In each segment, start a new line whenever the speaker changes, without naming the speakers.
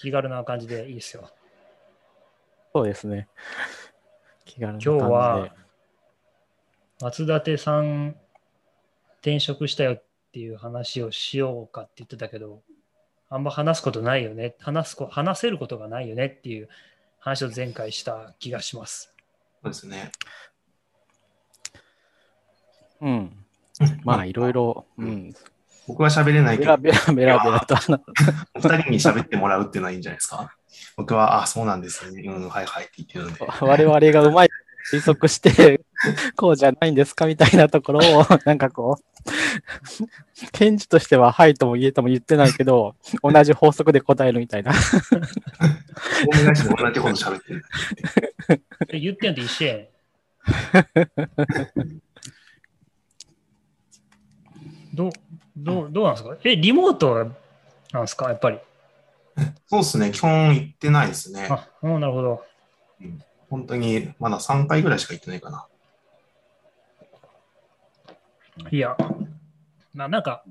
気軽な感じでいいですよ。
そうですね。気軽な感じ
今
で。
日は松立さん転職したよっていう話をしようかって言ってたけど、あんま話すことないよね、話すこ話せることがないよねっていう話を前回した気がします。
そうですね。
うん。まあ、いろいろ、うん。
僕は喋れないけど
ベラ、ベラベラベラと話
お 二人に喋ってもらうっていうのはいいんじゃないですか？僕は、あ、そうなんですね。うん、はいはいって言ってるので。
我々がうまいと推測して、こうじゃないんですかみたいなところを、なんかこう、検事としてははいとも言えとも言ってないけど、同じ法則で答えるみたいな。
大見返しで同じこと喋ってる。
え言ってんのと一緒やどう、どう、どうなんですか？え、リモートなんですか？やっぱり。
そうですね。基本行ってないですね。
あ、うん、なるほど。
本当に、まだ3回ぐらいしか行ってないかな。
いや、ななんか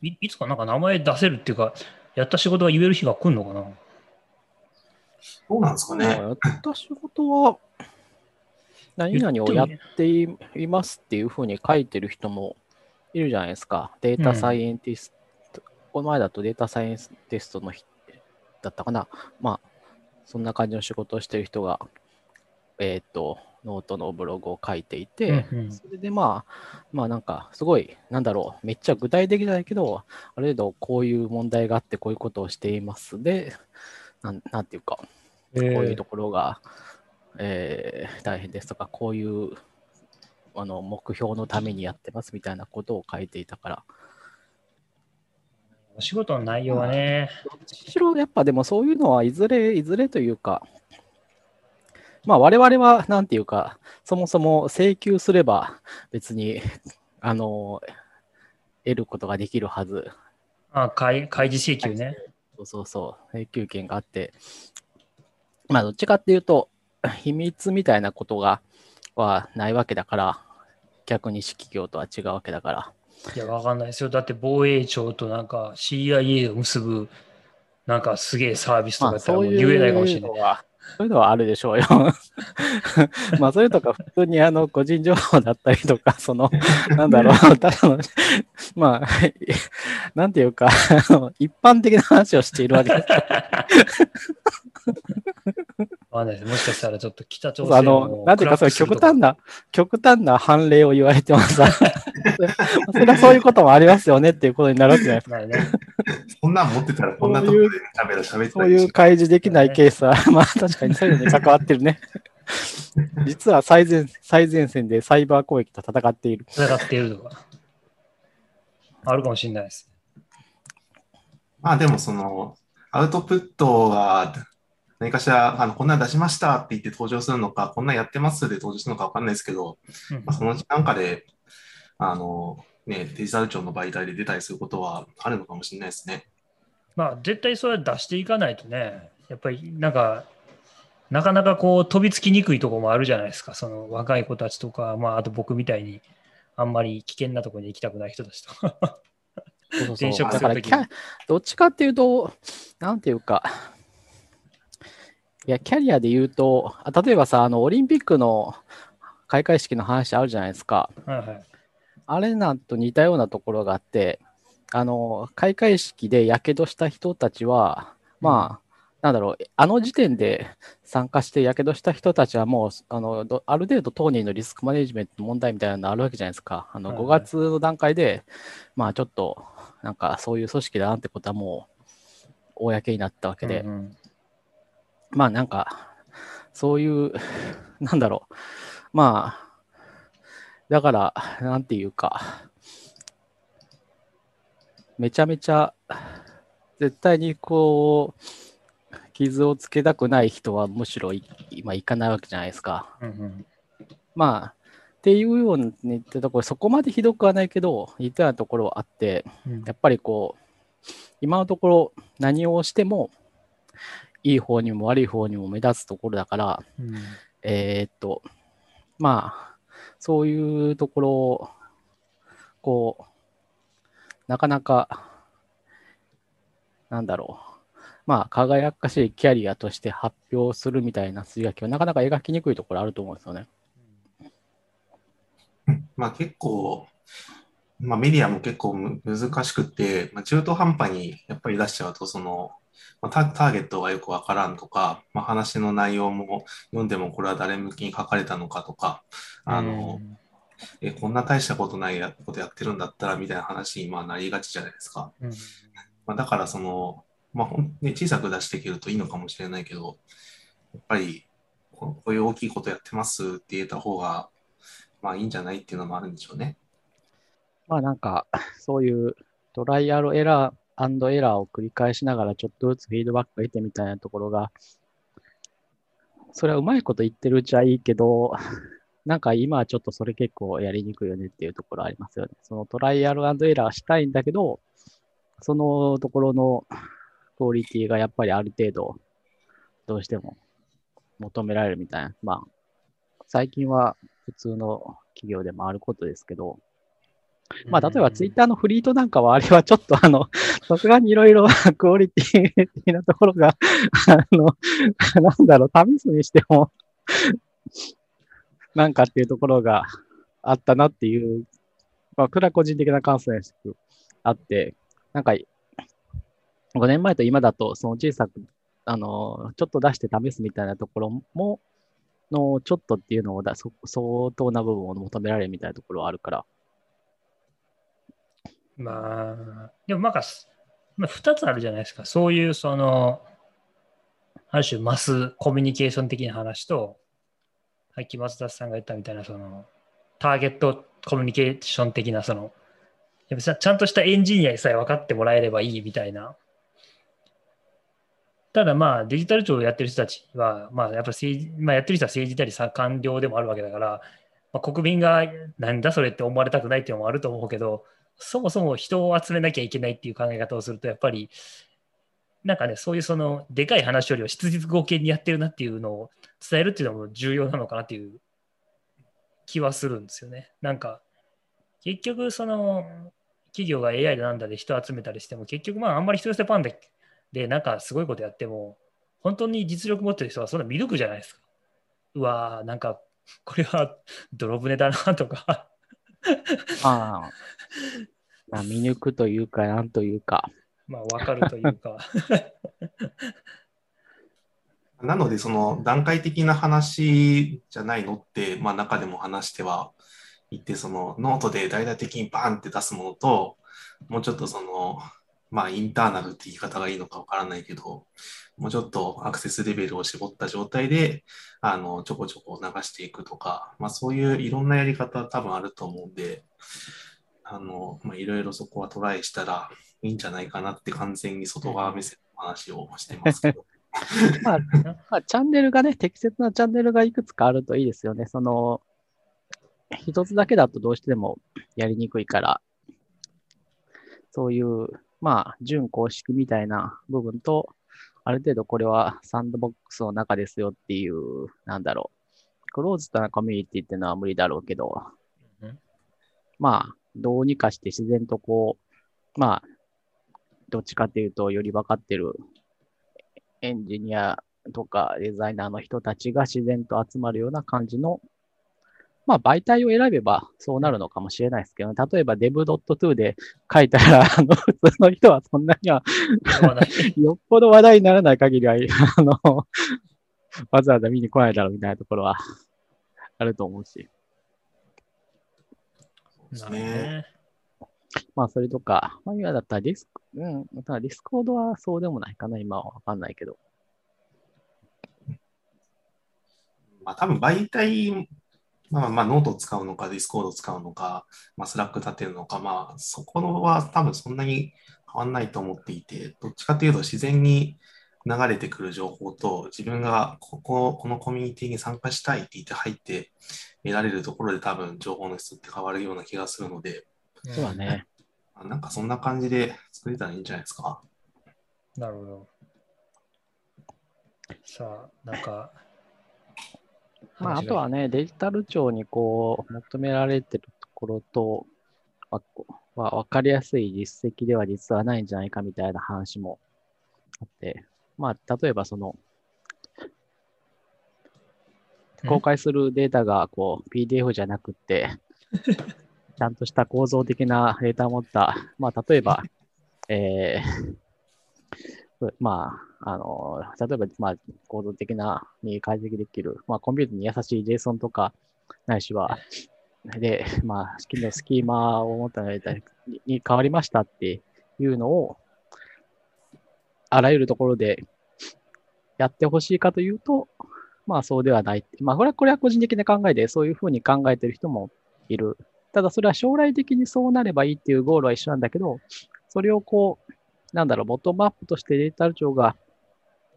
い、いつかなんか名前出せるっていうか、やった仕事が言える日が来るのかな？
どうなんですかね。
やった仕事は、何々をやっていいますっていうふうに書いてる人もいるじゃないですか。データサイエンティスト、この前だとデータサイエンティストの人だったかな。まあ、そんな感じの仕事をしてる人が、えっ、と、ノートのブログを書いていて、
うんうん。
それでまあ、まあなんか、すごい、なんだろう、めっちゃ具体的じゃないけど、ある程度こういう問題があって、こういうことをしています。で、なんなんていうか、
こ
こういうところが、えー大変ですとか、こういうあの目標のためにやってますみたいなことを書いていたから、
お仕事の内容はね、
どっちろやっぱでもそういうのはいずれ、いずれというか、まあ我々はなんていうか、そもそも請求すれば別に、あの、得ることができるはず。
あ開開示請求ね。
そうそうそう、請求権があって、まあどっちかっていうと、秘密みたいなことがはないわけだから、逆に指揮業とは違うわけだから。
いや、わかんないですよ。だって防衛庁となんか CIA を結ぶ、なんかすげえサービスとかったら
そういう
もう言えないかもしれない。
のは、そういうのはあるでしょうよ。まあそれとか普通にあの個人情報だったりとか、その、なんだろう、ただの、まあ、なんていうか、一般的な話をしているわけです。
わかんないです。もしかしたらちょっと北朝
あ
鮮
の、
を
なんていうか、それ極端な、極端な判例を言われてもさ、それはそういうこともありますよねっていうことになるわけじゃないですか。
ね。
そんなん持ってたらこんなところで喋ら喋って
そういう開示できないケースは、まあ確かにそういうのに関わってるね。実は最前最前線でサイバー攻撃と戦っている。
戦っているとか。あるかもしれないです。
まあでもその、アウトプットが何かしら、あのこんなん出しましたって言って登場するのか、こんなんやってますで登場するのかわかんないですけど、
うん
まあ、そのうちなんかで、あの、ね、デジタル庁の媒体で出たりすることはあるのかもしれないですね。
まあ、絶対それは出していかないとね、やっぱりなんか、なかなかこう飛びつきにくいところもあるじゃないですか、その若い子たちとか、まあ、あと僕みたいに、あんまり危険なところに行きたくない人たちとか。
そうそうそう
転職
だから
するときに
キャ、どっちかっていうと、なんていうか、いや、キャリアで言うと、あ例えばさ、あの、オリンピックの開会式の話あるじゃないですか。
はいはい。
あれなんと似たようなところがあって、あの、開会式で火傷した人たちは、まあ、なんだろう、あの時点で参加して火傷した人たちはもう、あの、どある程度当人のリスクマネジメントの問題みたいなのあるわけじゃないですか。あの、5
はいはい
月の段階で、まあちょっと、なんかそういう組織だなってことはもう、公になったわけで、
うんうん
まあなんか、そういう、なんだろう。まあ、だから、なんていうか、めちゃめちゃ、絶対にこう、傷をつけたくない人はむしろい今行かないわけじゃないですか。
うんうん
まあ、っていうように言ってところ、そこまでひどくはないけど、似たようなところはあって、
うん
やっぱりこう、今のところ何をしても、いい方にも悪い方にも目立つところだから、
うん。
えーっと、まあ、そういうところを、こう、なかなか、なんだろう、まあ、輝かしいキャリアとして発表するみたいな筋書きはなかなか描きにくいところあると思うんですよね。
まあ結構、まあメディアも結構む難しくて、まあ、中途半端にやっぱり出しちゃうと、その、まあ、タターゲットがよくわからんとか、まあ、話の内容も読んでもこれは誰向きに書かれたのかとか、あの、
うん
え、こんな大したことないやことやってるんだったらみたいな話にまあなりがちじゃないですか。
うん
まあ、だからその、まあね、小さく出していけるといいのかもしれないけど、やっぱりここういう大きいことやってますって言えた方が、まあいいんじゃないっていうのもあるんでしょうね。
まあなんか、そういう trial error and error を繰り返しながらちょっとずつフィードバックを得てみたいなところが、それはうまいこと言ってるうちはいいけど、なんか今はちょっとそれ結構やりにくいよねっていうところありますよね。そのトライアルアンドエラーしたいんだけど、そのところのクオリティがやっぱりある程度、どうしても求められるみたいな。まあ、最近は普通の企業でもあることですけど、まあ、例えばツイッターのフリートなんかは、あれはちょっとあの、さすがにいろいろクオリティ的なところが、あの、なんだろう、試すにしても、なんかっていうところがあったなっていう、まあ、これは個人的な感想ですけど、あって、なんか、5年前と今だと、その小さく、あの、ちょっと出して試すみたいなところも、の、ちょっとっていうのをだそ相当な部分を求められるみたいなところはあるから、
まあ、でもなんか、まあ、2つあるじゃないですか。そういう、その、ある種マスコミュニケーション的な話と、さっき松田さんが言ったみたいな、その、ターゲットコミュニケーション的な、その、やっぱちゃんとしたエンジニアにさえ分かってもらえればいいみたいな。ただまあデジタル庁をやってる人たちは、まあやっぱ政治、まあやってる人は政治でありさ官僚でもあるわけだから、まあ、国民がなんだそれって思われたくないっていうのもあると思うけど、そもそも人を集めなきゃいけないっていう考え方をすると、やっぱり、なんかね、そういうその、でかい話よりは質実合計にやってるなっていうのを伝えるっていうのも重要なのかなっていう気はするんですよね。なんか、結局、その、企業が AI でなんだで人集めたりしても、結局、まあ、あんまり人寄せパンで、で、なんかすごいことやっても、本当に実力持ってる人はそんな見抜くじゃないですか。うわー、なんか、これは 泥船だなとか
まあ、まあ、見抜くというか、なんというか、
まあ、わかるというか。
なので、その段階的な話じゃないのって、まあ中でも話してはいて、そのノートで大々的にバーンって出すものと、もうちょっとその、まあインターナルって言い方がいいのかわからないけど、もうちょっとアクセスレベルを絞った状態で、あの、ちょこちょこ流していくとか、まあそういういろんなやり方多分あると思うんで、あの、まあいろいろそこはトライしたらいいんじゃないかなって完全に外側目線の話をしてますけど。
まあ、まあ、チャンネルがね、適切なチャンネルがいくつかあるといいですよね。その、一つだけだとどうしてもやりにくいから、そういう、まあ、準公式みたいな部分と、ある程度これはサンドボックスの中ですよっていう、なんだろう。クローズドなコミュニティっていうのは無理だろうけど、
うん
まあ、どうにかして自然とこう、まあ、どっちかっていうと、より分かってるエンジニアとかデザイナーの人たちが自然と集まるような感じの、まあ媒体を選べばそうなるのかもしれないですけど、例えば dev.to で書いたら、あの、普通の人はそんなには、よっぽど話題にならない限りは、あの、わざわざ見に来ないだろうみたいなところはあると思うし。
なるほどね。
まあそれとか、まあ今だったらディスク、うん、ただディスコードはそうでもないかな、今はわかんないけど。
まあ多分媒体、まあまあノートを使うのか、ディスコードを使うのか、まあスラック立てるのか、まあそこのは多分そんなに変わんないと思っていて、どっちかというと自然に流れてくる情報と、自分がここ、このコミュニティに参加したいって言って入って得られるところで多分情報の質って変わるような気がするので、
そうだね。
あなんかそんな感じで作れたらいいんじゃないですか？
なるほど。さあ、なんか。
まあ、あとはね、デジタル庁にこう、求められてるところと、まあこうまあ、わかりやすい実績では実はないんじゃないかみたいな話もあって、まあ、例えばその、
うん
公開するデータがこう PDF じゃなくって、ちゃんとした構造的なデータを持った、まあ、例えば、えーまあ、あの、例えば、まあ、構造的なに解析できる、まあ、コンピューターに優しい JSON とか、ないしは、で、まあ、スキのスキーマを持ったデータにに変わりましたっていうのを、あらゆるところでやってほしいかというと、まあそうではない。まあこれは、これは個人的な考えで、そういうふうに考えてる人もいる。ただそれは将来的にそうなればいいっていうゴールは一緒なんだけど、それをこう、なんだろう、ボトムアップとしてデータ庁が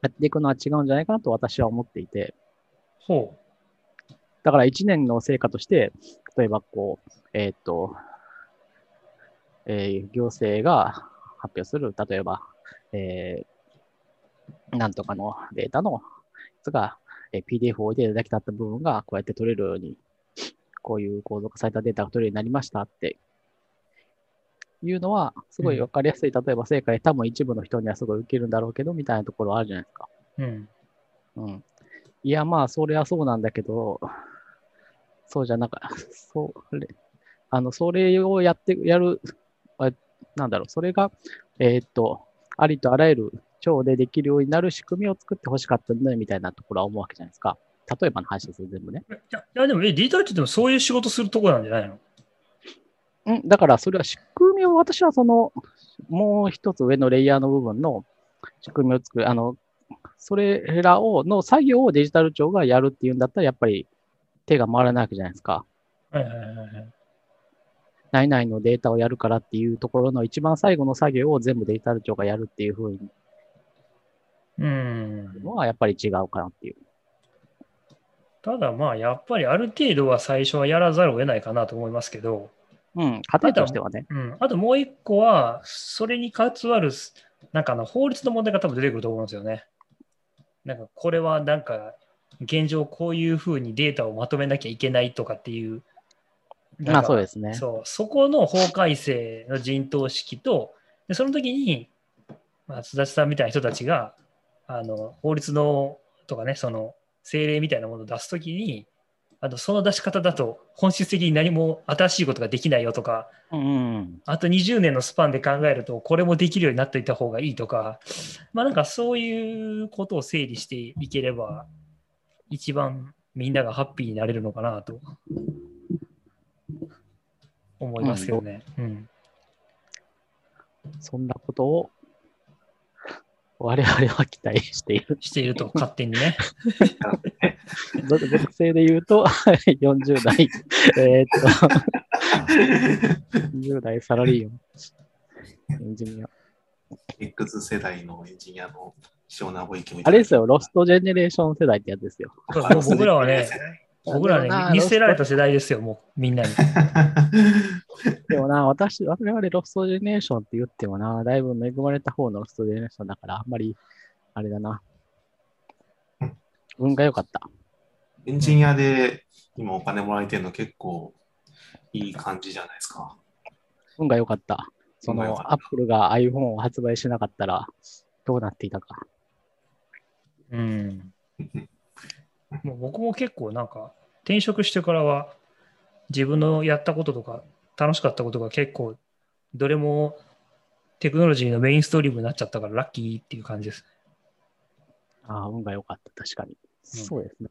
やっていくのは違うんじゃないかなと私は思っていて、
ほ
だから1年の成果として、例えばこう、えーっと、えー行政が発表する、例えば、えーなんとかのデータのやつが、えー PDF を置いていただきたった部分がこうやって取れるように、こういう構造化されたデータが取れるようになりましたっていうのは、すごいわかりやすい、例えば成果で多分一部の人にはすごい受けるんだろうけど、みたいなところあるじゃないですか。
う。うん。
うん。いや、まあ、それはそうなんだけど、そうじゃなか、それ、あの、それをやって、やる、あなんだろう、それが、えーっと、ありとあらゆる腸でできるようになる仕組みを作ってほしかったんだよみたいなところは思うわけじゃないですか。例えばの話ですよ、全部ね。
いや、いやでも、え、データってでもそういう仕事するとこなんじゃないの？
うん、だからそれは仕組みを私はその、もう一つ上のレイヤーの部分の仕組みを作る、あの、それらを、の作業をデジタル庁がやるっていうんだったら、やっぱり手が回らないわけじゃないですか。
はいはいはいはい。
何々のデータをやるからっていうところの一番最後の作業を全部デジタル庁がやるっていうふうに
うん。
のはやっぱり違うかなっていう。
ただまあ、やっぱりある程度は最初はやらざるを得ないかなと思いますけど、
うん、過程としてはね。
うん。あともう一個は、それに関わる、なんかあの法律の問題が多分出てくると思うんですよね。なんかこれはなんか、現状こういうふうにデータをまとめなきゃいけないとかっていう、
まあ
か
そうですね。
そう、そこの法改正の陣頭指揮と、でその時に、まあ、津田さんみたいな人たちが、あの法律のとかね、その政令みたいなものを出すときに、あとその出し方だと本質的に何も新しいことができないよとか、
うんうん。
あと20年のスパンで考えると、これもできるようになっていた方がいいとか、まあなんかそういうことを整理していければ、一番みんながハッピーになれるのかなと思いますけどね。うん。
そんなことを我々は期待している。
していると勝手にね。
属性で言うと、40代、えーっと、20代サラリーマン、エンジニア。
X 世代のエンジニアの塩名保育み
あ。れですよ、ロストジェネレーション世代ってやつですよ。
僕らはね、僕らはね、見せられた世代ですよ、もうみんなに。
ト でもな、私、我々ロストジェネレーションって言ってもな、だいぶ恵まれた方のロストジェネレーションだから、あんまり、あれだな。運が良かった。
エンジニアで今お金もらえてるの結構いい感じじゃないですか。
運が良かった。その、アップルが iPhone を発売しなかったら、どうなっていたか。
うん。もう僕も結構なんか、転職してからは、自分のやったこととか、楽しかったことが結構、どれもテクノロジーのメインストリームになっちゃったからラッキーっていう感じです。
ああ、運が良かった、確かに。そうですね。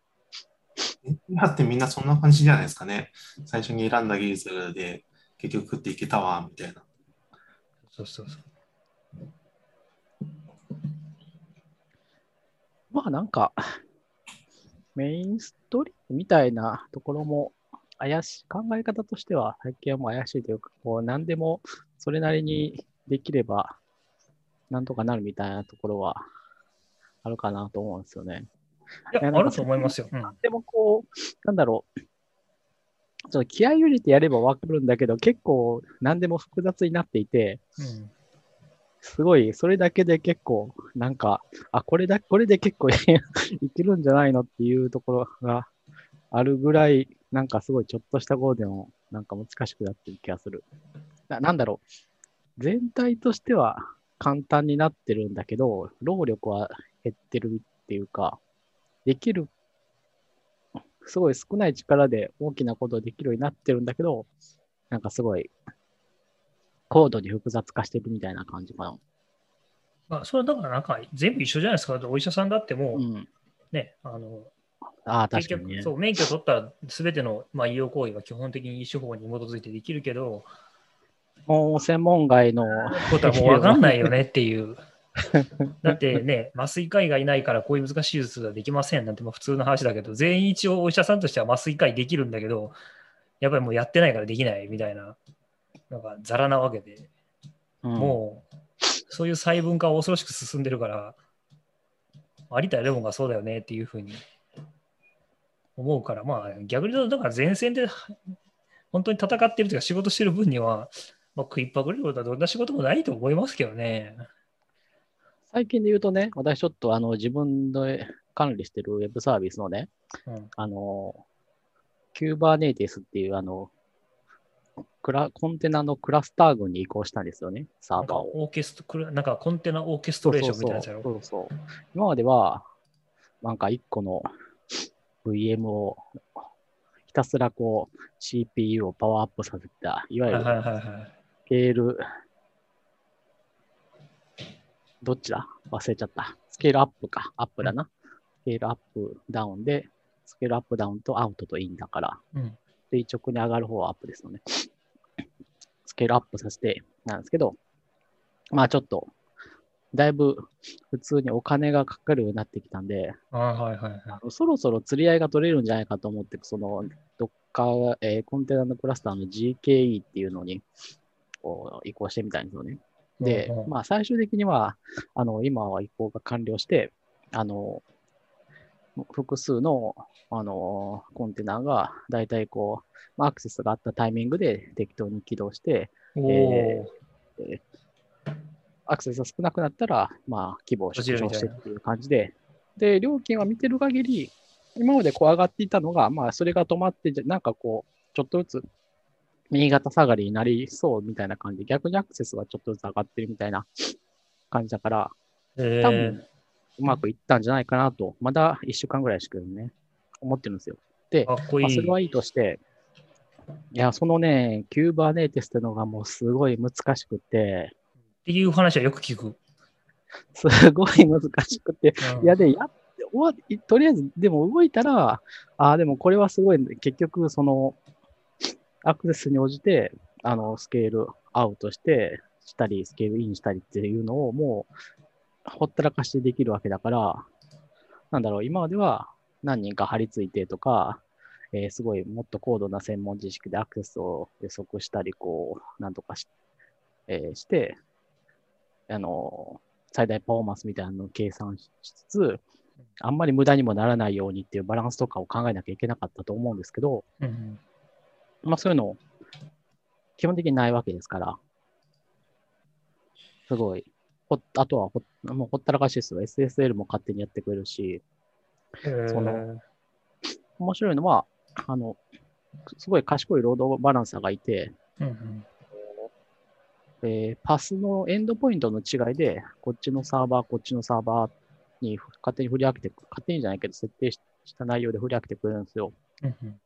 エンジニアってみんなそんな感じじゃないですかね。最初に選んだ技術で結局食っていけたわ、みたいな。
そうそうそう。
まあなんか、メインストリームみたいなところも怪しい、考え方としては最近はもう怪しいというか、こう何でもそれなりにできればなんとかなるみたいなところはあるかなと思うんですよね。
いや、
いや
あると思いますよ。うん
でもこう、なんだろう。ちょっと気合い入れてやればわかるんだけど、結構何でも複雑になっていて、
うん
すごい、それだけで結構、なんか、あ、これだ、これで結構 いけるんじゃないのっていうところがあるぐらい、なんかすごいちょっとしたことでも、なんか難しくなってる気がする。ななんだろう。全体としては簡単になってるんだけど、労力は減ってるっていうか、できる、すごい少ない力で大きなことできるようになってるんだけど、なんかすごい、高度に複雑化してるみたいな感じかな。
まあ、それはだからなんか全部一緒じゃないですか。お医者さんだってもう、
うん。
ね、あの、
ああ、確かにね。
そう、免許取ったら全ての、まあ、医療行為は基本的に医師法に基づいてできるけど、
もう専門外の、
ことはもう分かんないよねっていう。だってね、麻酔科医がいないからこういう難しい手術はできませんなんてまあ普通の話だけど、全員一応お医者さんとしては麻酔科医できるんだけど、やっぱりもうやってないからできないみたいな、なんかザラなわけで、
うん
もうそういう細分化は恐ろしく進んでるから、有田レモンがそうだよねっていうふうに思うから、まあ逆に言うと、だから前線で本当に戦ってるというか仕事してる分には、まあ、食いっぱぐれることはどんな仕事もないと思いますけどね。
最近で言うとね、私ちょっとあの自分で管理してるウェブサービスのね、
うん
あの、キューバーネイティスっていうあの、クラコンテナのクラスター群に移行したんですよね、サーバーを。
オーケストなんかコンテナオーケストレーションみたいなやつやろ。
そうそうそう。今までは、なんか一個の VM をひたすらこう CPU をパワーアップさせた、いわゆる。スケール、どっちだ？忘れちゃった。スケールアップか。アップだな。スケールアップダウンで、スケールアップダウンとアウトとインだから、
うん
垂直に上がる方はアップですよね。スケールアップさせてなんですけど、まあちょっと、だいぶ普通にお金がかかるようになってきたんで、
あはいはいはい。
あのそろそろ釣り合いが取れるんじゃないかと思って、その、どっか、えーコンテナのクラスターの GKE っていうのに、こう移行してみたいんですよね。で
うんう、ん
まあ最終的には、あの、今は移行が完了して、あの、複数の、あの、コンテナが、だいたいこう、まあアクセスがあったタイミングで適当に起動して、
お
え
ー
アクセスが少なくなったら、まあ、規模を縮小してっていう感じで、で、料金は見てる限り、今までこう上がっていたのが、まあ、それが止まって、なんかこう、ちょっとずつ、右肩下がりになりそうみたいな感じで、逆にアクセスがちょっとずつ上がってるみたいな感じだから、
え
多分、うまくいったんじゃないかなと、まだ1週間ぐらいしかね、思ってるんですよ。で、
いい。
まあ、それはいいとして、いや、そのね、キューバーネイティスってのがもうすごい難しくて、
っていう話はよく聞く。
すごい難しくて、
うん
いや、で、やって、とりあえず、でも動いたら、ああ、でもこれはすごい、結局、その、アクセスに応じて、あの、スケールアウトして、したり、スケールインしたりっていうのを、もう、ほったらかしてできるわけだから、なんだろう、今までは何人か張り付いてとか、えーすごいもっと高度な専門知識でアクセスを予測したり、こう、なんとかし,、えーして、あの、最大パフォーマンスみたいなのを計算しつつ、あんまり無駄にもならないようにっていうバランスとかを考えなきゃいけなかったと思うんですけど、
うん。
まあそういうの、基本的にないわけですから、すごい、ほあとはほもうほったらかしですよ。SSL も勝手にやってくれるし、
うん
その面白いのは、あの、すごい賢いロードバランサーがいて、
うんうん
えーパスのエンドポイントの違いで、こっちのサーバー、こっちのサーバーに勝手に振り分けて、勝手にじゃないけど、設定しした内容で振り分けてくれるんですよ。
うんうん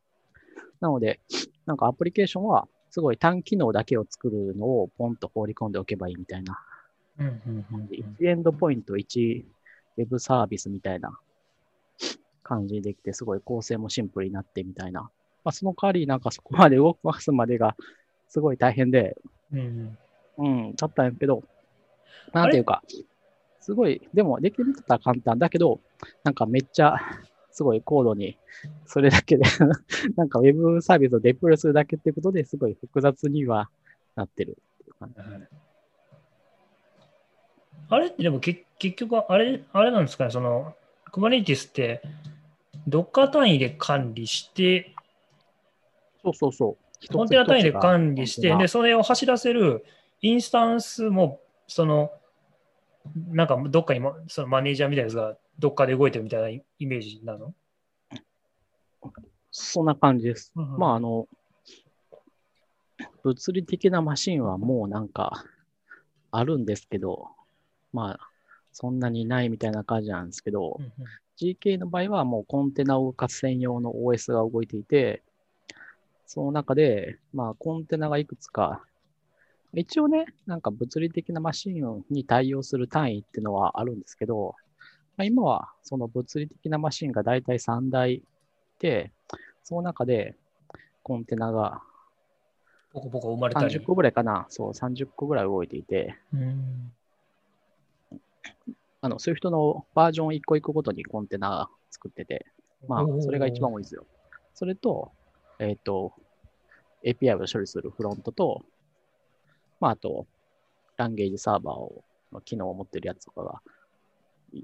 なので、なんかアプリケーションは、すごい単機能だけを作るのをポンと放り込んでおけばいいみたいな。
うんうんうん
1エンドポイント、1ウェブサービスみたいな。感じでできて、すごい構成もシンプルになってみたいな。まあ、その代わり、なんかそこまで動かすまでがすごい大変で、
うん
うん、だったんやけど、なんていうか、すごい、でもできてみたら簡単。だけど、なんかめっちゃ、すごい高度に、それだけで、なんかウェブサービスをデプロイするだけってことですごい複雑にはなってるっていう感じ。
はいあれってでもけ結局あれ、あれなんですかね、その Kubernetes って、ドッカー単位で管理して、
そうそうそう。
コンテナ単位で管理して、で、それを走らせるインスタンスも、その、なんかどっかにもそのマネージャーみたいなやつがどっかで動いてるみたいなイイメージなの、
そんな感じです。
うんうん
まあ、あの、物理的なマシンはもうなんかあるんですけど、まあ、そんなにないみたいな感じなんですけど
う、んうん。
GK の場合はもうコンテナを動かす専用の OS が動いていて、その中で、まあコンテナがいくつか、一応ね、なんか物理的なマシンに対応する単位っていうのはあるんですけど、まあ、今はその物理的なマシンがだいたい3台で、その中でコンテナが
ポコポコ生まれたり。
30。個ぐらいかな、そう、30個ぐらい動いていて、
うん
あの、Swift のバージョン1個1個ごとにコンテナ作ってて、まあ、それが一番多いですよ。それと、えっ、と、API を処理するフロントと、まあ、あと、ランゲージサーバーを、の機能を持ってるやつとかが、い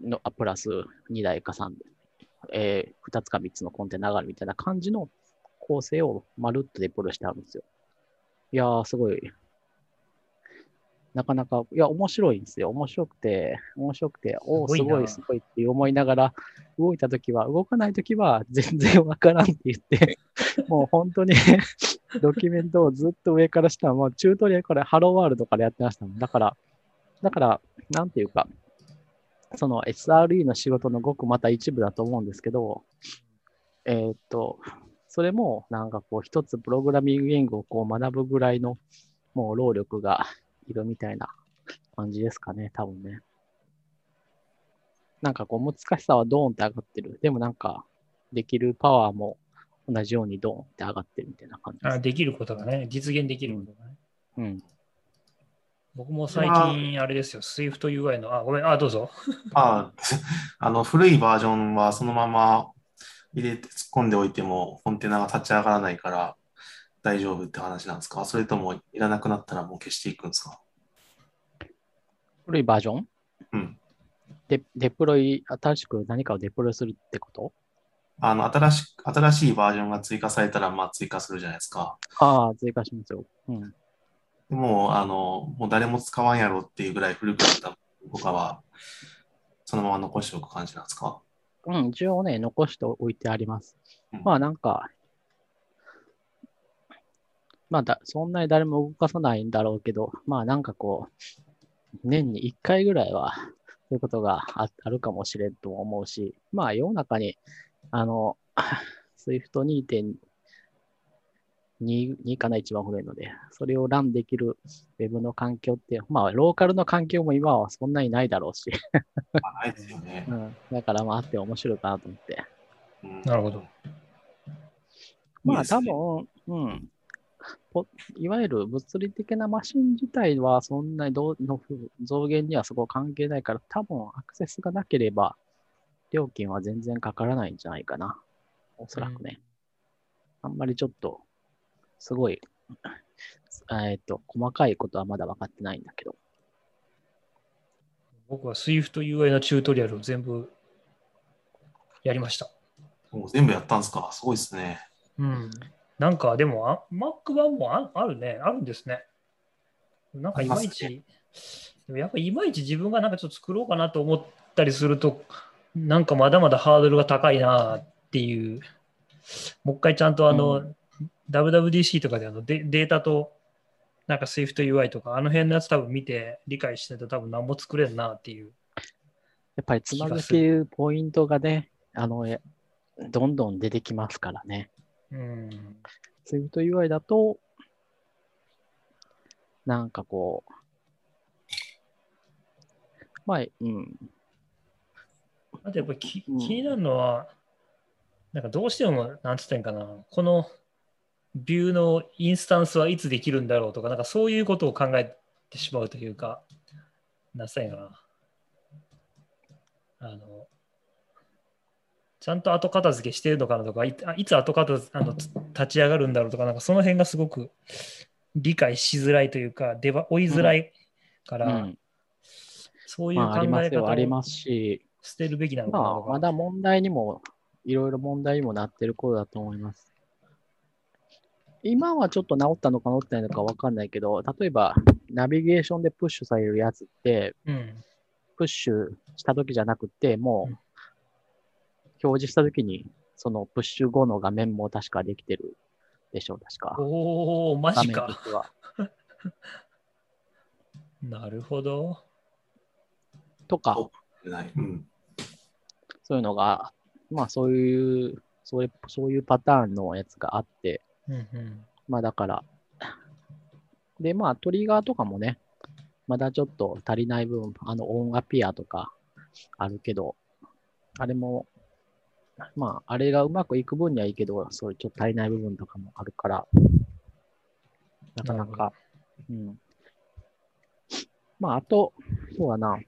のあプラス2台か3、えー、2つか3つのコンテナがあるみたいな感じの構成をまるっとデプロイしてあるんですよ。いやー、すごい、なかなか、いや、面白いんですよ。面白くて、面白くて、おお、す
すごい
すごいって思いながら、動いたときは、動かないときは、全然わからんって言って、もう本当にドキュメントをずっと上から下は、もうチュートリアルからハローワールドからやってましたもん。だから、だから、なんていうか、その SRE の仕事のごくまた一部だと思うんですけど、えーっと、それもなんかこう一つプログラミング言語をこう学ぶぐらいのもう労力がいるみたいな感じですかね、多分ね。なんかこう難しさはドーンって上がってる。でもなんかできるパワーも同じようにドーンって上がってるみたいな感じです。
あできることがね、実現できることがね。
うん。
僕も最近、あれですよ、Swift UI の、あ、ごめん、あ、どうぞ。
まあ、あの古いバージョンはそのまま入れて突っ込んでおいてもコンテナが立ち上がらないから大丈夫って話なんですか？それともいらなくなったらもう消していくんですか？
古いバージョン？
うん。
でデプロイ、新しく何かをデプロイするってこと？
あの、新しく、新しいバージョンが追加されたら、まあ追加するじゃないですか。
ああ、追加しますよ。うん。
でもう、あの、もう誰も使わんやろっていうぐらい古くなったとかは、そのまま残しておく感じなんですか？
うん、一応ね、残しておいてあります。
うん
まあなんか、まあだ、そんなに誰も動かさないんだろうけど、まあなんかこう、年に1回ぐらいは、そういうことがああるかもしれんとも思うし、まあ世の中に、あの、Swift2.2 2かな、一番古いので、それをランできる Web の環境って、まあローカルの環境も今はそんなにないだろうし、
あないですよね
う。ん、だからまああって面白いかなと思って。
うん
なるほど。
まあ多分、うん。ポいわゆる物理的なマシン自体はそんなにどうの増減にはそこ関係ないから、多分アクセスがなければ料金は全然かからないんじゃないかな。おそらくね。あんまりちょっと、すごい、えっと、細かいことはまだ分かってないんだけど。
僕は Swift UI のチュートリアルを全部やりました。
もう全部やったんですかすごいですね。
うん。なんかでもあ、Mac 版もああるね。あるんですね。なんかいまいち、
あり
でもやっぱいまいち自分がなんかちょっと作ろうかなと思ったりすると、なんかまだまだハードルが高いなっていう、もう一回ちゃんとあの、
う
WWDC とかであのデデータと、なんか SwiftUI とか、あの辺のやつ多分見て理解してと多分何も作れんなっていう。
やっぱりつまずけるポイントがね、あの、えどんどん出てきますからね。
うん。
Swift UI だと、なんかこう、まあ、うん。
あとやっぱりき気
うん
になるのは、なんかどうしても、なんつったらいいんかな、このビューのインスタンスはいつできるんだろうとか、なんかそういうことを考えてしまうというか、なんつったらいな。あの、ちゃんと後片付けしてるのかなとか、いつ後片付あのつ立ち上がるんだろうとか、なんかその辺がすごく理解しづらいというか、出ば追いづらいから、
うん、
そういう考え方を
ありますし、
捨てるべきなのかな
まあ。まだ問題にも、いろいろ問題にもなってる頃だと思います。今はちょっと治ったのか治ってないのかわかんないけど、例えば、ナビゲーションでプッシュされるやつって、
うん。
プッシュした時じゃなくて、もう、
うん
表示した時に、そのプッシュ後の画面も確かできてるでしょう、確か。
おお、マ
画面と
ジか。
しては。
なるほど。
とか、
そうない。うん。
そういうのが、まあそういう、そういう、そういうパターンのやつがあって、
うんうん。
まあだから、で、まあトリガーとかもね、まだちょっと足りない部分、あのオンアピアとかあるけど、あれも、まああれがうまくいく分にはいいけど、そういうちょっと足りない部分とかもあるから、なかな
な
か、うん。まああと、そうだな、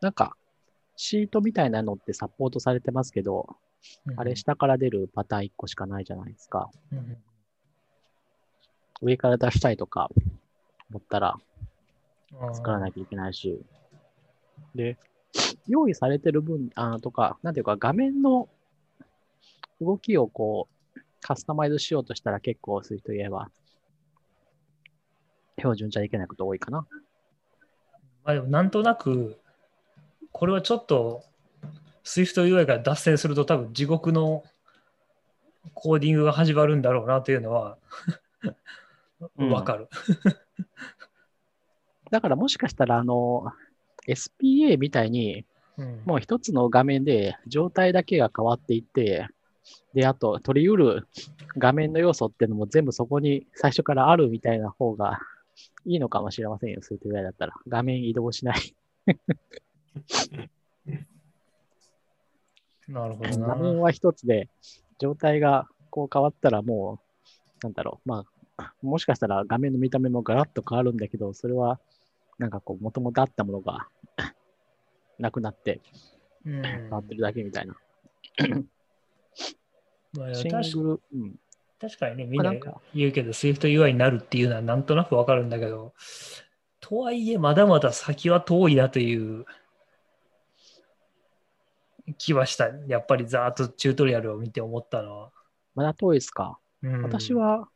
なんか、シートみたいなのってサポートされてますけど、あれ下から出るパターン1個しかないじゃないですか。上から出したいとか思ったら作らなきゃいけないし。で、用意されてる分、あとか、なんていうか画面の動きをこう、カスタマイズしようとしたら結構すると言えば、標準じゃいけないこと多いかな。
まあでもなんとなく、これはちょっと SwiftUI から脱線すると多分地獄のコーディングが始まるんだろうなというのは
うん
わかる。
だからもしかしたら、あの、SPA みたいに、
うん
もう一つの画面で状態だけが変わっていって、で、あと取り得る画面の要素っていうのも全部そこに最初からあるみたいな方がいいのかもしれませんよ、そういうぐらいだったら。画面移動しない。
なるほど
画面
な。
は一つで、状態がこう変わったらもう、なんだろう、まあ、もしかしたら画面の見た目もガラッと変わるんだけど、それはなんかこう、もともとあったものが なくなって
うん
変わってるだけみたいな。
まあ
シン
確
グル、うん。
確かにね、みんな言うけど SwiftUI になるっていうのはなんとなくわかるんだけど、とはいえまだまだ先は遠いなという気はした。やっぱりざーっとチュートリアルを見て思ったのは。
まだ遠いですか？
うん
私は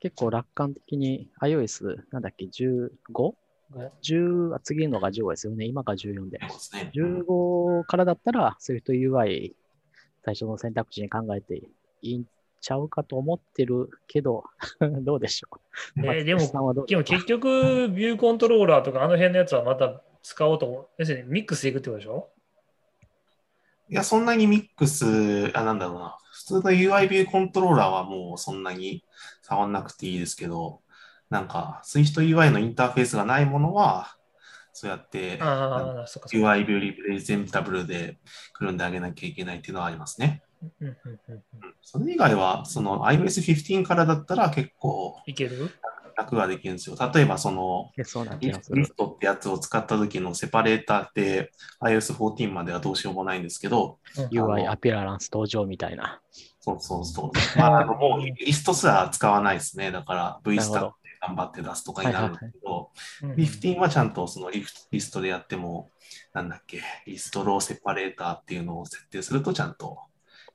結構楽観的に iOS、なんだっけ、15?10、あ次のが15ですよね。今が14で。
そうですね。
15からだったら SwiftUI 最初の選択肢に考えていいんちゃうかと思ってるけど、どうでしょう？
えーでもでも結局、ビューコントローラーとかあの辺のやつはまた使おうと思う。要するにミックスでいくってことでしょ？
いや、そんなにミックス、あ、なんだろうな。普通の UI ビューコントローラーはもうそんなに触んなくていいですけど、なんか、SwiftUI のインターフェースがないものは、そうやって。UI ビューリプレゼンタブルでくるんであげなきゃいけないっていうのはありますね。
うんうんうんうん
うんそれ以外は、その iOS15 からだったら結構
いける？
楽ができるんですよ。例えば、その、リス。トってやつを使った時のセパレーターって iOS14 まではどうしようもないんですけど、
うん
UI アピアランス登場みたいな。
そうそうそう。まあ、でももうリストすら使わないですね。だから V スタッで頑張って出すとかになるんですけど、
うん
15はちゃんとそのリフリストでやっても、なんだっけ、リストローセパレーターっていうのを設定するとちゃんと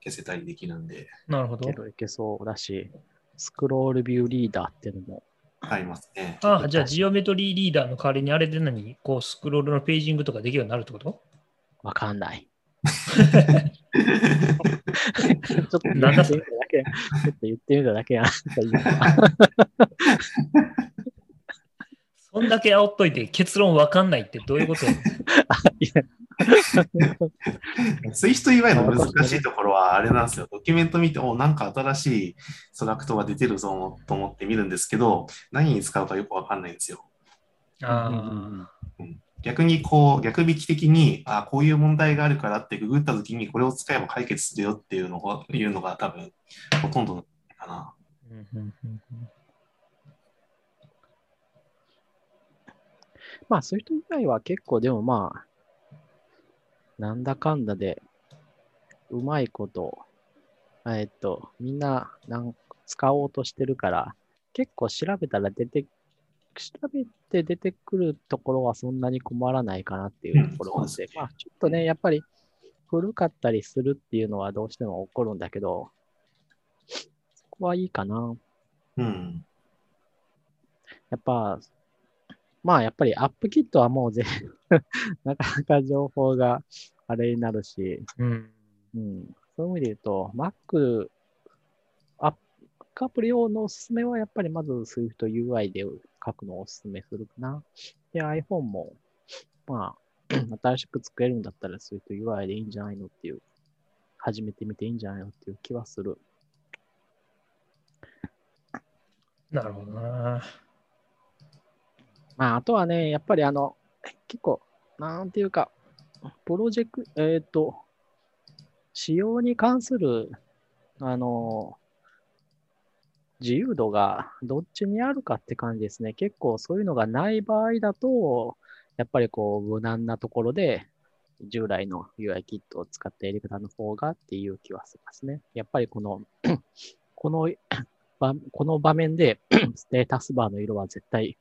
消せたりできるんで、
なるほど
いけそうだし、スクロールビューリーダーっていうのも、
ありますね。
ああ、じゃあジオメトリーリーダーの代わりにあれで何？こうスクロールのページングとかできるようになるってこと？
わかんない。ちょっと言
なんだ
ってみただけ。ちょっと言ってみただけやん。
そんだけ煽っといて結論わかんないってどういうこと？
い や
スイスト UI の難しいところはあれなんですよ。ドキュメント見て、おなんか新しいストラクトが出てるぞと思って見るんですけど、何に使うかよくわかんないんですよ。
あ
逆にこう、逆引き的に、あこういう問題があるからってググったときにこれを使えば解決するよっていうのがいうのが多分ほとんどかな。
うんうんうんうん
まあ、そういう人以外は結構でもまあ、なんだかんだで、うまいこと、えっと、みんななん使おうとしてるから、結構調べたら出て、調べて出てくるところはそんなに困らないかなっていうところがあって、
うん
まあ、ちょっとね、やっぱり古かったりするっていうのはどうしても起こるんだけど、そこはいいかな。
うん。
やっぱ、まあやっぱりアップキットはもう全 なかなか情報があれになるし、
うん
うん、そういう意味で言うと、Mac、アップアプリ用のおすすめはやっぱりまず SwiftUI で書くのをおすすめするかな。で、iPhone もまあ、新しく作れるんだったら、そういうと UI でいいんじゃないのっていう、始めてみていいんじゃないのっていう気はする。
なるほどな。
まあ、あとはね、やっぱりあの、結構、なんていうか、プロジェクト、えっ、と、仕様に関する、あの、自由度がどっちにあるかって感じですね。結構そういうのがない場合だと、やっぱりこう、無難なところで、従来の UI キットを使ったやり方の方がっていう気はしますね。やっぱりこの、この、この場面で、ステータスバーの色は絶対、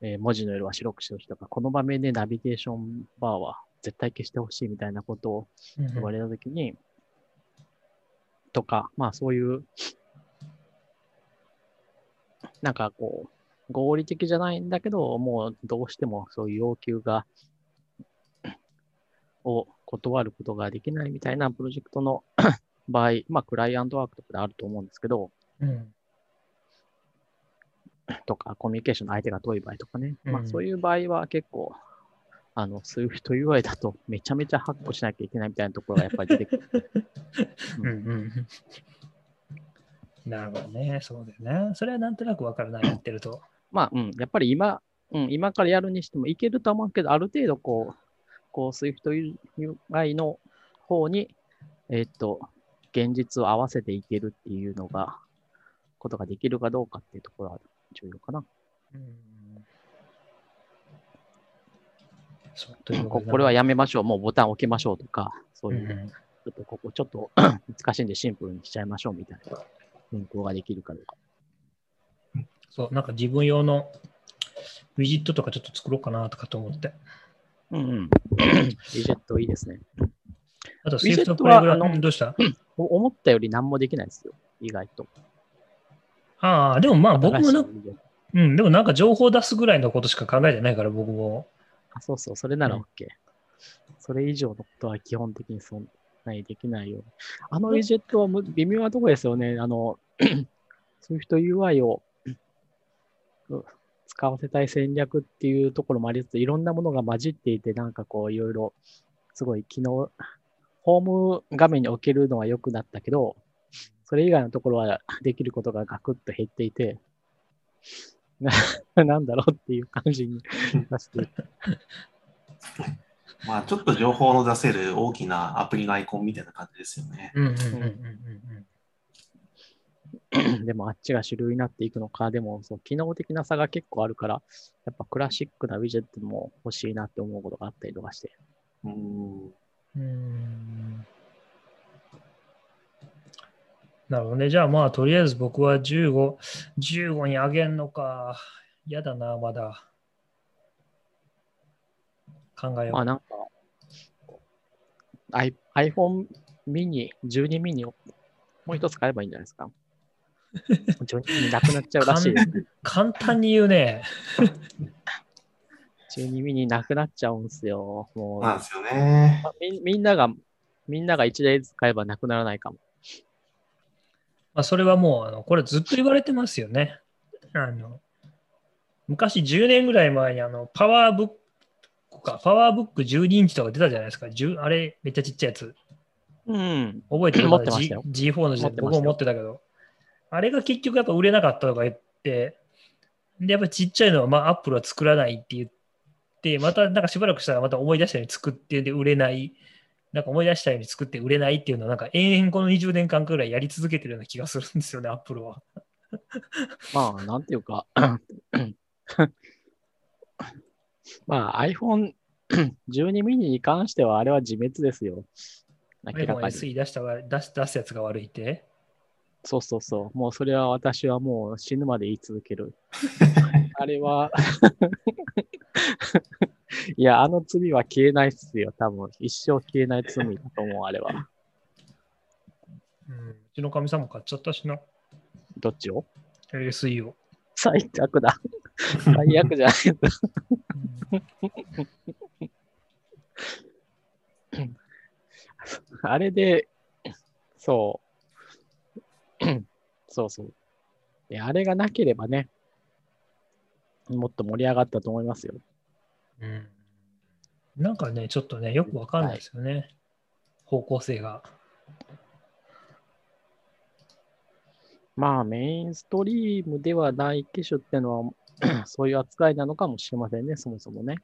えー文字の色は白くしてほしいとか、この場面でナビゲーションバーは絶対消してほしいみたいなことを
うん
言われたときに、とか、まあそういう、なんかこう、合理的じゃないんだけど、もうどうしてもそういう要求が、を断ることができないみたいなプロジェクトの 場合、まあクライアントワークとかであると思うんですけど、
うん
とか、コミュニケーションの相手が遠い場合とかね、ま
うん
あそういう場合は結構、あの、Swift UI だとめちゃめちゃ発行しなきゃいけないみたいなところがやっぱり出てくる。
うんうんなるほどね。そうだよね。それはなんとなくわかるな、やってると。
まあ、うん、やっぱり今、うん、今からやるにしてもいけるとは思うけど、ある程度こう、こう、Swift UI の方に、えっと、現実を合わせていけるっていうのが、ことができるかどうかっていうところは重要かな。
うんそうという
こ
こ
れはやめましょう、もうボタン置けましょうとか、そういう、
うんうん
ちょっとここちょっと 難しいんでシンプルにしちゃいましょうみたいな変更ができるかどうか。
そう、なんか自分用のウィジットとかちょっと作ろうかなとかと思って。
うんうん。ウィジェットいいですね。
あと、
ウィジェッ
Swift
トは
プログラム、
あの
うんどうした？
お思ったより何もできないですよ、意外と。
ああ、でもまあ僕もなうん、でもなんか情報出すぐらいのことしか考えてないから、僕も。
あそうそう、それなら
うん
OK。それ以上のことは基本的にそんなにできないように。あのウィジェットはむ微妙なところですよね。あの、Swift UI をう使わせたい戦略っていうところもありつつ、いろんなものが混じっていて、なんかこう、いろいろ、すごい機能、ホーム画面に置けるのは良くなったけど、それ以外のところはできることがガクッと減っていて、な なんだろうっていう感じになって
まあ、ちょっと情報の出せる大きなアプリのアイコンみたいな感じですよね。
うんうんうんうん
でもあっちが主流になっていくのか、でもそう機能的な差が結構あるから、やっぱクラシックなウィジェットも欲しいなって思うことがあったりとかして。
うん。
うんなるほどね。じゃあまあ、とりあえず僕は15、15に上げんのか。嫌だな、まだ。考えよう。
まあなんか、I- iPhone mini、12 mini をもう一つ買えばいいんじゃないですか。12 mini なくなっちゃうらしいですね。
簡単に言うね。
12 mini なくなっちゃうんすよ。もう、
なんですよね。
まあみみんなが、みんなが1台ずつ買えばなくならないかも。
まあ、それはもう、あのこれずっと言われてますよね。あの昔10年ぐらい前にあのパワーブックか、パワーブック12インチとか出たじゃないですか。10あれ、めっちゃちっちゃいやつ。
うん。
覚えてる
ましたよ
G- ?G4 の時代僕も持ってたけど。あれが結局やっぱ売れなかったとか言って、で、やっぱちっちゃいのはまあアップルは作らないって言って、またなんかしばらくしたらまた思い出したように作ってで売れない。なんか思い出したように作って売れないっていうのはなんか延々この20年間くらいやり続けてるような気がするんですよね、アップルは。
まあ、なんていうか、まあ iPhone 12 mini に関してはあれは自滅ですよ。明ら
iPhone
かに。
SE 出したが出す出すやつが悪いって？
そうそうそう。もうそれは私はもう死ぬまで言い続ける。あれは、いや、あの罪は消えないっすよ。多分、一生消えない罪だと思う、あれは。
うん、うちのかみさんも買っちゃったしな。
どっちを
？SE を。
最悪だ。最悪じゃない。あれで、そう。そうそう。であれがなければね、もっと盛り上がったと思いますよ。
うん。なんかね、ちょっとね、よくわかんないですよね。方向性が。
まあ、メインストリームではない機種ってのは、そういう扱いなのかもしれませんね、そもそもね。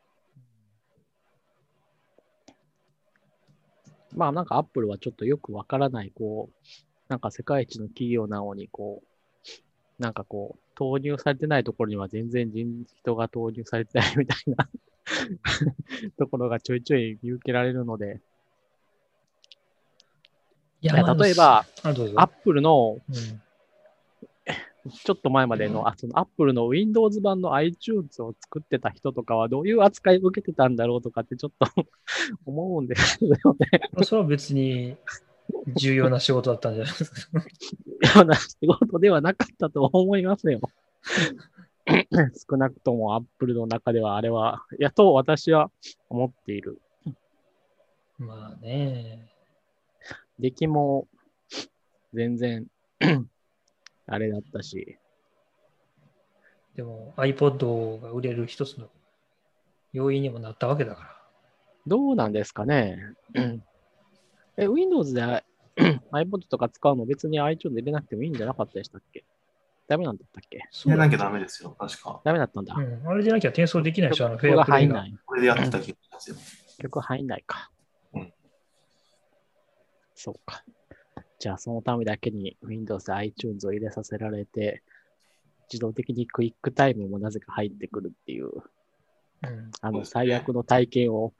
まあ、なんかアップルはちょっとよくわからない、こう、なんか世界一の企業なのに、こう、なんかこう、投入されてないところには全然人人が投入されてないみたいな ところがちょいちょい見受けられるので、
いや
例えば、アップルの
うん
ちょっと前までの、あその Apple の Windows 版の iTunes を作ってた人とかはどういう扱いを受けてたんだろうとかってちょっと 思うんですよね。
それは別に重要な仕事だったんじゃないですか。
ような仕事ではなかったと思いますよ。少なくとも Apple の中ではあれは、いやと私は思っている。
まあね。
出来も全然 あれだったし、
でも iPod が売れる一つの要因にもなったわけだから。
どうなんですかね。え、Windows で iPod とか使うの別に iTunes で入れなくてもいいんじゃなかったでしたっけ？ダメなんだったっけ？
そ
れなきゃダメですよ、確か。
ダメだったんだ。
うん、あれでなきゃ転送できないでしょ、あのフェアプレイが。
入んない。
これでやってた気がしますよ。
曲入んないか。
うん
そうか。じゃあ、そのためだけに Windows で iTunes を入れさせられて、自動的にクイックタイムもなぜか入ってくるっていう、
うん、
あの最悪の体験を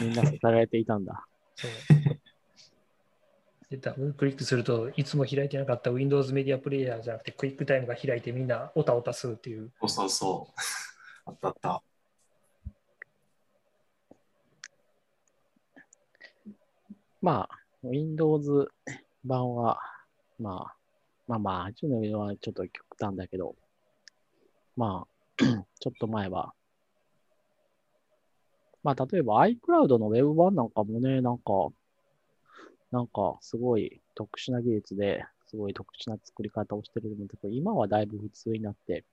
みんなさせられていたんだ。
そう。で、ダブルクリックするといつも開いてなかった Windows メディアプレイヤーじゃなくて、クイックタイムが開いてみんなオタオタするっていう。
そうそうそう。あったあった。
まあ、Windows 版は、まあ、まあまあ、iTunes の上はちょっと極端だけど、まあ、ちょっと前は、まあ、例えば iCloud の Web 版なんかもね、なんか、なんかすごい特殊な技術で、すごい特殊な作り方をしてるんだけど、今はだいぶ普通になって、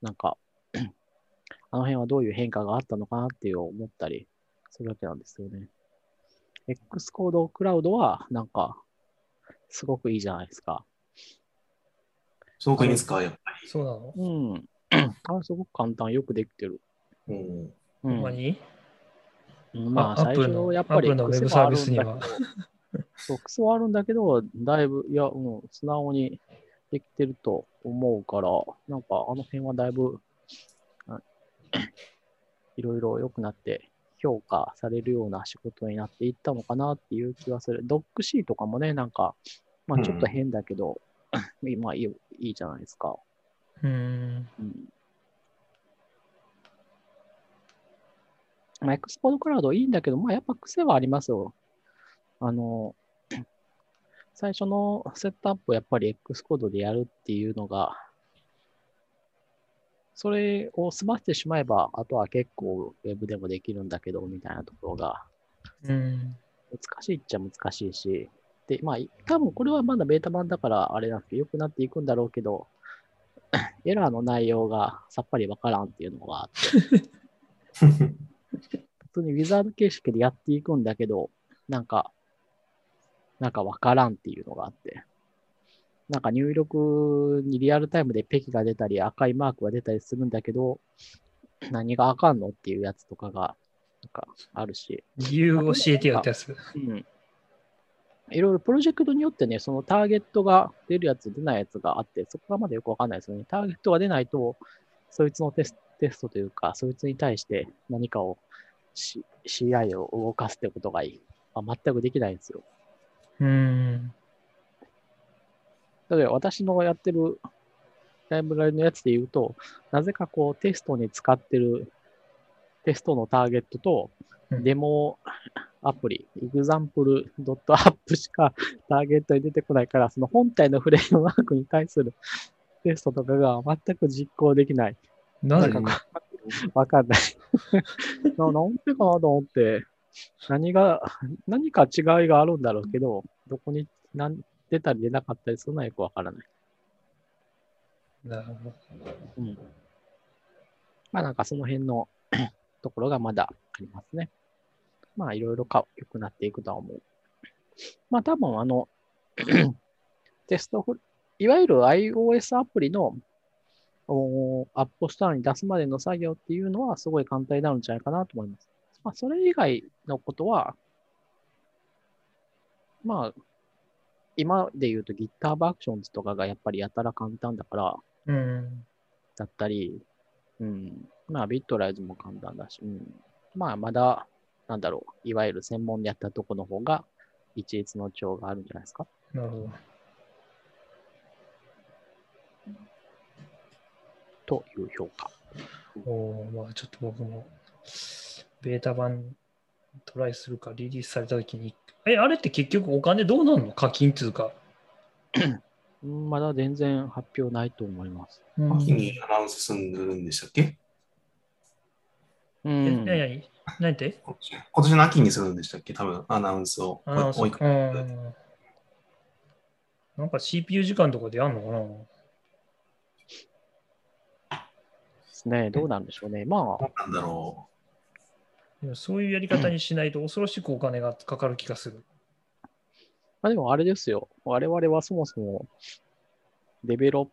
なんか、あの辺はどういう変化があったのかなっていう思ったりするわけなんですよね。X コードクラウドは、なんか、すごくいいじゃないですか。
すごくいいんですか、やっぱ
そうなの、
うん。あれすごく簡単、よくできてる。
り。うん。
う
ほんま
ん。
に
まあ、最初、やっぱり
アップルのウェブサービスには
そう、癖はあるんだけど、だいぶ、いや、もう、素直にできてると思うから、なんか、あの辺はだいぶ、あいろいろ良くなって、評価されるような仕事になっていったのかなっていう気がする。ドックシーとかもね、なんか、まあ、ちょっと変だけど、まあいい、いいじゃないですか。
うん。
うん。まあ、エクスポートクラウドいいんだけど、まあ、やっぱ癖はありますよ。あの、最初のセットアップをやっぱり X コードでやるっていうのが、それを済ませてしまえば、あとは結構 Web でもできるんだけど、みたいなところが、
うん。
難しいっちゃ難しいし、で、まあ、多分これはまだベータ版だからあれなんですけど、良くなっていくんだろうけど、エラーの内容がさっぱりわからんっていうのがあって、普通にウィザード形式でやっていくんだけど、なんか、なんかわからんっていうのがあって、なんか入力にリアルタイムでペキが出たり赤いマークが出たりするんだけど、何があかんのっていうやつとかが、なんかあるし、
理由教えてよってやつ。
うん。いろいろプロジェクトによってね、そのターゲットが出るやつ、出ないやつがあって、そこがまだよくわかんないですよね。ターゲットが出ないと、そいつのテステストというか、そいつに対して何かを、CI を動かすってことがいい。あ全くできないんですよ。
うん。
例えば私のやってるライブラリのやつで言うと、なぜかこうテストに使ってるテストのターゲットと
うん
デモアプリ、example.app しか ターゲットに出てこないから、その本体のフレームワークに対する テストとかが全く実行できない。
な
んかわかんない。ななんでかなと思って、何が、何か違いがあるんだろうけど、どこに何出たり出なかったりするのはよくわからない。
なるほど。
うん。まあなんかその辺の ところがまだありますね。まあ、いろいろか良くなっていくとは思う。まあ、多分あの、テストフ、いわゆる iOS アプリのお App Store に出すまでの作業っていうのはすごい簡単になるんじゃないかなと思います。まあ、それ以外のことは、まあ、今で言うと GitHub Actions とかがやっぱりやたら簡単だから、
うん。
だったり、うん。まあ、 Bitrise も簡単だし、うん。まあ、まだ、なんだろう、いわゆる専門でやったとこの方が、一律の長があるんじゃないですか？
なるほど。
という評価。
おーまあちょっと僕も、ベータ版トライするか、リリースされたときに、え、あれって結局お金どうなんの課金っていうか。
うんまだ全然発表ないと思います。
うん
秋にアナウンスするんでしたっけ？
う
え、
ん。
なになに何て？
今年の秋にするんでしたっけ？多分アナウンスを。
ああ、そ
追いか
うか。うんなんか CPU 時間とかでやんのかな？
ですね。どうなんでしょうね。まあ、
どうなんだろ
いやそういうやり方にしないと恐ろしくお金がかかる気がする。
まあでもあれですよ。我々はそもそもデベロッ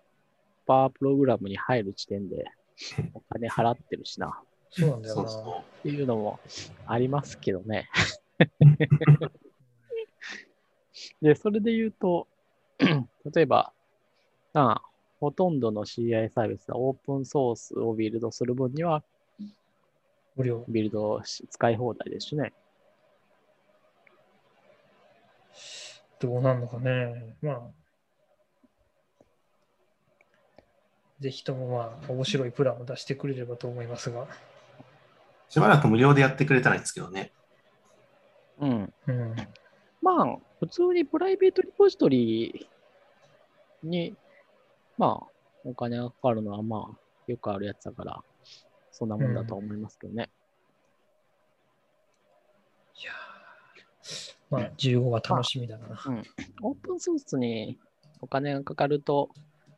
パープログラムに入る時点でお金払ってるしな。
そうなん
う。
だよな。
そうそ
っていうのもありますけどね。で、それで言うと、例えば、あほとんどの CI サービスはオープンソースをビルドする分には
無料。
ビルドし使い放題ですしね。
どうなんのかね。まあ。ぜひともまあ、面白いプランを出してくれればと思いますが。
う。しばらく無料でやってくれたらいいんですけどね。
うん。
うん。
まあ、普通にプライベートリポジトリに、まあ、お金がかかるのはまあ、よくあるやつだから、そんなもんだと思いますけどね。
いやーまあ、15が楽しみだな。
オープンソースにお金がかかると、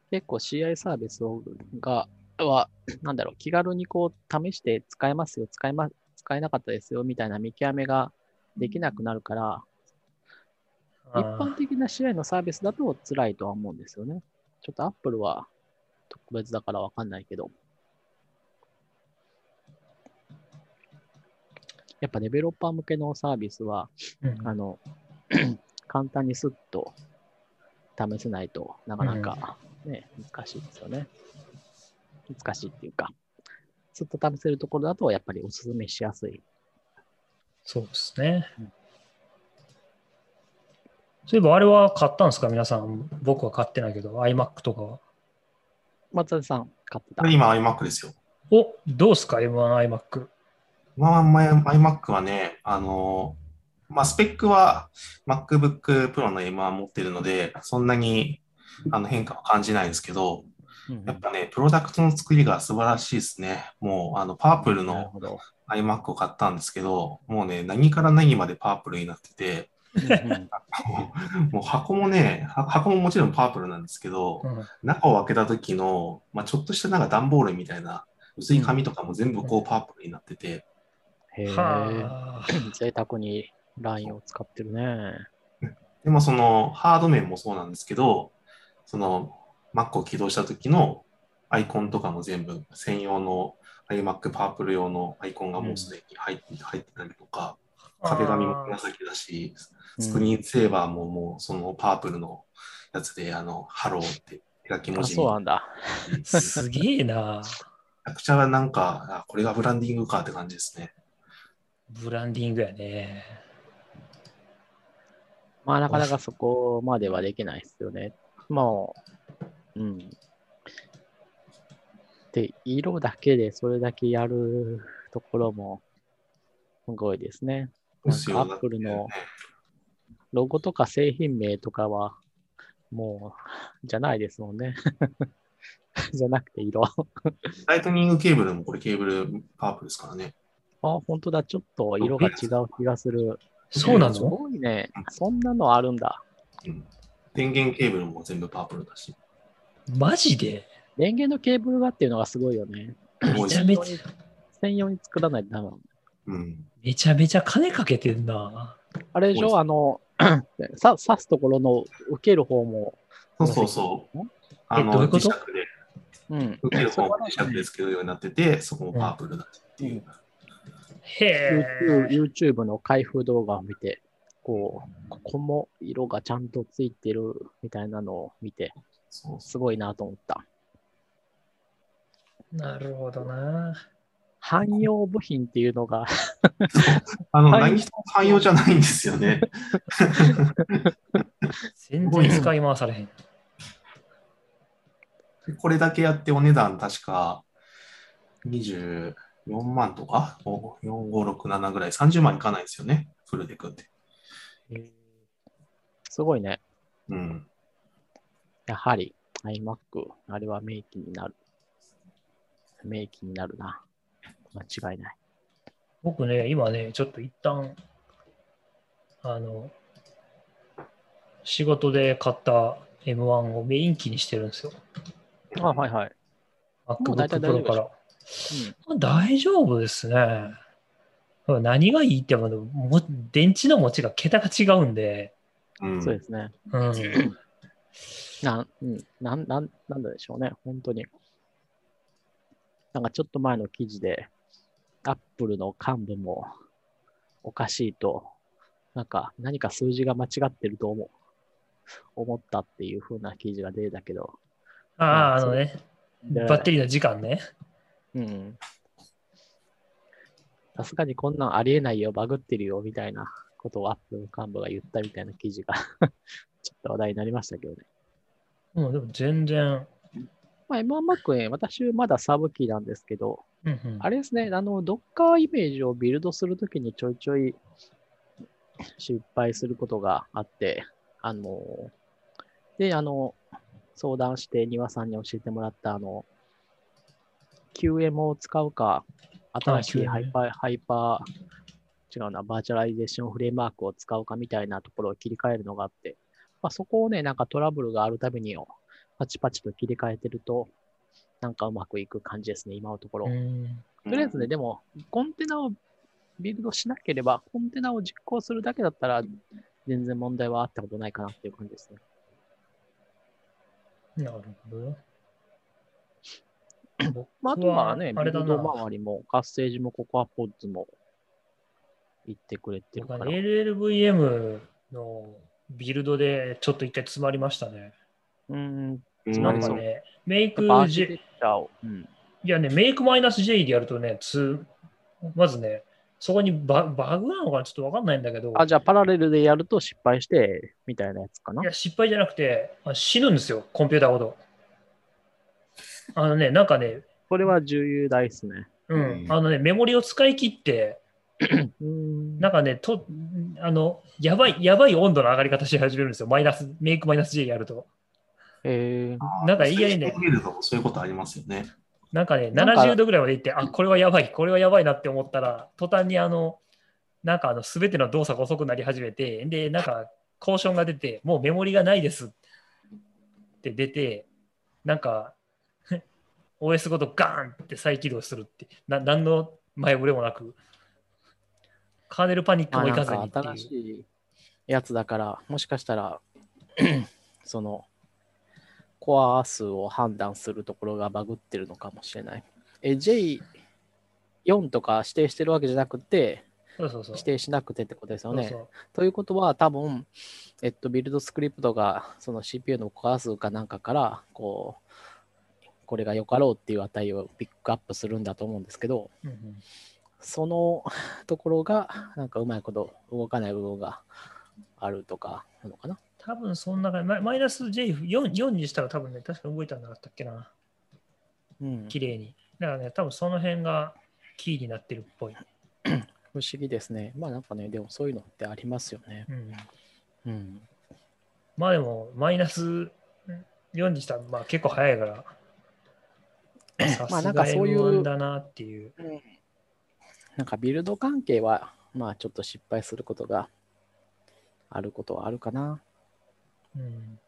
結構 CI サービスをが、は、なんだろう、気軽にこう試して使えますよ、使えま、使えなかったですよ、みたいな見極めができなくなるから、
あ
一般的な CI のサービスだと辛いとは思うんですよね。ちょっと Apple は特別だからわかんないけど。やっぱデベロッパー向けのサービスは、
ーうん
あの、簡単にスッと試せないとなかなかね、難しいですよね。難しいっていうか、スッと試せるところだとやっぱりおすすめしやすい。
そうですね
うん。
そういえば、あれは買ったんですか？皆さん。僕は買ってないけど、iMac とかは。
松田さん、買ってた。
今 iMac ですよ。
お、どうですか ?M1iMac。
まあ、まあ iMac はね、あの、まあ、スペックは MacBook Pro の M1 持ってるので、そんなにあの変化は感じないんですけど、
うん
やっぱね、プロダクトの作りが素晴らしいですね。もう、あの、パープルの iMac を買ったんですけど、もうね、何から何までパープルになってて、もう箱もね、は箱ももちろんパープルなんですけど
う、ん。
中を開けた時の、まあ、ちょっとしたなんか段ボールみたいな薄い紙とかも全部こうパープルになってて、
へえ、
はあ。
贅沢にラインを使ってるね。
でもそのハード面もそうなんですけど、その Mac を起動した時のアイコンとかも全部専用の iMac パープル用のアイコンがもうすでに入って入ってたりとか、壁紙も紫だし、スクリーンセーバーももうそのパープルのやつで、あの、ハローって手書き文
あ、
字
そうなんだ。
めち
すげえな。
ゃくちゃなんか、あこれがブランディングかって感じですね。
ブランディングやね。
まあ、なかなかそこまではできないですよね。もう、うん。で、色だけでそれだけやるところも、すごいですね。
ですよ
なんか Apple のロゴとか製品名とかは、もう、じゃないですもんね。じゃなくて色。
ライトニングケーブルもこれケーブルパープルですからね。
あ、本当だ。ちょっと色が違う気がする。す
そうなの？
ごいね。そんなのあるんだ。
うん電源ケーブルも全部パープルだし。
マジで？
電源のケーブルがっていうのがすごいよね。
めちゃめちゃ。
専用に作らないとダメなの。
うん。
めちゃめちゃ金かけてんな。
あれでしょ？あの、さ刺すところの受ける方も、
そうそうそう。あ
えどういうこと？
磁石で、
うん。
受ける方も磁石でつけるようになってて、そこもパープルだっていう。
へえ。
YouTube, YouTube の開封動画を見て、こう、ここも色がちゃんとついてるみたいなのを見て、
そう
すごいなと思った。
なるほどな。
汎用部品っていうのが、
あの、
はい
何一つ汎用じゃないんですよね。
全然使い回されへん。
これだけやってお値段確か24万とか、お4、5、6、7ぐらい、30万いかないですよね。フルで組んで。
すごいね。
うん。
やはり iMac、あれは名機になる。名機になるな。間違いない。
僕ね、今ね、ちょっと一旦、あの、仕事で買った M1 をメイン機にしてるんですよ。
あ、はいはい。
MacBook Pro から。まあ大丈夫ですね。何がいいってもも、電池の持ちが桁が違うんで、
うん
うん、そうですね。
うん、
なん、うん、なん、なん、なんだでしょうね。本当に。なんかちょっと前の記事で、アップルの幹部もおかしいと、なんか何か数字が間違ってると思う、思ったっていう風な記事が出たけど。
ああ、あのね、
で
バッテリーの時間ね。
うん。さすがにこんなんありえないよ、バグってるよ、みたいなことをアップ幹部が言ったみたいな記事が ちょっと話題になりましたけどね。
うん、でも全然、
まあ、M1Mac ね、私まだサブキーなんですけど、
うんうん、
あれですね、あの、Docker イメージをビルドするときにちょいちょい失敗することがあって、あの、で、あの、相談して庭さんに教えてもらった、あの、QM を使うか、新しいハイパー、ハイパー、違うな、 Virtualization Framework を使うかみたいなところを切り替えるのがあって、まあ、そこをね、なんかトラブルがあるたびにパチパチと切り替えてると、なんかうまくいく感じですね、今のところ。
うん
とりあえずね、でも、コンテナをビルドしなければ、コンテナを実行するだけだったら、全然問題はあったことないかなっていう感じですね。
なるほど。僕
まあ、あとはね、ビルド
あれだな。
周りも、カッセージもココアポッズも言ってくれてるから。
LLVM のビルドでちょっと一回詰まりましたね。
うん、
なんかね、メイク J。
うん。
いやね、メイクマイナス J でやるとね、つまずね、そこにババグなのかなちょっとわかんないんだけど、
あ、じゃあパラレルでやると失敗して、みたいなやつかない
や、失敗じゃなくて、あ死ぬんですよ、コンピューターごと。あのね、なんかね、
これは重要大ですね。
うん、
うん
あのね、メモリを使い切って、
うん。
なんかね、と、あの、やばい、やばい温度の上がり方し始めるんですよ。マイナス、メイクマイナス J やると。
えー、
なんかいきなりね
そういうことありますよね。
なんかね、
なんか
70度ぐらいまでいって、あ、これはやばい、これはやばいなって思ったら、途端にあの、なんかあの、すべての動作が遅くなり始めて、で、なんか、コーションが出て、もうメモリがないですって出て、なんか、OS ごとガーンって再起動するって、な何の前触れもなく、カーネルパニック
まあ、
もい
か
ずにっていう。
新しいやつだから、もしかしたら、その、コア数を判断するところがバグってるのかもしれない。え、J4 とか指定してるわけじゃなくて、
そうそうそう。
指定しなくてってことですよね。
そうそう
ということは、多分、えっと、ビルドスクリプトが、その CPU のコア数かなんかから、こう、これがよかろうっていう値をピックアップするんだと思うんですけど、
うんうん
その ところが、なんかうまいこと動かない部分があるとか、なのかな？
多分そんな感じ、マイマイナス J4 4にしたら多分ね、確か動いたんなかったっけな。
うん。
綺麗に。だからね、多分その辺がキーになってるっぽい。
不思議ですね。まあなんかね、でもそういうのってありますよね。
うん、
うん。
まあでも、マイナス4にしたら、まあ結構早いから、さ
まあなんかそういう
M1 だなっていう。
なんかビルド関係は、まあちょっと失敗することがあることはあるかな。
うん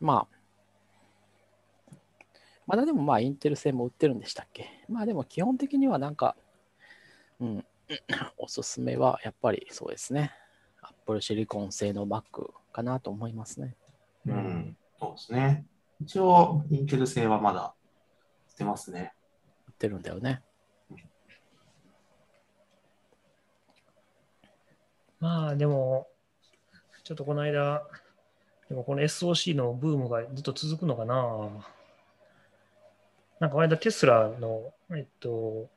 まあ、まだでもまあインテル製も売ってるんでしたっけ？まあでも基本的にはなんか、うん、おすすめはやっぱりそうですね。Apple シリコン製の Mac かなと思いますね。
うん。そうですね。一応、インテル製はまだ売ってますね。
売ってるんだよね。
まあでも、ちょっとこの間、でもこの SOC のブームがずっと続くのかな。なんかこの間テスラの、えっと、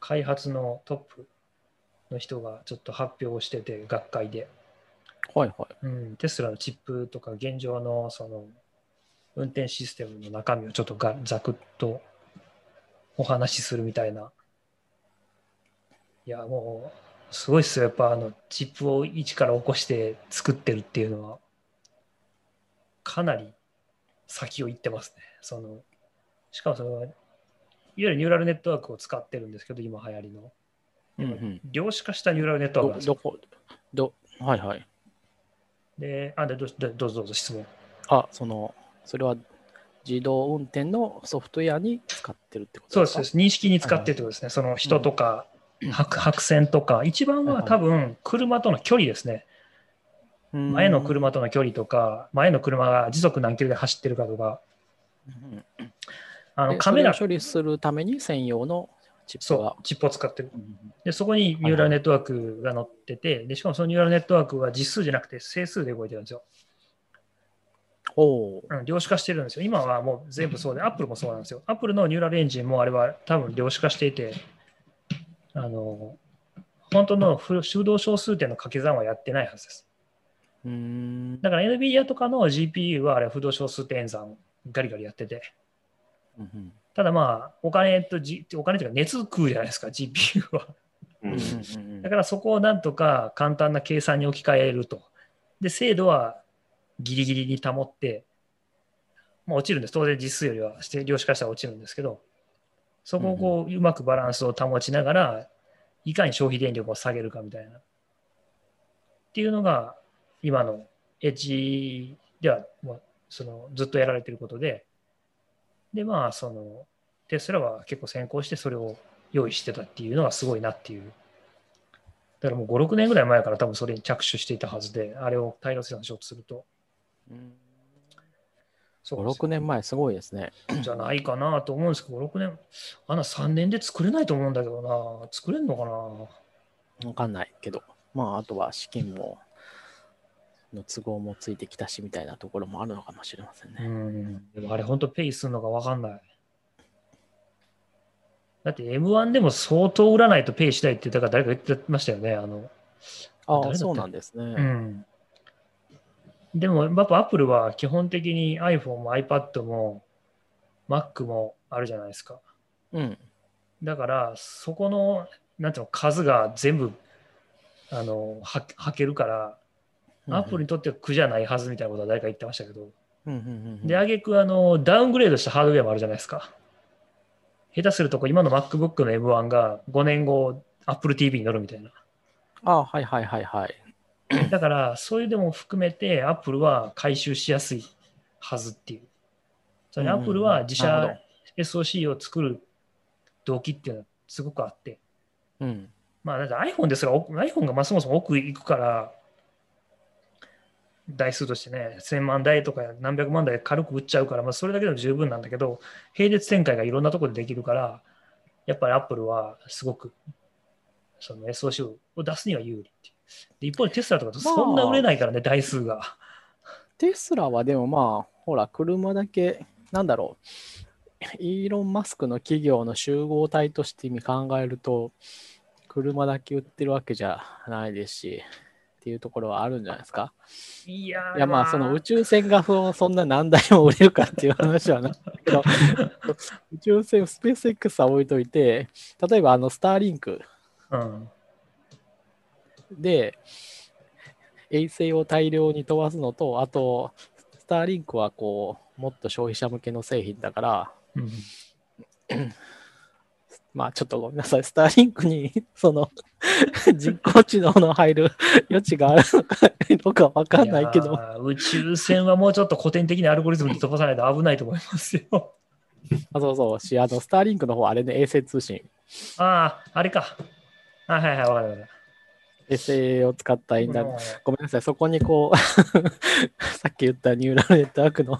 開発のトップの人がちょっと発表をしてて、学会で。
はいはい。
うん、テスラのチップとか現状のその運転システムの中身をちょっとがざくっとお話しするみたいな。いや、もうすごいっすよ。やっぱあのチップを一から起こして作ってるっていうのはかなり先を行ってますね。そのしかもそのいわゆるニューラルネットワークを使ってるんですけど、今流行りの。
うんうん。
量子化したニューラルネットワークなんですよ。
どどこ、ど、はいはい。
で、あ、でどうどどうぞどうぞ質問。
あ、その、それは自動運転のソフトウェアに使ってるってこと
そうです
か
そうです。認識に使ってるってことですね。その人とか、白白線とか、一番は多分車との距離ですね。
うん
前の車との距離とか、前の車が時速何キロで走ってるかとか、
うん
あの
で
カメラ、
処理するために専用のチップが
そう、チップを使ってる。
うん
で、そこにニューラルネットワークが載ってて、でしかもそのニューラルネットワークは実数じゃなくて整数で動いてるんですよ。
おー
うん、量子化してるんですよ。今はもう全部そうで、アップルもそうなんですよ。アップルのニューラルエンジンもあれは多分量子化していて、あの、本当の不修道小数点の掛け算はやってないはずです。
うーん
だから NVIDIA とかの GPU はあれは不動小数点演算ガリガリやってて、
うんうん
ただまあ、お金と、G、お金というか熱食うじゃないですか、GPU は。だからそこをなんとか簡単な計算に置き換えると。で、精度はギリギリに保って、まあ、落ちるんです。当然実数よりはして量子化したら落ちるんですけど、そこをこううまくバランスを保ちながら、いかに消費電力を下げるかみたいな。っていうのが、今のエッジではそのずっとやられてることで、で、まあ、そのテスラは結構先行してそれを用意してたっていうのがすごいなっていう。だからもう5、6年ぐらい前から多分それに着手していたはずで、あれを大量生産しようとすると。
うん5、
そうです
6年前、すごいですね。
じゃないかなと思うんですけど、5、6年、あんな3年で作れないと思うんだけどな。作れんのかな
わかんないけど、まあ、あとは資金も、の都合もついてきたしみたいなところもあるのかもしれません
う
ね。
ん。でもあれ本当ペイするのか分かんない。だって M1 でも相当売らないとペイしたいってだから誰か言ってましたよね。あの
あそうなんですね。
うん。でも、やっぱ Apple は基本的に iPhone も iPad も Mac もあるじゃないですか。
うん。
だから、そこの、なんていうの、数が全部、あの、ははけるから、アップルにとっては苦じゃないはずみたいなことは誰か言ってましたけど、で、挙句あの、ダウングレードしたハードウェアもあるじゃないですか。下手すると、こう今の MacBook の M1 が5年後、Apple TV に乗るみたいな。
あはいはいはいはい。
だから、そういうでも含めて、アップルは回収しやすいはずっていう。それにアップルは自社 SOC を作る動機っていうのはすごくあって、
うん。
まあ、だって iPhone ですが、お iPhone がまあそもそも奥行くから、台数としてね、1000万台とか何百万台軽く売っちゃうから、まあ、それだけでも十分なんだけど、並列展開がいろんなところでできるから、やっぱり Apple はすごくその SOC を出すには有利って。で一方でテスラとかとそんな売れないからね、台数が。
テスラはでもまあ、ほら、車だけ、なんだろう、イーロン・マスクの企業の集合体として考えると、車だけ売ってるわけじゃないですし、っていうところはあるんじゃないですか？
いやー
いやまあ、その宇宙船がそそんな何台も売れるかっていう話はないけど、宇宙船、スペース X は置いといて、例えばあのスターリンク
うん。
で衛星を大量に飛ばすのと、あと、スターリンクはこう、もっと消費者向けの製品だから、
うん
まあちょっとごめんなさい、スターリンクにその 人工知能の入る余地があるのかどうかわかんないけど。
宇宙船はもうちょっと古典的なアルゴリズムで飛ばさないと危ないと思いますよ。
あそうそうし、あの、スターリンクの方、あれね、衛星通信。
ああ、あれか。あはいはい、わかるわかる。
衛星を使ったインターネット。
も
ごめんなさい、そこにこう、さっき言ったニューラルネットワークの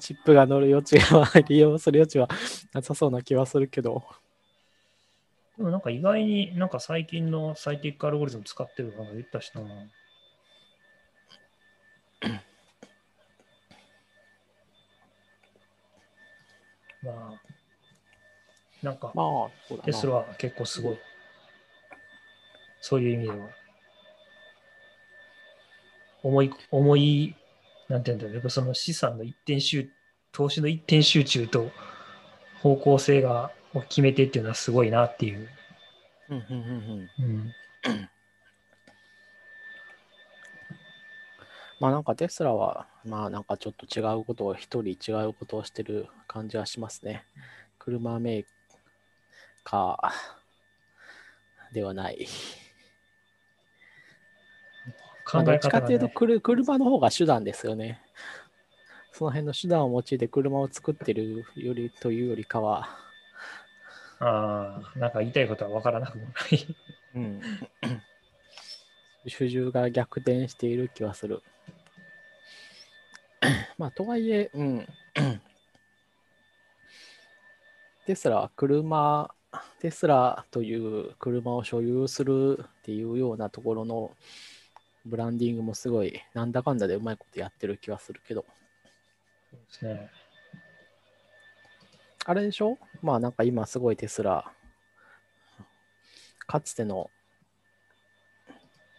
チップが乗る余地は、利用する余地はなさそうな気はするけど。
うでもなんか意外になんか最近のサイティックアルゴリズム使ってるのが言ったしな。まあ、なんか、
まあ。
テスラは結構すごい。そういう意味では。重い、重い、なんていうんだろう、やっぱその資産の一点集、投資の一点集中と方向性がを決めてっていうのはすごいなっていう。
うんうんうんうん
うん。
まあなんかテスラは、まあなんかちょっと違うことを、一人違うことをしてる感じはしますね。車メーカーではない。
考
まあどっちかっていうと車の方が手段ですよね。その辺の手段を用いて車を作ってるよりというよりかは、
ああ、なんか言いたいことは分からなくもない。
うん、主従が逆転している気はする。まあ、とはいえ、うん。テスラは車、テスラという車を所有するっていうようなところのブランディングもすごい、なんだかんだでうまいことやってる気はするけど、
そうですね。
あれでしょ？まあなんか今すごいテスラ、かつての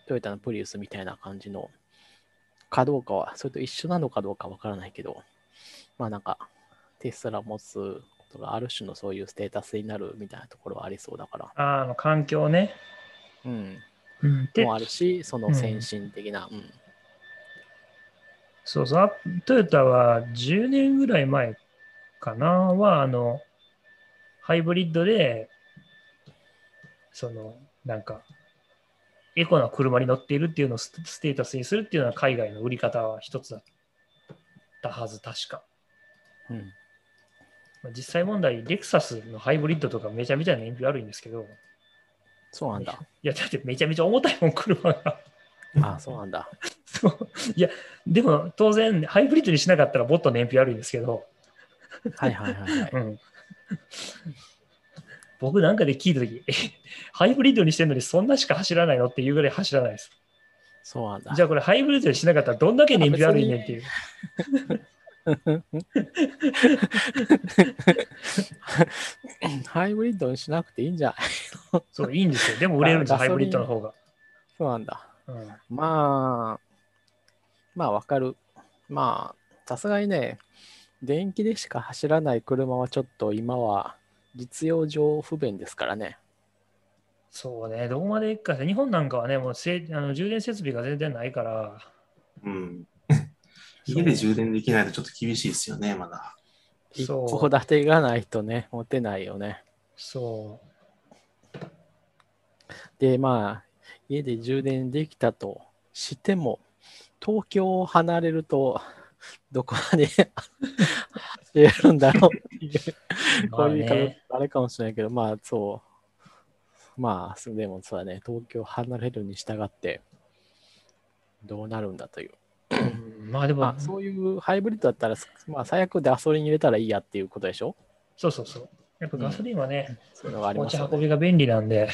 トヨタのプリウスみたいな感じのかどうかは、それと一緒なのかどうかわからないけど、まあなんかテスラ持つことがある種のそういうステータスになるみたいなところはありそうだから、
あーあの環境ね。
うん。
うん、で
もあるし、その先進的な、うん。
そうそう、あトヨタは10年ぐらい前かなは、あの、ハイブリッドで、その、なんか、エコな車に乗っているっていうのをスステータスにするっていうのは海外の売り方は一つだったはず、確か。
うん。
まあ実際問題、レクサスのハイブリッドとかめちゃめちゃ燃費悪いんですけど、
そうなんだ。
いや、だってめちゃめちゃ重たいもん、車が。
ああ、そうなんだ。
そう。いや、でも当然、ハイブリッドにしなかったらもっと燃費悪いんですけど、
はいはいはい、はい。
うん。僕なんかで聞いたとき、え ハイブリッドにしてるのにそんなしか走らないのっていうぐらい走らないです。
そうなんだ。
じゃあこれハイブリッドにしなかったらどんだけ燃費悪いねんっていう。
ハイブリッドにしなくていいんじゃない？
そう、いいんですよ。でも売れるんですハイブリッドの方が。
そうなんだ。
うん、
まあ、まあわかる。まあ、さすがにね、電気でしか走らない車はちょっと今は実用上不便ですからね。
そうね、どこまで行くか。日本なんかはね、もうせあの充電設備が全然ないから、
うん。家で充電できないとちょっと厳しいですよね、まだ。
一
そう
戸建てがないとね、持てないよね。
そ
で、まあ、家で充電できたとしても、東京を離れると、どこまで走れるんだろうっていう、
う。
こういう
まあ
れかもしれないけど、まあそう。まあ、そうでもそうだね、東京を離れるに従って、どうなるんだという。
うんまあでも、
まあ、そういうハイブリッドだったら、まあ、最悪ガソリン入れたらいいやっていうことでしょ？
そうそうそう。やっぱガソリンはね、
そういうのがあり
持ち。運びが便利なんで、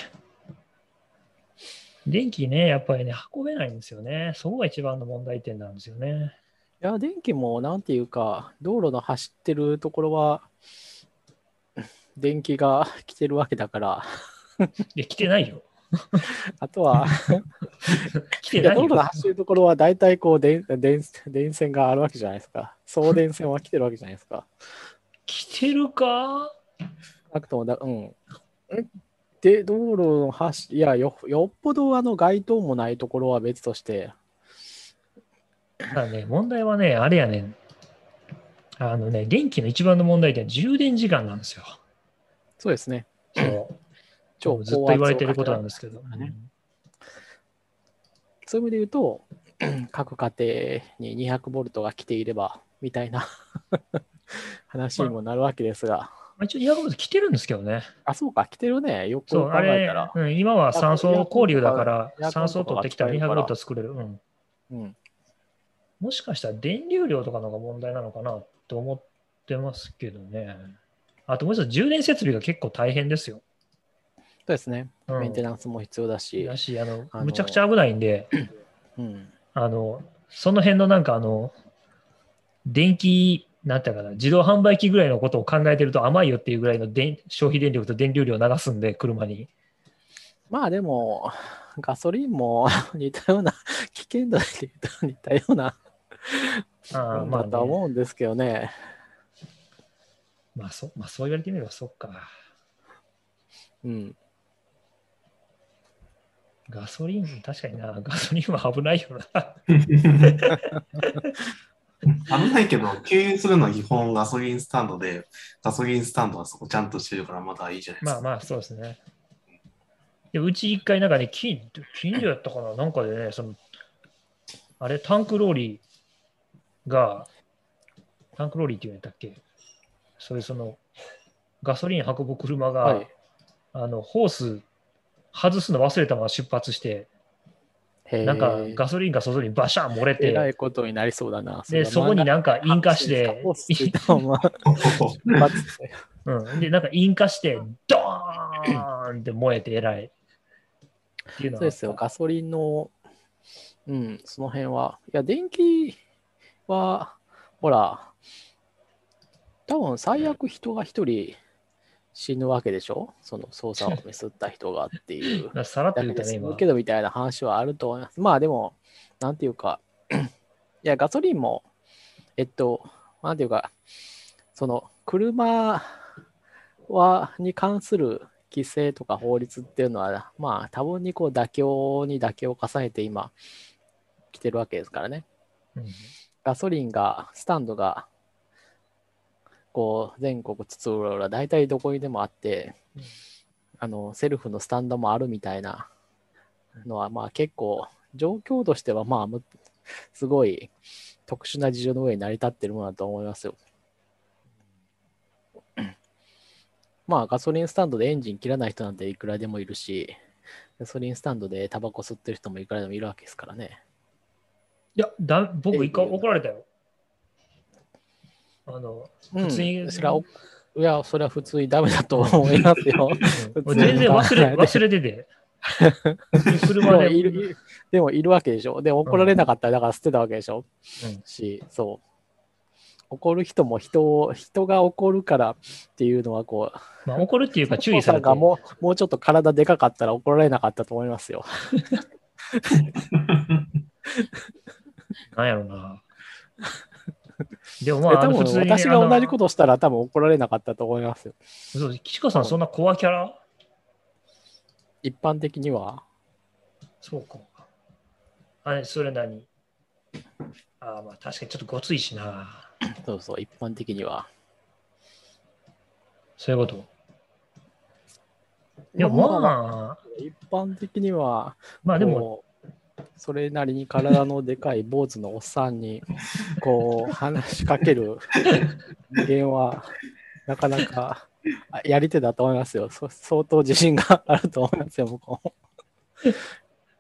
電気ね、やっぱりね、運べないんですよね。そこが一番の問題点なんですよね。
いや、電気もなんていうか、道路の走ってるところは、電気が来てるわけだから、
いや、来てないよ。
あとは、
来てないよ。
道路の走るところは大体こう電電、電線があるわけじゃないですか。送電線は来てるわけじゃないですか。
来てるか？
なくともだ、うん。で、道路の走いやよ、よっぽどあの街灯もないところは別として、
だからね、問題はね、あれやねん。あのね、電気の一番の問題点は充電時間なんですよ。
そうですね。
そう。
超
ずっと言われてることなんですけど。
ねそういう意味で言うと、各家庭に200ボルトが来ていれば、みたいな 話にもなるわけですが。
まあ、一応200ボルト来てるんですけどね。
あ、そうか、来てるね。よく
そう、
考
あれ
えたら、。
うん、今は酸素交流だから酸素を取ってきたら200
エアコンとか
ボルト作れる。うん。
うん。
もしかしたら電流量とかのが問題なのかなと思ってますけどね。あともう一つ、充電設備が結構大変ですよ。
そうですね。
うん
メンテナンスも必要だし
だ。し、あの、
あの
むちゃくちゃ危ないんで、
うん。
あの、その辺のなんかあの、電気、なんていうかな、自動販売機ぐらいのことを考えてると甘いよっていうぐらいの電消費電力と電流量を流すんで、車に。
まあでも、ガソリンも似たような、危険度で言うと似たような
ああまあ、
もんだと思うんですけどね。
まあそ、まあ、そう言われてみればそっか。
うん。
ガソリン、確かにな、ガソリンは危ないよな。
危ないけど、給油するのは基本ガソリンスタンドで、ガソリンスタンドはそこちゃんとしてるからまだいいじゃないですか。
まあまあ、そうですね。でうち一回なんかね、近近所やったかな、なんかでね、その、あれ、タンクローリーが、タンクローリーっていうんやったっけ？そういうその、ガソリン運ぶ車が、
はい。
あの、ホース外すの忘れたまま出発して、なんかガソリンが外にバシャン漏れ
えら
て、
いことになりそうだな。
で、そこになんか引火して、うん、で、なんか引火して、ドーンって燃えて偉い。っていうのは
そうですよ、ガソリンの、うん、その辺は。いや、電気は、ほら、多分最悪人が一人死ぬわけでしょ？その操作をミスった人がっていう。
さらっと言ったね、今。
けどみたいな話はあると思います。まあでも、なんていうか、いや、ガソリンも、えっと、なんていうか、その、車は、に関する規制とか法律っていうのは、まあ、多分にこう、妥協に妥協を重ねて今、来てるわけですからね。
うん
ガソリンが、スタンドが、こう、全国津々浦々、大体どこにでもあって
うん、
あの、セルフのスタンドもあるみたいなのは、まあ結構、状況としては、まあ、むすごい特殊な事情の上に成り立ってるものだと思いますよ。まあ、ガソリンスタンドでエンジン切らない人なんていくらでもいるし、ガソリンスタンドでタバコ吸ってる人もいくらでもいるわけですからね。
いや、だ僕、一回
え
怒られたよ。あの、
うん、
普通に
それはおいや、それは普通にダメだと思いますよ。
全然忘れ
はい
忘れてて。
で
車で。
もいるいるでもいるわけでしょ。で、怒られなかったら、だから捨てたわけでしょ。
うん
し、そう。怒る人も人を、人が怒るからっていうのは、こう、
まあ、怒るっていうか注意されて。
もうもうちょっと体でかかったら怒られなかったと思いますよ。
なんやろな。でもまあ、
多分私が同じこととしたら多分怒られなかったと思いますよ。
そう岸川さん、そんなコアキャラ
一般的には？
そうか。あれ、それ何ああ、まあ確かにちょっとごついしな。
そうそう、一般的には。
そういうこと？でもまあ、
一般的には、
まあでも、
それなりに体のでかい坊主のおっさんに、こう、話しかける人間は、なかなかあやり手だと思いますよ。そ相当自信があると思いますよ、僕も。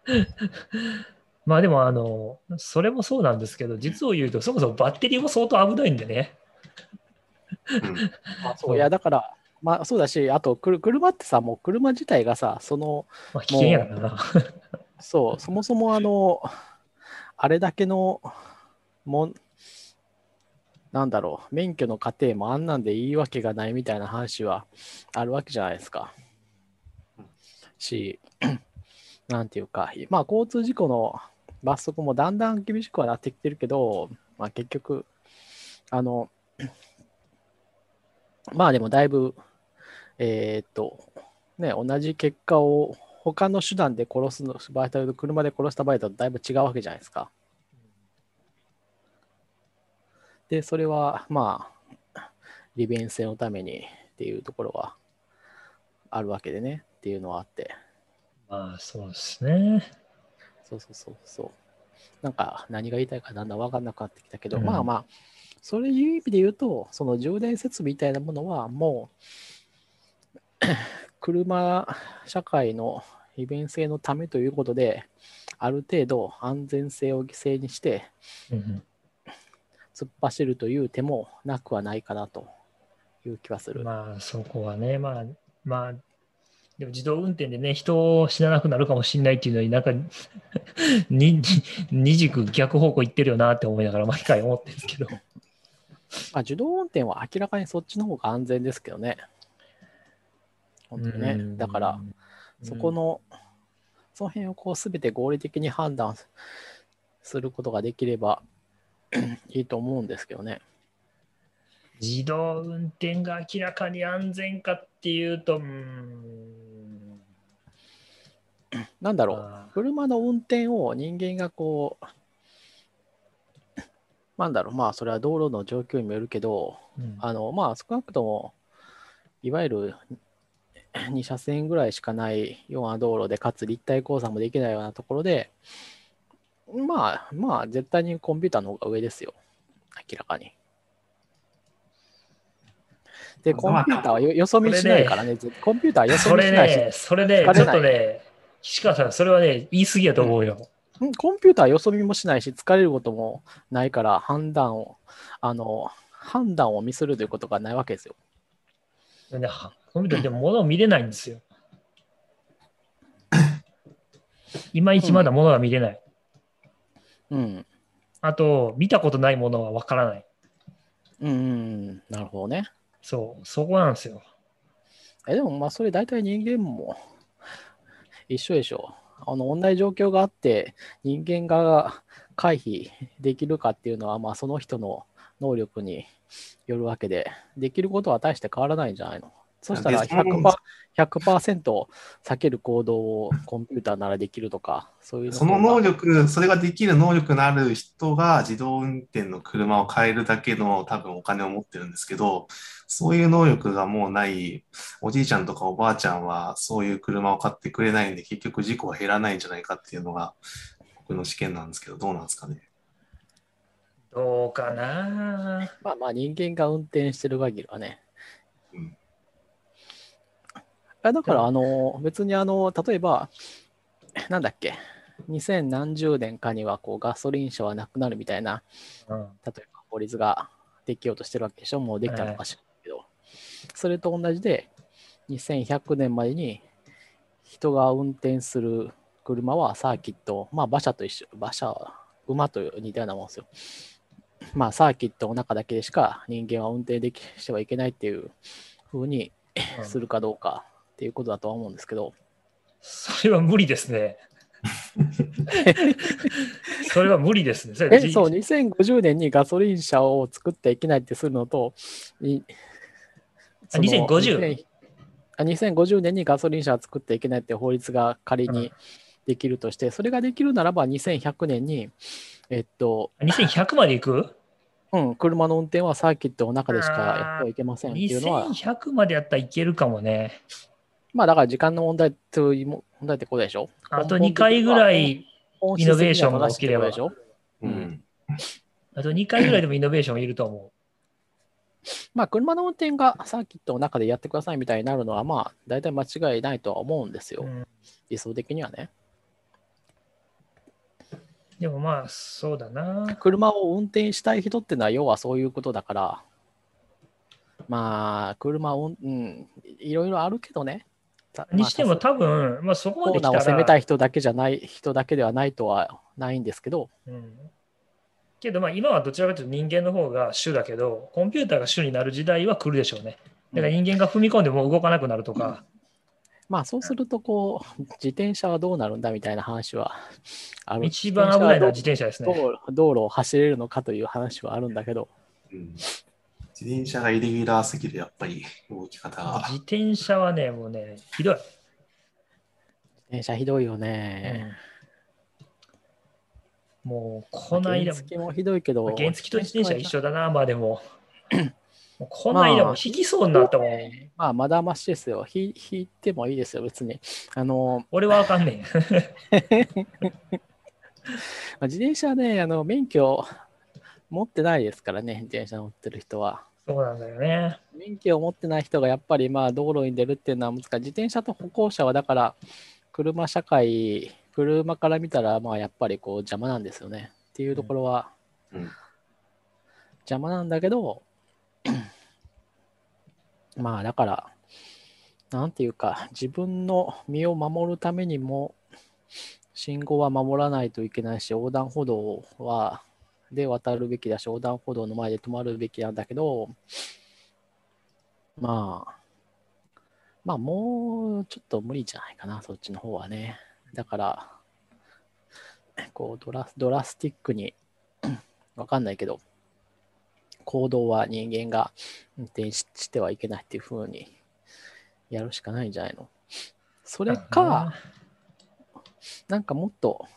まあでも、あの、それもそうなんですけど、実を言うと、そもそもバッテリーも相当危ないんでね。
うん
あそういや、だから、まあそうだし、あと、くる車ってさ、もう車自体がさ、その、
まあ危険やからな。
そう、そもそもあの、あれだけのもん、なんだろう、免許の過程もあんなんでいいわけがないみたいな話はあるわけじゃないですか。し、なんていうか、まあ交通事故の罰則もだんだん厳しくはなってきてるけど、まあ結局、あの、まあでもだいぶ、えーっと、ね、同じ結果を他の手段で殺すの場合と車で殺した場合だとだいぶ違うわけじゃないですか。で、それはまあ、利便性のためにっていうところはあるわけでねっていうのはあって。
まあそうですね。
そうそうそうそう。なんか何が言いたいかだんだん分かんなくなってきたけど、
うん
まあまあ、そういう意味で言うと、その充電設備みたいなものはもう、車社会の利便性のためということで、ある程度安全性を犠牲にして
うん
突っ走るという手もなくはないかなという気はする。
まあ、そこはね、まあ、まあ、でも自動運転でね、人を死ななくなるかもしれないっていうのになんか に、二軸逆方向行ってるよなって思いながら毎回思ってるんですけど。
まあ、自動運転は明らかにそっちの方が安全ですけどね。本当にね。
うん
だから、そこ、の、その辺をこう全て合理的に判断することができれば いいと思うんですけどね。
自動運転が明らかに安全かっていうと、うーん。
なんだろう、
まあ
車の運転を人間がこう、なんだろう、まあそれは道路の状況にもよるけど、
うん
あの、まあ少なくとも、いわゆる2車線ぐらいしかないような道路で、かつ立体交差もできないようなところで、まあまあ絶対にコンピューターの方が上ですよ。明らかに。で、コンピューターはよよそ見しないからね、コンピューターはよそ見しないし、
ね、それね、
疲れない
ちょっとね、岸川さん、それはね、言い過ぎやと思うよ。
うんコンピューターはよそ見もしないし、疲れることもないから、判断を、あの、判断をミスるということがないわけですよ。
コンピューターでも物を見れないんですよ。いまいちまだ物が見れない。
うん。
あと、見たことないものはわからない。
うん、うん、なるほどね。
そう、そこなんですよ。
え、でも、まあ、それ大体人間も一緒でしょ。あの、同じ状況があって、人間が回避できるかっていうのは、まあ、その人の能力によるわけで、できることは大して変わらないんじゃないの？そしたら
別の
100%、100%避ける行動をコンピューターならできるとか、そういう
その能力、それができる能力のある人が自動運転の車を買えるだけの多分お金を持ってるんですけど、そういう能力がもうないおじいちゃんとかおばあちゃんはそういう車を買ってくれないんで結局事故は減らないんじゃないかっていうのが僕の試験なんですけど、どうなんですかね？
どうかな
まあまあ人間が運転してる限りはね。
うん
あだから、あの、別にあの、例えば、なんだっけ、2000何十年かにはこうガソリン車はなくなるみたいな、
うん。
例えば法律ができようとしてるわけでしょ、もうできたのかしらんけど、それと同じで、2100年までに人が運転する車はサーキット、まあ馬車と一緒、馬車、馬と似たようなもんですよ。まあサーキットの中だけでしか人間は運転できしてはいけないっていう風に
うん。
するかどうかっていうことだとは思うんですけど、
それは無理ですね。それは無理ですね。それ
え、そう、2050年にガソリン車を作っていけないってするのと、い
あ
その
2050
2000あ2050年にガソリン車を作っていけないって法律が仮にできるとして、それができるならば2100年に、えっと、
2100まで行く？
うん、車の運転はサーキットの中でしかやってはいけませんっていうのは、
2100までやったらいけるかもね。
まあだから時間の問題という問題ってことでしょ？
あと2回ぐらい、
本
イノベーションが起きれば
うん。
あと2回ぐらいでもイノベーションいると思
まあ、車の運転がサーキットの中でやってくださいみたいになるのは、まあ、大体間違いないとは思うんです
う。
よ。
うん
理想的にはね。
でもまあ、そうだな。
車を運転したい人ってのは、要はそういうことだから、まあ、車を、うん、いろいろあるけどね。た。
にしても
まあ
多分、まあそこまで来た
コーナーを攻めた
ら、
い人だけじゃない、人だけではないとはないんですけど、
うん。けどまあ今はどちらかというと人間の方が主だけど、コンピューターが主になる時代は来るでしょうね。だから人間が踏み込んでもう動かなくなるとか、
まあそうすると、こう、自転車はどうなるんだみたいな話はある。
一番危ないのは自
自
転車ですね。
道路道路を走れるのかという話はあるんだけど、
うん自転車がイレギュラーすぎる、やっぱり動き方が。
自転車はね、もうね、ひどい。
自転車ひどいよね。
うんもう、こないだ
原付もひどいけど、
原付と自転車一緒だな、まあでも。もうこないだも引きそうになったもん。
まあ、まだましですよ。ひ引いてもいいですよ、別に。あの、
俺はあかんねん。
まあ自転車ね、あの免許持ってないですからね、自転車乗ってる人は。
そうなんだよね。
免許を持ってない人がやっぱりまあ道路に出るっていうのは難しい。自転車と歩行者はだから車社会、車から見たらまあやっぱりこう邪魔なんですよね。っていうところは
うん
邪魔なんだけど、まあだから、なんていうか、自分の身を守るためにも、信号は守らないといけないし、横断歩道は、で渡るべきだし、横断歩道の前で止まるべきなんだけど、まあ、まあもうちょっと無理じゃないかな、そっちの方はね。だから、こうドラ、ドラスティックに、わかんないけど、行動は人間が運転ししてはいけないっていう風にやるしかないんじゃないのそれか、なんかもっと、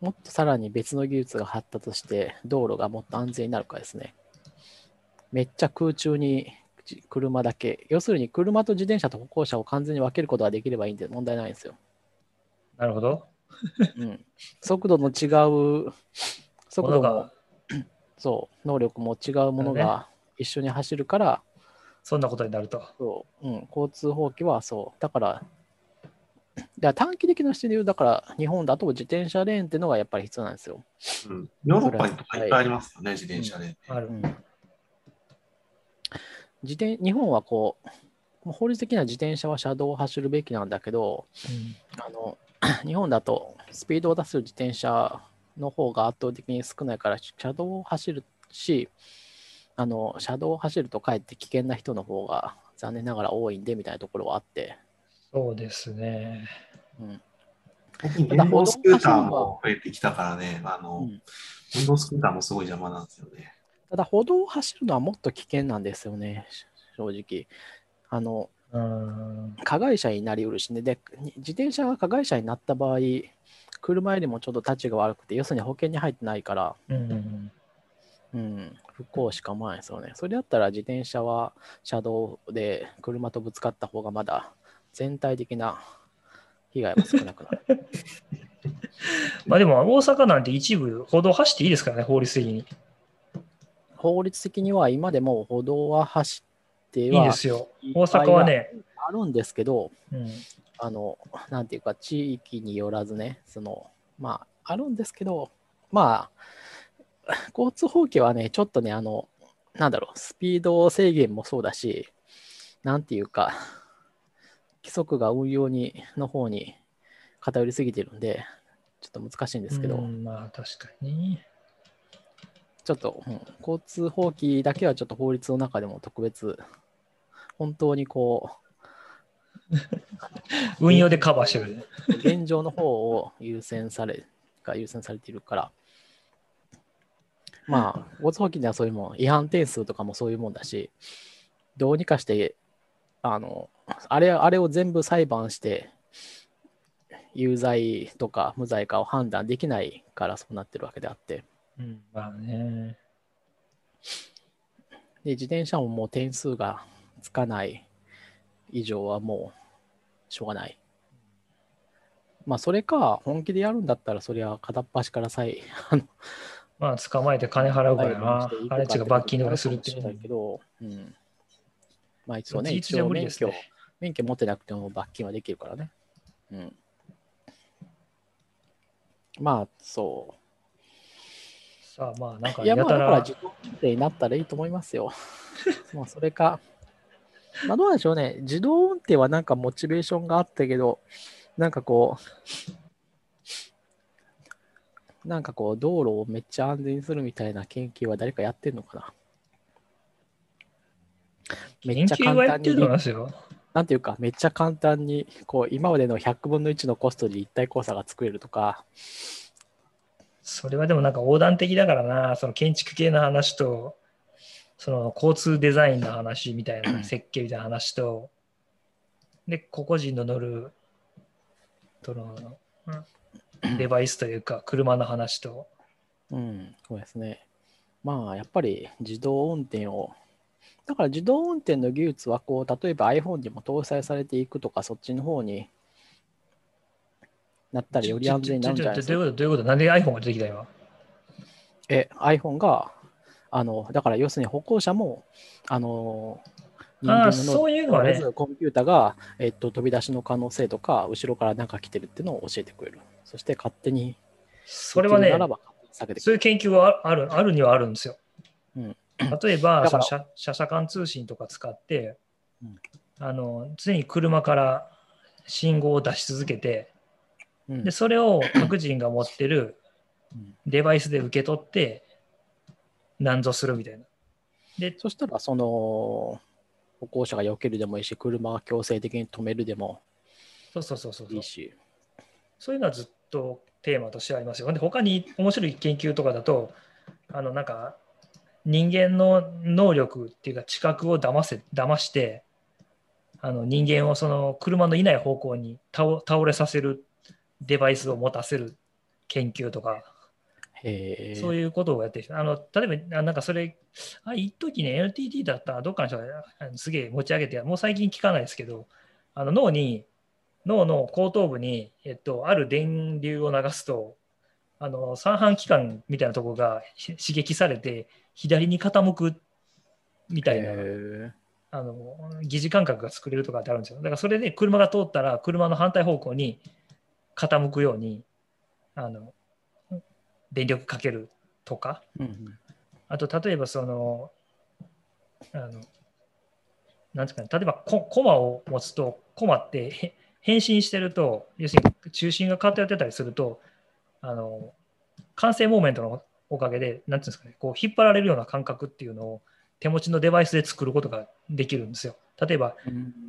もっとさらに別の技術が発達して、道路がもっと安全になるかですね。めっちゃ空中にじ車だけ、要するに車と自転車と歩行者を完全に分けることができればいいんで問題ないんですよ。
なるほど。
うん、速度の違う、速度
が、
そう、能力も違うもの
だ
が一緒に走るから、
そんなことになると。
そう、うん、交通法規はそう。だから、だから短期的な視点で言う、だから日本だと自転車レーンっていうのがやっぱり必要なんですよ。
うんヨーロッパにとかいっぱいありますよね、自転車で。
ある
う。ん、自転日本はこう、法律的には自転車は車道を走るべきなんだけど、あの 日本だとスピードを出す自転車の方が圧倒的に少ないから、車道を走るし、あの車道を走るとかえって危険な人の方が残念ながら多いんでみたいなところはあって、
そうですね。
うん、
電動スクーターも増えてきたからね、あの、
うん
電動スクーターもすごい邪魔なんですよね。
ただ歩道を走るのはもっと危険なんですよね、正直。あの
うん。
加害者になりうるしね、で、自転車が加害者になった場合、車よりもちょっと立ちが悪くて、要するに保険に入ってないから、
うん。
うん、不幸しかないですよね。それだったら自転車は車道で車とぶつかった方がまだ全体的な被害は少なくなる。
まあでも大阪なんて一部歩道走っていいですからね、法律的に。
法律的には今でも歩道は走って
いい
は
ですよ。大阪はね、
あるんですけど、
うん、
あの、なんていうか、地域によらずね、その、まあ、あるんですけど、まあ、交通法規はね、ちょっとね、あの、なんだろう、スピード制限もそうだし、なんていうか、規則が運用に、の方に偏りすぎてるんで、ちょっと難しいんですけど、
うんまあ確かに。
ちょっと、うん交通法規だけはちょっと法律の中でも特別、本当にこ
運用でカバーしてる。
う、現状の方を優先され、が優先されているから、まあ、交通法規ではそういうもん、違反点数とかもそういうもんだし、どうにかして、あの、あれ、あれを全部裁判して、有罪とか無罪かを判断できないからそうなってるわけであって、
うん、まあね。
で、自転車ももう点数がつかない以上はもうしょうがない。まあ、それか、本気でやるんだったら、そりゃ片っ端からさえ、あの、
まあ捕まえて金払うからなあれちが罰金逃れするっていう
あるかもしれないけど、うん。まあ、一応ね、
事実じゃ
一応免許、
ね。
免許持ってなくても罰金はできるからね。うん。まあ、そ
さあまあなんか
う。いや、まあ、
やたら
だから自動運転になったらいいと思いますよ。まあ、それか。まあ、どうなんでしょうね。自動運転はなんかモチベーションがあったけど、なんかこう、なんかこう、道路をめっちゃ安全にするみたいな研究は誰かやってんのかなめ
研
っちゃ簡単に、
ますよ。
なんていうか、めっちゃ簡単に、こう、今までの100分の1のコストで立体交差が作れるとか、
それはでもなんか横断的だからな、その建築系の話と、その交通デザインの話みたいな、設計みたいな話と、で、個々人の乗る、その、うん。デバイスというか、車の話と、
うん、そうですね。まあ、やっぱり自動運転を、だから自動運転の技術は、こう、例えば iPhone にも搭載されていくとか、そっちの方になったらより安全になるんじゃないですか？
どういうことどういうこと？なんで iPhone が出てきた今？
え、iPhone が、あの、だから要するに歩行者も、あの、人間の
そういうのはね
コンピュータが、えっと、飛び出しの可能性とか、後ろから何か来てるっていうのを教えてくれる。そして勝手に、
それはねそう。いう研究はあるあるにはあるんですよ。
うん
例えば、その車車車間通信とか使って、
うん
あの常に車から信号を出し続けて、
うん
でそれを各人が持ってる
うん
デバイスで受け取って、難造するみたいな。で、
そしたら、その、歩行者が避けるでもいいし、車が強制的に止めるでも
そうそうそうそうそう
いいし。
そういうのはずっとテーマとしてありますよ。で、他に面白い研究とかだと、あの、なんか、人間の能力っていうか、知覚を騙せ、騙して、あの人間をその車のいない方向に倒倒れさせるデバイスを持たせる研究とか。そういうことをやってる人あの例えば、あなんかそれ、あ一時ね、NTT だったらどっかの人がすげえ持ち上げて、もう最近聞かないですけど、あの脳に、脳の後頭部に、えっと、ある電流を流すと、あの三半規管みたいなところがし刺激されて、左に傾くみたいな、あの疑似感覚が作れるとかってあるんですよ。だからそれで車が通ったら、車の反対方向に傾くように、あの電力かけるとか、
うんうん。
あと例えばその、あのなんですかね、例えばココマを持つと、コマってへ変身してると、要するに中心が偏ってたりすると、あの完成モーメントのおかげで、なんていうんですかね、こう引っ張られるような感覚っていうのを手持ちのデバイスで作ることができるんですよ。例えば、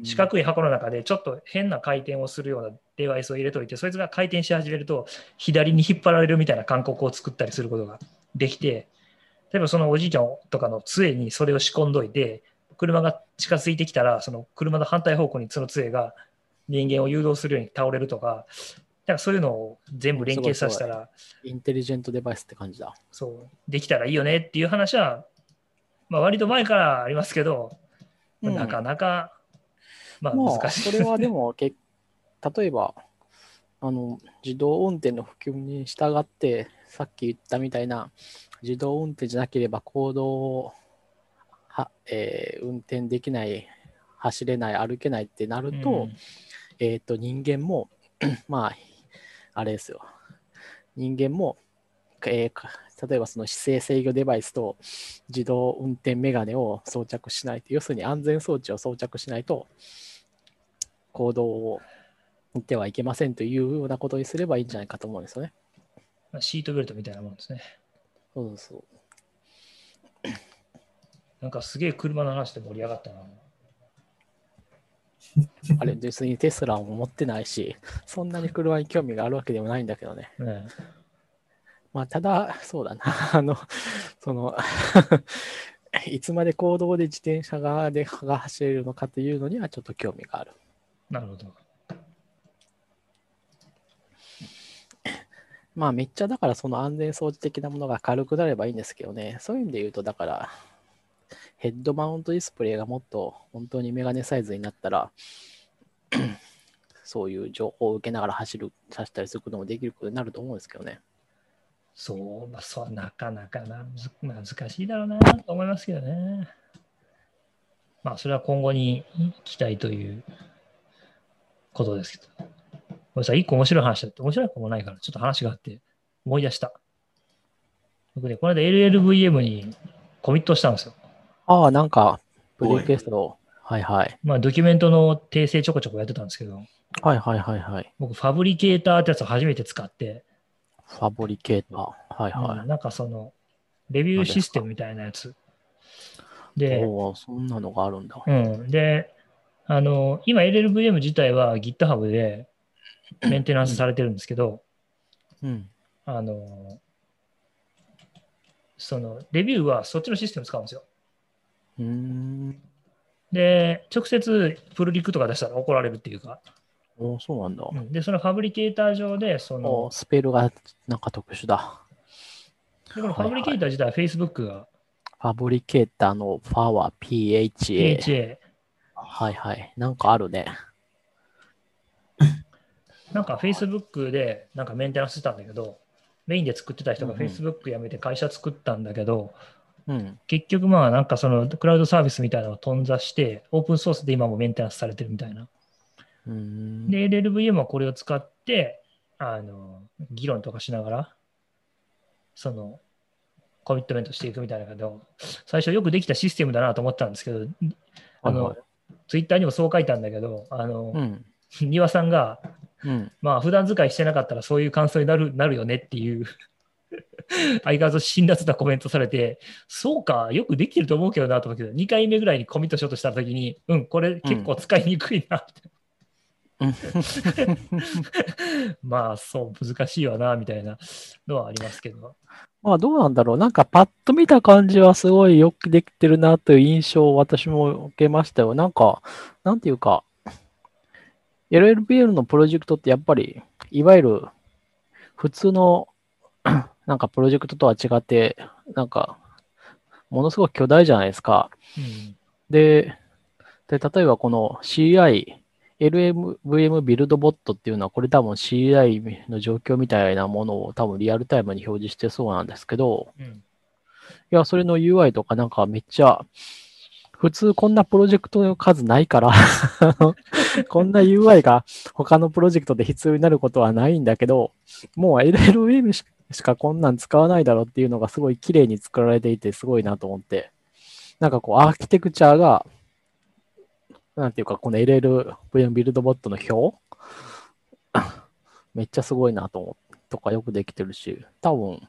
四角い箱の中でちょっと変な回転をするようなデバイスを入れといて、そいつが回転し始めると、左に引っ張られるみたいな感覚を作ったりすることができて、例えばそのおじいちゃんとかの杖にそれを仕込んどいて、車が近づいてきたら、その車の反対方向にその杖が人間を誘導するように倒れるとか、なんかそういうのを全部連携させたら、
インテリジェントデバイスって感じだ。
そう、できたらいいよねっていう話は、まあ割と前からありますけど、
うん
なかなか、まあ
まあ、
難しい。
それはでも、け例えば、あの、自動運転の普及に従って、さっき言ったみたいな、自動運転じゃなければ行動をは、えー運転できない、走れない、歩けないってなると、
うん
えっ、と、人間も、まあ、あれですよ。人間も、えーか例えばその姿勢制御デバイスと自動運転メガネを装着しないと、要するに安全装置を装着しないと、行動を持ってはいけませんというようなことにすればいいんじゃないかと思うんですよね。
まあシートベルトみたいなもんですね。
そうそう。
なんかすげえ車の話で盛り上がったな。
あれ、別にテスラも持ってないし、そんなに車に興味があるわけでもないんだけどね。
ね
まあ、ただ、そうだな、あの、その、いつまで公道で自転車がでが走れるのかというのにはちょっと興味がある。
なるほど。
まあ、めっちゃだからその安全装置的なものが軽くなればいいんですけどね、そういう意味で言うと、だから、ヘッドマウントディスプレイがもっと本当にメガネサイズになったら、そういう情報を受けながら走る、走ったりすることもできることになると思うんですけどね。
そう、まあ、そうなかなかな難しいだろうなと思いますけどね。まあ、それは今後に期待ということですけど。これさい、一個面白い話だって、面白い子もないから、ちょっと話があって、思い出した。僕ね、この間 LLVM にコミットしたんですよ。
ああ、なんか、プレイクエスト、はいはい。
まあ、ドキュメントの訂正ちょこちょこやってたんですけど、
はいはいはいはい。
僕、ファブリケーターってやつを初めて使って、
ファブリケーター。はいはい。
うんなんかその、レビューシステムみたいなやつ。で、
おお、そんなのがあるんだ。
うん。で、あの、今 LLVM 自体は GitHub でメンテナンスされてるんですけど、
うん。
あの、その、レビューはそっちのシステム使うんですよ。
うーん。
で、直接プルリクとか出したら怒られるっていうか、
おお、そうなんだ。
うんで、そのファブリケーター上で、そ
お
の、
スペルがなんか特殊だ。
でこのファブリケーター自体は Facebook が
ファブリケーターのファは PHA。
PHA。
はいはい。なんかあるね。
なんか Facebook でなんかメンテナンスしてたんだけど、メインで作ってた人が Facebook 辞めて会社作ったんだけど、
うん。
結局まあなんかそのクラウドサービスみたいなのを頓挫して、オープンソースで今もメンテナンスされてるみたいな。
うーん。
で、LLVM はこれを使って、あの、議論とかしながら、その、コミットメントしていくみたいだけど、最初よくできたシステムだなと思ったんですけど、あのツイッターにもそう書いたんだけど、あの、
うん。
庭さんが、
うん。
まあ、普段使いしてなかったらそういう感想になるなるよねっていう、相変わらず辛辣なコメントされて、そうか、よくできてると思うけどなと思うけど、2回目ぐらいにコミットしようとしたときに、うん、これ結構使いにくいなって。まあ、そう、難しいわな、みたいなのはありますけど。
まあどうなんだろう。なんかパッと見た感じはすごいよくできてるなという印象を私も受けましたよ。なんか、なんていうか、LLBL のプロジェクトってやっぱり、いわゆる普通のなんかプロジェクトとは違って、なんか、ものすごく巨大じゃないですか。
うん
で、で例えばこの CI、LMVM ビルドボットっていうのは、これ多分 CI の状況みたいなものを多分リアルタイムに表示してそうなんですけど、
うん
いや、それの UI とかなんかめっちゃ、普通こんなプロジェクトの数ないから、こんな UI が他のプロジェクトで必要になることはないんだけど、もう LLVM しかこんなん使わないだろうっていうのがすごい綺麗に作られていてすごいなと思って、なんかこうアーキテクチャが、なんていうかこの LLVM ビルドボットの表？めっちゃすごいなと思って、とかよくできてるし、多分、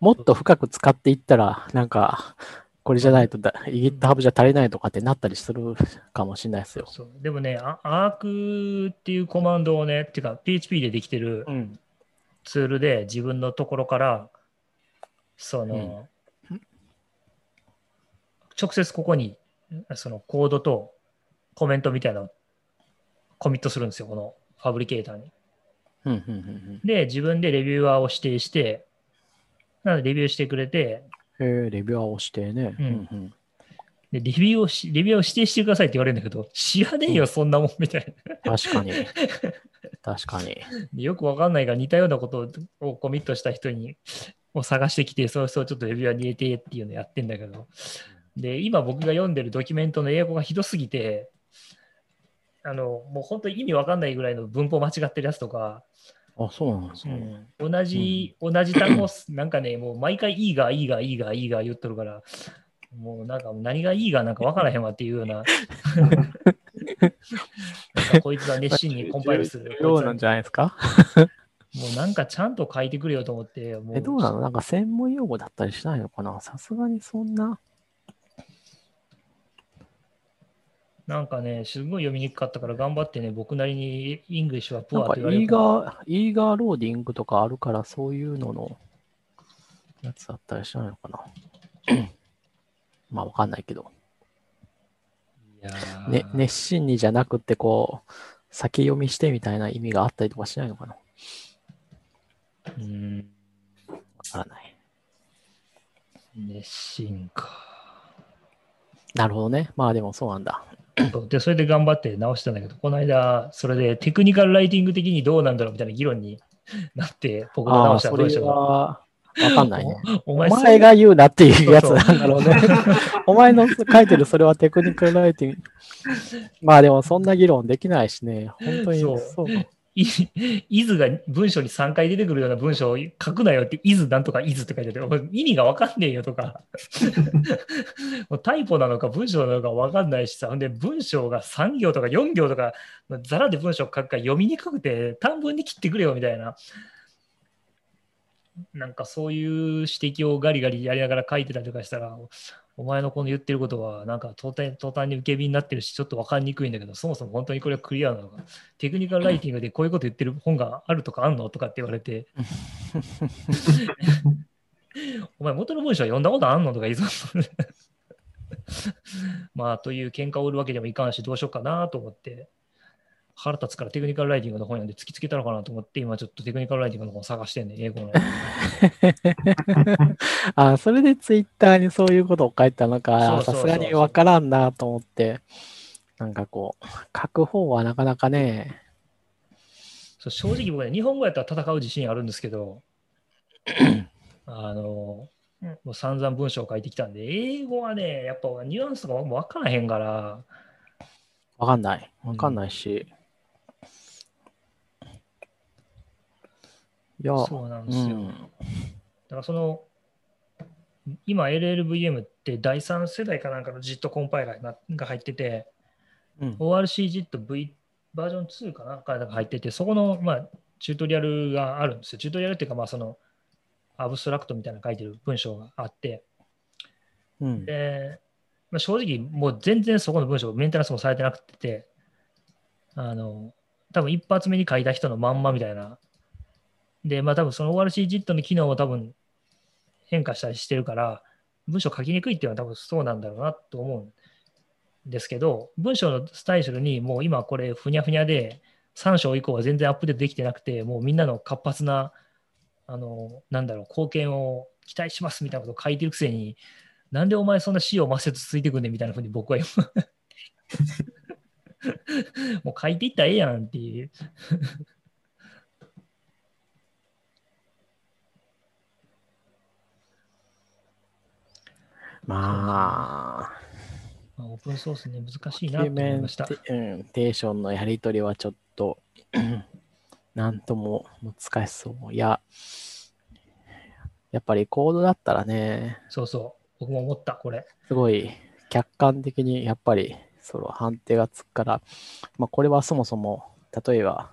もっと深く使っていったら、なんか、これじゃないとだ GitHub じゃ足りないとかってなったりするかもしれないですよ。
そうでもね、あアークっていうコマンドをね、っていうか PHP でできてる
うん。
ツールで自分のところから、その、直接ここにそのコードとコメントみたいなのをコミットするんですよ、このファブリケーターに。
うん、うん、うん
で、自分でレビュアーを指定して、なのでレビューしてくれて、
うん。へえ、レビュアーをしてね。
うん
うん
でレビューをし、レビューを指定してくださいって言われるんだけど、知らねえよ、そんなもんみたいな。
確かに。確かに。
でよくわかんないが似たようなことをコミットした人にを探してきて、その人をちょっとレビューアーに入れてっていうのやってんだけど、で、今僕が読んでるドキュメントの英語がひどすぎて、あの、もう本当に意味わかんないぐらいの文法間違ってるやつとか、
あ、そうなんですね。
同じ、同じ単語、なんかね、もう毎回いいが、いいが、いいが、いいが言っとるから、もうなんか何がいいがなんかわからへんわっていうような、なんかこいつは熱心にコンパイルする。
どうなんじゃないですか。
もうなんかちゃんと書いてくれよと思って、もう。
え、どうなの？なんか専門用語だったりしないのかな？さすがにそんな。
なんかね、すごい読みにくかったから頑張ってね、僕なりに English は poor
なんかイー
って言われるから
ガー、 eager loading とかあるから、そういうののやつだったりしないのかなまあわかんないけど。ね、熱心にじゃなくて、こう、先読みしてみたいな意味があったりとかしないのかなわ
うん、
からない。
熱心か。
なるほどね。まあでもそうなんだ。
そうで、それで頑張って直したんだけど、この間、それでテクニカルライティング的にどうなんだろうみたいな議論になって、僕が直したらどうでしょうか。
はわかんないね。
お
お
前
前が言うなっていうやつ
そう
なんだろうね。お前の書いてるそれはテクニカルライティング。まあでもそんな議論できないしね。本当に
そ
そうう。
いイズが文章に3回出てくるような文章を書くなよって、イズなんとかイズって書いてあって、意味がわかんねえよとか、タイポなのか文章なのかわかんないしさ、ほんで文章が3行とか4行とか、ざらで文章書くから読みにくくて短文に切ってくれよみたいな、なんかそういう指摘をガリガリやりながら書いてたりとかしたら、お前のこの言ってることは、なんか途端途端に受け身になってるし、ちょっと分かりにくいんだけど、そもそも本当にこれはクリアなのか、テクニカルライティングでこういうこと言ってる本があるとかあんのとかって言われて、お前元の文章は読んだことあんのとか言いそう。まあ、という喧嘩を売るわけでもいかんし、どうしようかなと思って、腹立つからテクニカルライティングの本読んで突きつけたのかなと思って、今ちょっとテクニカルライティングの本探してんね、英語の。
あ、それでツイッターにそういうことを書いたのか、さすがにわからんなと思って。なんかこう、書く方はなかなかね、
そう正直僕ね、日本語やったら戦う自信あるんですけど、あの、もう散々文章を書いてきたんで、英語はね、やっぱニュアンスとかも分からへんから、
わかんない。わかんないし。いや、
そうなん
う
ですよ。
ん。
だからその、今 LLVM って第3世代かなんかの JIT コンパイラーがが入ってて、
うん。
ORCJIT V バージョン2かなかなんか入ってて、そこの、まあ、チュートリアルがあるんですよ。チュートリアルっていうか、まあ、その、アブストラクトみたいなの書いてる文章があって、
うん。
で、まあ、正直、もう全然そこの文章、メンテナンスもされてなくて、あの、多分一発目に書いた人のまんまみたいな。で、まあ多分その ORCJIT の機能を多分変化したりしてるから、文章書きにくいっていうのは多分そうなんだろうなと思うんですけど、文章のスタイルにもう今これふにゃふにゃで、3章以降は全然アップデートできてなくて、もうみんなの活発な、あの、なんだろう、貢献を期待しますみたいなことを書いてるくせに、なんでお前そんな死を抹殺ついてくんねんみたいなふうに僕は もう書いていったらええやんっていう。
まあ、
まあオープンソースね、難しい
ド
なと思いました。
テうんテーションのやり取りはちょっと、なんとも難しそう。いや、やっぱりコードだったらね、
そうそう。僕も思った、これ。
すごい客観的にやっぱりその判定がつくから、まあ、これはそもそも例えば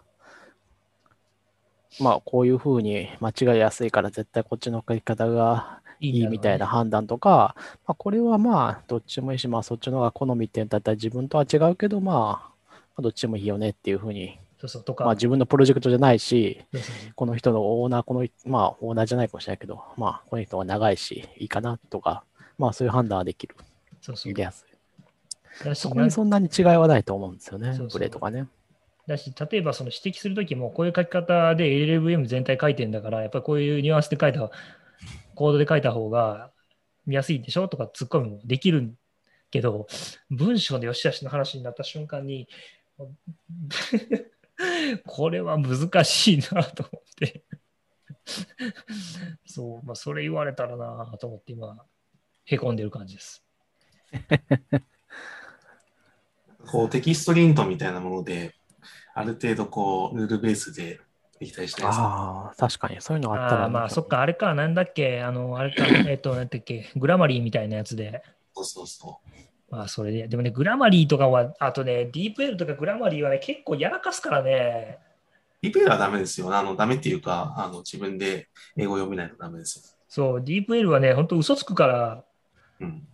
まあこういうふうに間違いやすいから絶対こっちの書き方がいいみたいな判断とか、まあ、これはまあどっちもいいし、まあ、そっちの方が好みってだったら自分とは違うけど、まあ、まあどっちもいいよねっていうふうに、
そうそう。とか、
まあ、自分のプロジェクトじゃないし
そうそうそう。
この人のオーナーこのまあオーナーじゃないかもしれないけどまあこの人は長いしいいかなとかまあそういう判断はできる。
そうそう。
入れやすいそこにそんなに違いはないと思うんですよね
そうそう、
プレーとかね。
だし、例えばその指摘するときも、こういう書き方で LLVM 全体書いてんだから、やっぱりこういうニュアンスで書いた、コードで書いた方が見やすいでしょとか突っ込みもできるけど、文章でよしあしの話になった瞬間に、これは難しいなと思って。そう、まあ、それ言われたらなと思って今、へこんでる感じです。
こうテキストリントみたいなもので、ある程度こう、ルールベースでしたいですね。
ああ、確かにそういうのあったら。
あまあ、そっか、あれか、なんだっけ、あの、あれか、えっと、なんだっけ、グラマリーみたいなやつで、
そうそうそう。
まあ、それで、でもね、グラマリーとかは、あとね、ディープ L とかグラマリーはね、結構やらかすからね、
リペイはダメですよ。あの、ダメっていうか、あの、自分で英語読めないとダメです
そう、ディープ L はね、本当嘘つくから、
よ。うん。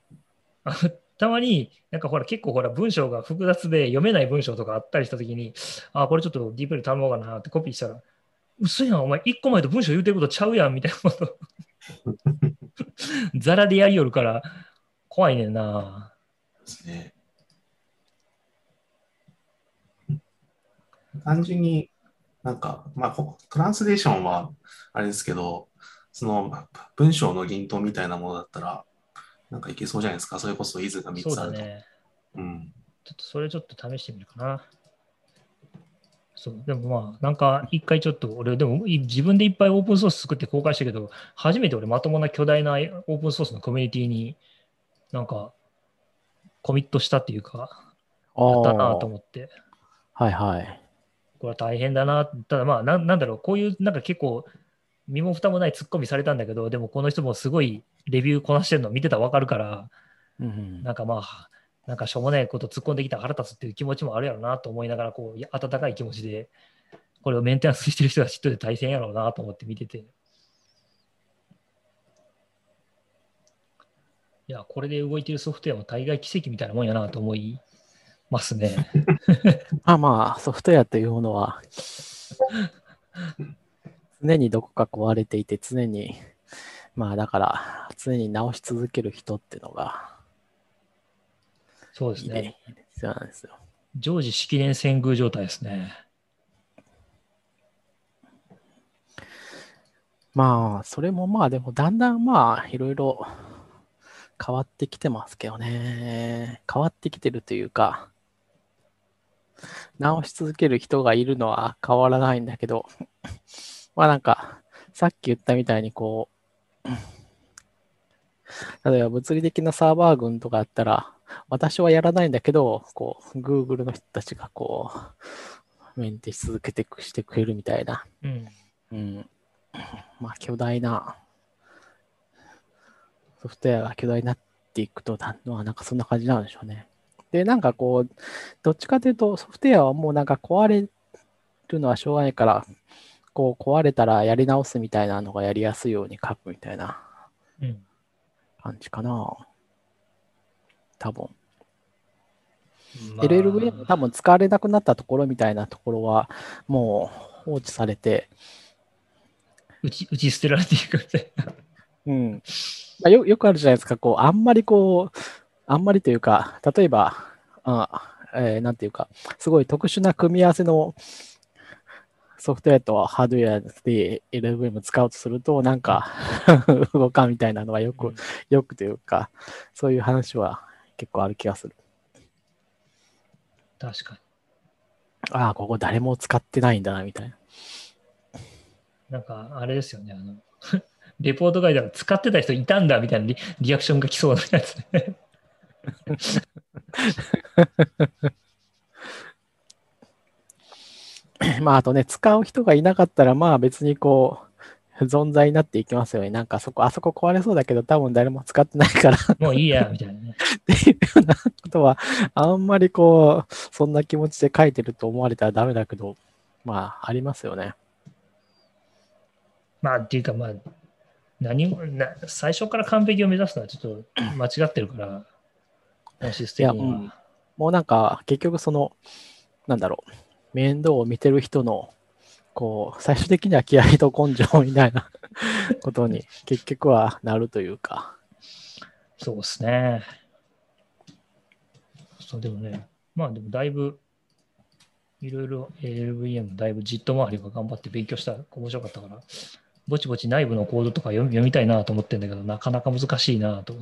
たまに、なんかほら、結構ほら、文章が複雑で読めない文章とかあったりしたときに、あ、これちょっとディープ L 頼もうかなってコピーしたら、嘘やん、お前、一個前と文章言うてることちゃうやん、みたいなこと。ザラでやりよるから、怖いねんな。
ですね。単純になんか、まあ、こトランスレーションはあれですけど、その文章の輪頭みたいなものだったら、なんかいけそうじゃないですか。それこそイズが3
そう
つあると。
だね。
うん。
ちょっとそれちょっと試してみるかな。そう、でもまあ、なんか一回ちょっと俺、でもい自分でいっぱいオープンソース作って公開したけど、初めて俺まともな巨大なオープンソースのコミュニティになんかコミットしたっていうか、
あ
やったな
あ
と思って、
はいはい。
これは大変だな。ただまあ、なんなんだろう、こういうなんか結構身も蓋もないツッコミされたんだけど、でもこの人もすごいレビューこなしてるの見てたらわかるから、
うんうん。
なんかまあ、なんかしょうもないこと突っ込んできた腹立つっていう気持ちもあるやろうなと思いながら、こう、温かい気持ちで、これをメンテナンスしてる人が知っといて大変やろうなと思って見てて。いや、これで動いてるソフトウェアも大概奇跡みたいなもんやなと思いますね。
あまあ、ソフトウェアというものは、常にどこか壊れていて、常に、まあだから、常に直し続ける人っていうのが
そうですね。
いいね。必要なんですよ。
常時式年遷宮状態ですね。
まあ、それもまあ、でもだんだんまあ、いろいろ変わってきてますけどね。変わってきてるというか、直し続ける人がいるのは変わらないんだけど、まあなんか、さっき言ったみたいにこう、例えば物理的なサーバー群とかあったら、私はやらないんだけど、こう、Google の人たちがこう、メンテし続けてくしてくれるみたいな。
うん。
うん。まあ、巨大な、ソフトウェアが巨大になっていくとなのは、なんかそんな感じなんでしょうね。で、なんかこう、どっちかというと、ソフトウェアはもうなんか壊れるのはしょうがないから、こう、壊れたらやり直すみたいなのがやりやすいように書くみたいな
うん。
感じかな。多分。
まあ
LLVM も多分使われなくなったところみたいなところは、もう放置されて、
打ち打ち捨てられていくみたいな。
うん。まあ、よよくあるじゃないですか、こう、あんまりこう、あんまりというか、例えば、あえーなんていうか、すごい特殊な組み合わせのソフトウェアとハードウェアで LLVM 使おうとすると、なんか 動かんみたいなのはよく、よくというか、そういう話は結構ある気がする。
確かに。
ああ、ここ誰も使ってないんだな、みたいな。
なんか、あれですよね。あの、レポート書いたら使ってた人いたんだみたいなリリアクションが来そうなやつね。
まあ、あとね、使う人がいなかったら、まあ別にこう、存在になっていきますよね。なんかそこ、あそこ壊れそうだけど、多分誰も使ってないからっ
もういいや、みたいなね。
ていうようなことは、あんまりこう、そんな気持ちで書いてると思われたらダメだけど、まあ、ありますよね。
まあ、っていうか、まあ、何もな、最初から完璧を目指すのはちょっと間違ってるから、本質的には。
もうなんか、結局その、なんだろう、面倒を見てる人の、こう、最終的には気合と根性みたいな ことに結局はなるというか。
そうですね。そう、でもね、まあでもだいぶ、いろいろ LVM だいぶじっと周りが頑張って勉強したら面白かったから、ぼちぼち内部のコードとか読み読みたいなと思ってんだけど、なかなか難しいなと。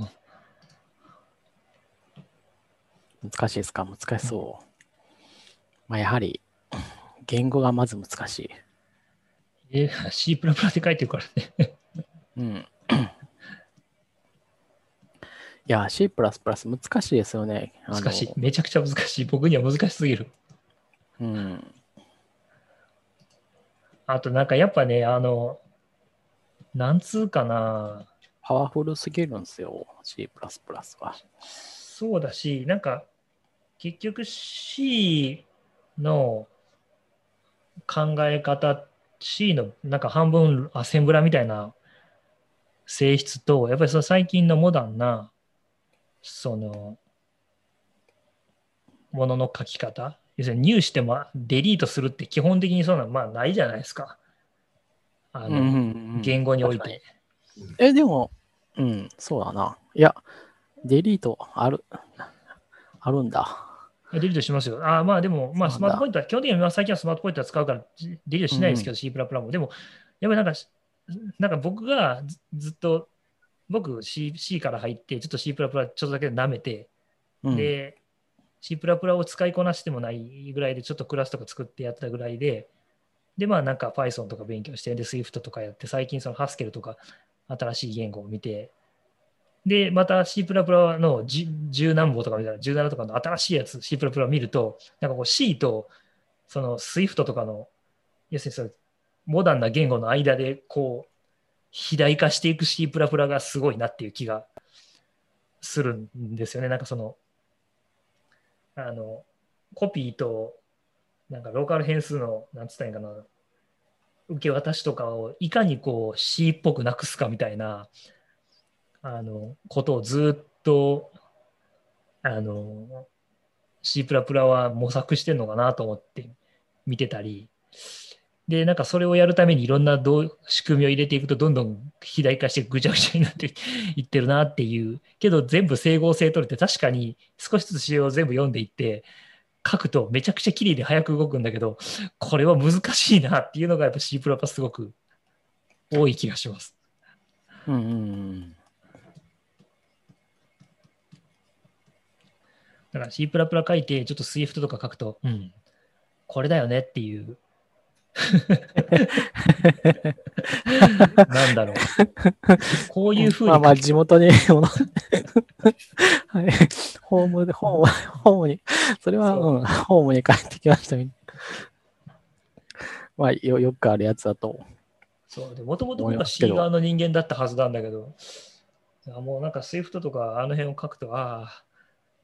難しいですか？難しそう。まあ、やはり、言語がまず難しい。
え、C++ で書いてるからね。
うん。いや、C++ 難しいですよね。
難しい。めちゃくちゃ難しい。僕には難しすぎる。
うん。
あとなんかやっぱね、あの、なんつうかな、
パワフルすぎるんですよ、C++ は。
そうだし、なんか結局 C の考え方、C のなんか半分アセンブラみたいな性質と、やっぱりその最近のモダンな、その、ものの書き方、要するに入してもデリートするって基本的にそうなのまあないじゃないですか。あの、言語において。
え、でも、うん、そうだな。いや、デリートある、あるんだ。
デリートしますよ。あまあでも、まあ、スマートポイントは、基本的には最近はスマートポイントは使うからデリートしないですけど、C プラプラも。でも、やっぱりなんか、なんか僕がずずっと、僕 C, C から入って、ちょっと C プラプラちょっとだけ舐めて、
うん、
で、C プラプラを使いこなしてもないぐらいで、ちょっとクラスとか作ってやったぐらいで、で、まあなんか Python とか勉強して、で、Swift とかやって、最近その Haskell とか新しい言語を見て、で、また C の10 10何本とか見たら、17とかの新しいやつ、C を見ると、なんかこう C とその Swift とかの、要するにそのモダンな言語の間で、こう、肥大化していく C がすごいなっていう気がするんですよね。なんかその、あの、コピーと、なんかローカル変数の、なんつったらいいかな、受け渡しとかをいかにこう C っぽくなくすかみたいな、あの、ことをずっと、あの、C プラプラは模索してるのかなと思って見てたり、で、なんかそれをやるためにいろんな仕組みを入れていくとどんどん肥大化してぐちゃぐちゃになって いってるなっていう。けど全部整合性取れて確かに少しずつ仕様を全部読んでいって書くとめちゃくちゃ綺麗で早く動くんだけど、これは難しいなっていうのがやっぱ C プラプラすごく多い気がします。
うんうんうん。
だから C プラプラ書いてちょっと Swift とか書くと、うん、これだよねっていう。なんだろう。こういうふうに
まあまあ、地元に、はい。ホームで、ホーム、ホームに、それは、
そう
うん、ホームに帰ってきましたみたいな。まあ、よ、よくあるやつだと。
そうで、もともと僕は C
ど
側の人間だったはずなんだけど、もうなんか Swift とかあの辺を書くと、ああ、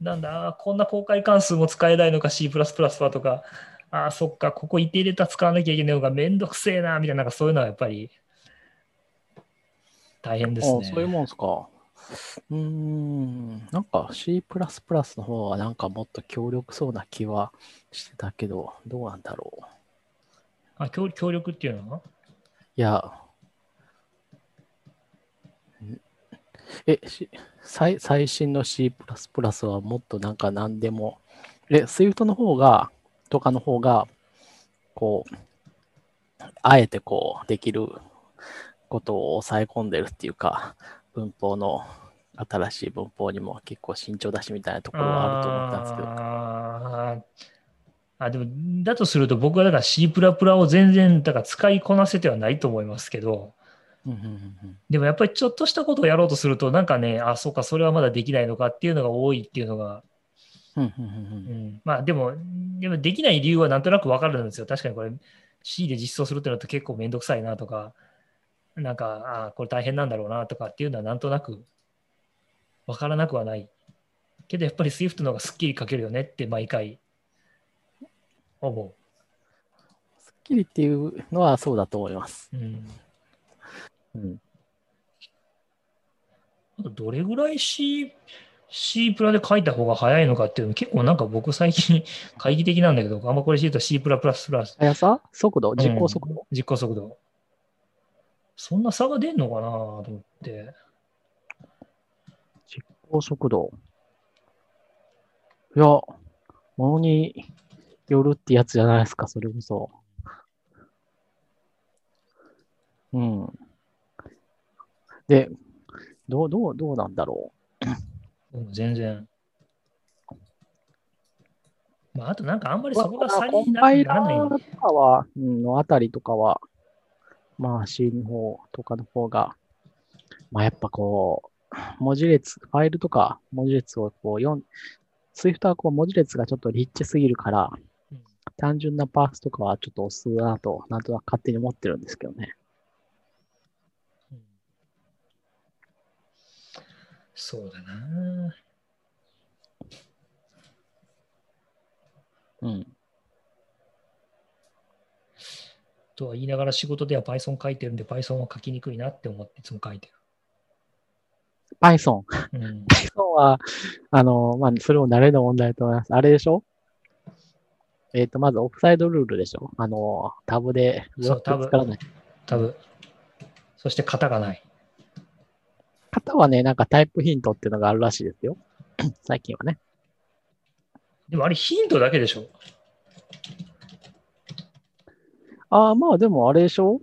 なんだ、こんな公開関数も使えないのか C++ はとか、ああ、そっか、ここ一定データ使わなきゃいけないのがめんどくせえな、みたいな、なんかそういうのはやっぱり大変ですね。
あそういうもんすか。うーん、なんか C++ の方はなんかもっと強力そうな気はしてたけど、どうなんだろう。
あ協協力っていうのは？い
や、え、最最新の C++ はもっとなんか何でも、え、Swift の方が、とかの方が、こう、あえてこう、できることを抑え込んでるっていうか、文法の、新しい文法にも結構慎重だしみたいなところはあると思ったんですけど。
ああ、でも、だとすると僕はだから C++ を全然だから使いこなせてはないと思いますけど、
うんうんうんうん
でもやっぱりちょっとしたことをやろうとすると、なんかね、あ、そうか、それはまだできないのかっていうのが多いっていうのが、
うんうんうん
う
うん
ん、まあでも、でもできない理由はなんとなくわかるんですよ。確かにこれ C で実装するってなると結構めんどくさいなとか、なんか、あこれ大変なんだろうなとかっていうのはなんとなくわからなくはない。けどやっぱり Swift の方がすっきり書けるよねって毎回思
すっきりっていうのはそうだと思います。
う。うん
うん
あとどれぐらい C、C プラで書いた方が早いのかっていうの結構なんか僕最近 懐疑的なんだけど、あんまこれ知ると C プラプラスプラス
速さ？速度？実行速度、
実行速度。そんな差が出んのかなと思って。
実行速度？いや、ものによるってやつじゃないですか、それこそ。うん。で、どう、どう、どうなんだろ
う？ん全然。まあ、あとなんかあんまり
う。
そこが差にならない。
ーとかは、うん、のあたりとかは、まあ C の方とかの方が、まあやっぱこう、文字列、ファイルとか文字列をこう読ん、Swift はこう文字列がちょっとリッチすぎるから、
うん
単純なパースとかはちょっと遅いなと、なんとなく勝手に思ってるんですけどね。
うんそうだな。
うん。
とは言いながら仕事では Python 書いてるんで Python は書きにくいなって思っていつも書いて
Python？
る。うん、
Python は、あの、まあ、それも慣れの問題だと思います。あれでしょ？えっ、と、まずオフサイドルールでしょ？あの、タブで
そうタブ
作らない。
多分。そして型がない。
型はね、なんかタイプヒントっていうのがあるらしいですよ。最近はね。
でもあれヒントだけでしょ？
ああ、まあでもあれでしょ？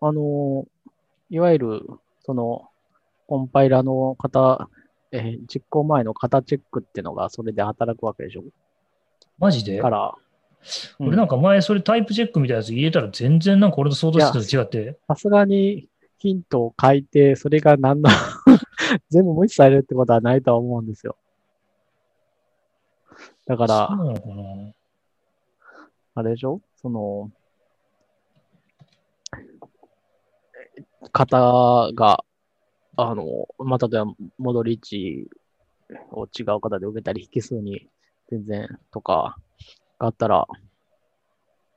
あの、いわゆる、その、コンパイラの型、えー実行前の型チェックっていうのがそれで働くわけでしょ？
マジで？
から、うん
俺なんか前それタイプチェックみたいなやつ入れたら全然なんか俺の想像してたのと違って。
さすがにヒントを書いて、それが何の 全部無視されるってことはないとは思うんですよ。だから、あれでしょ？その、型が、あの、まあ、例えば戻り値を違う方で受けたり、引数に全然とかがあったら、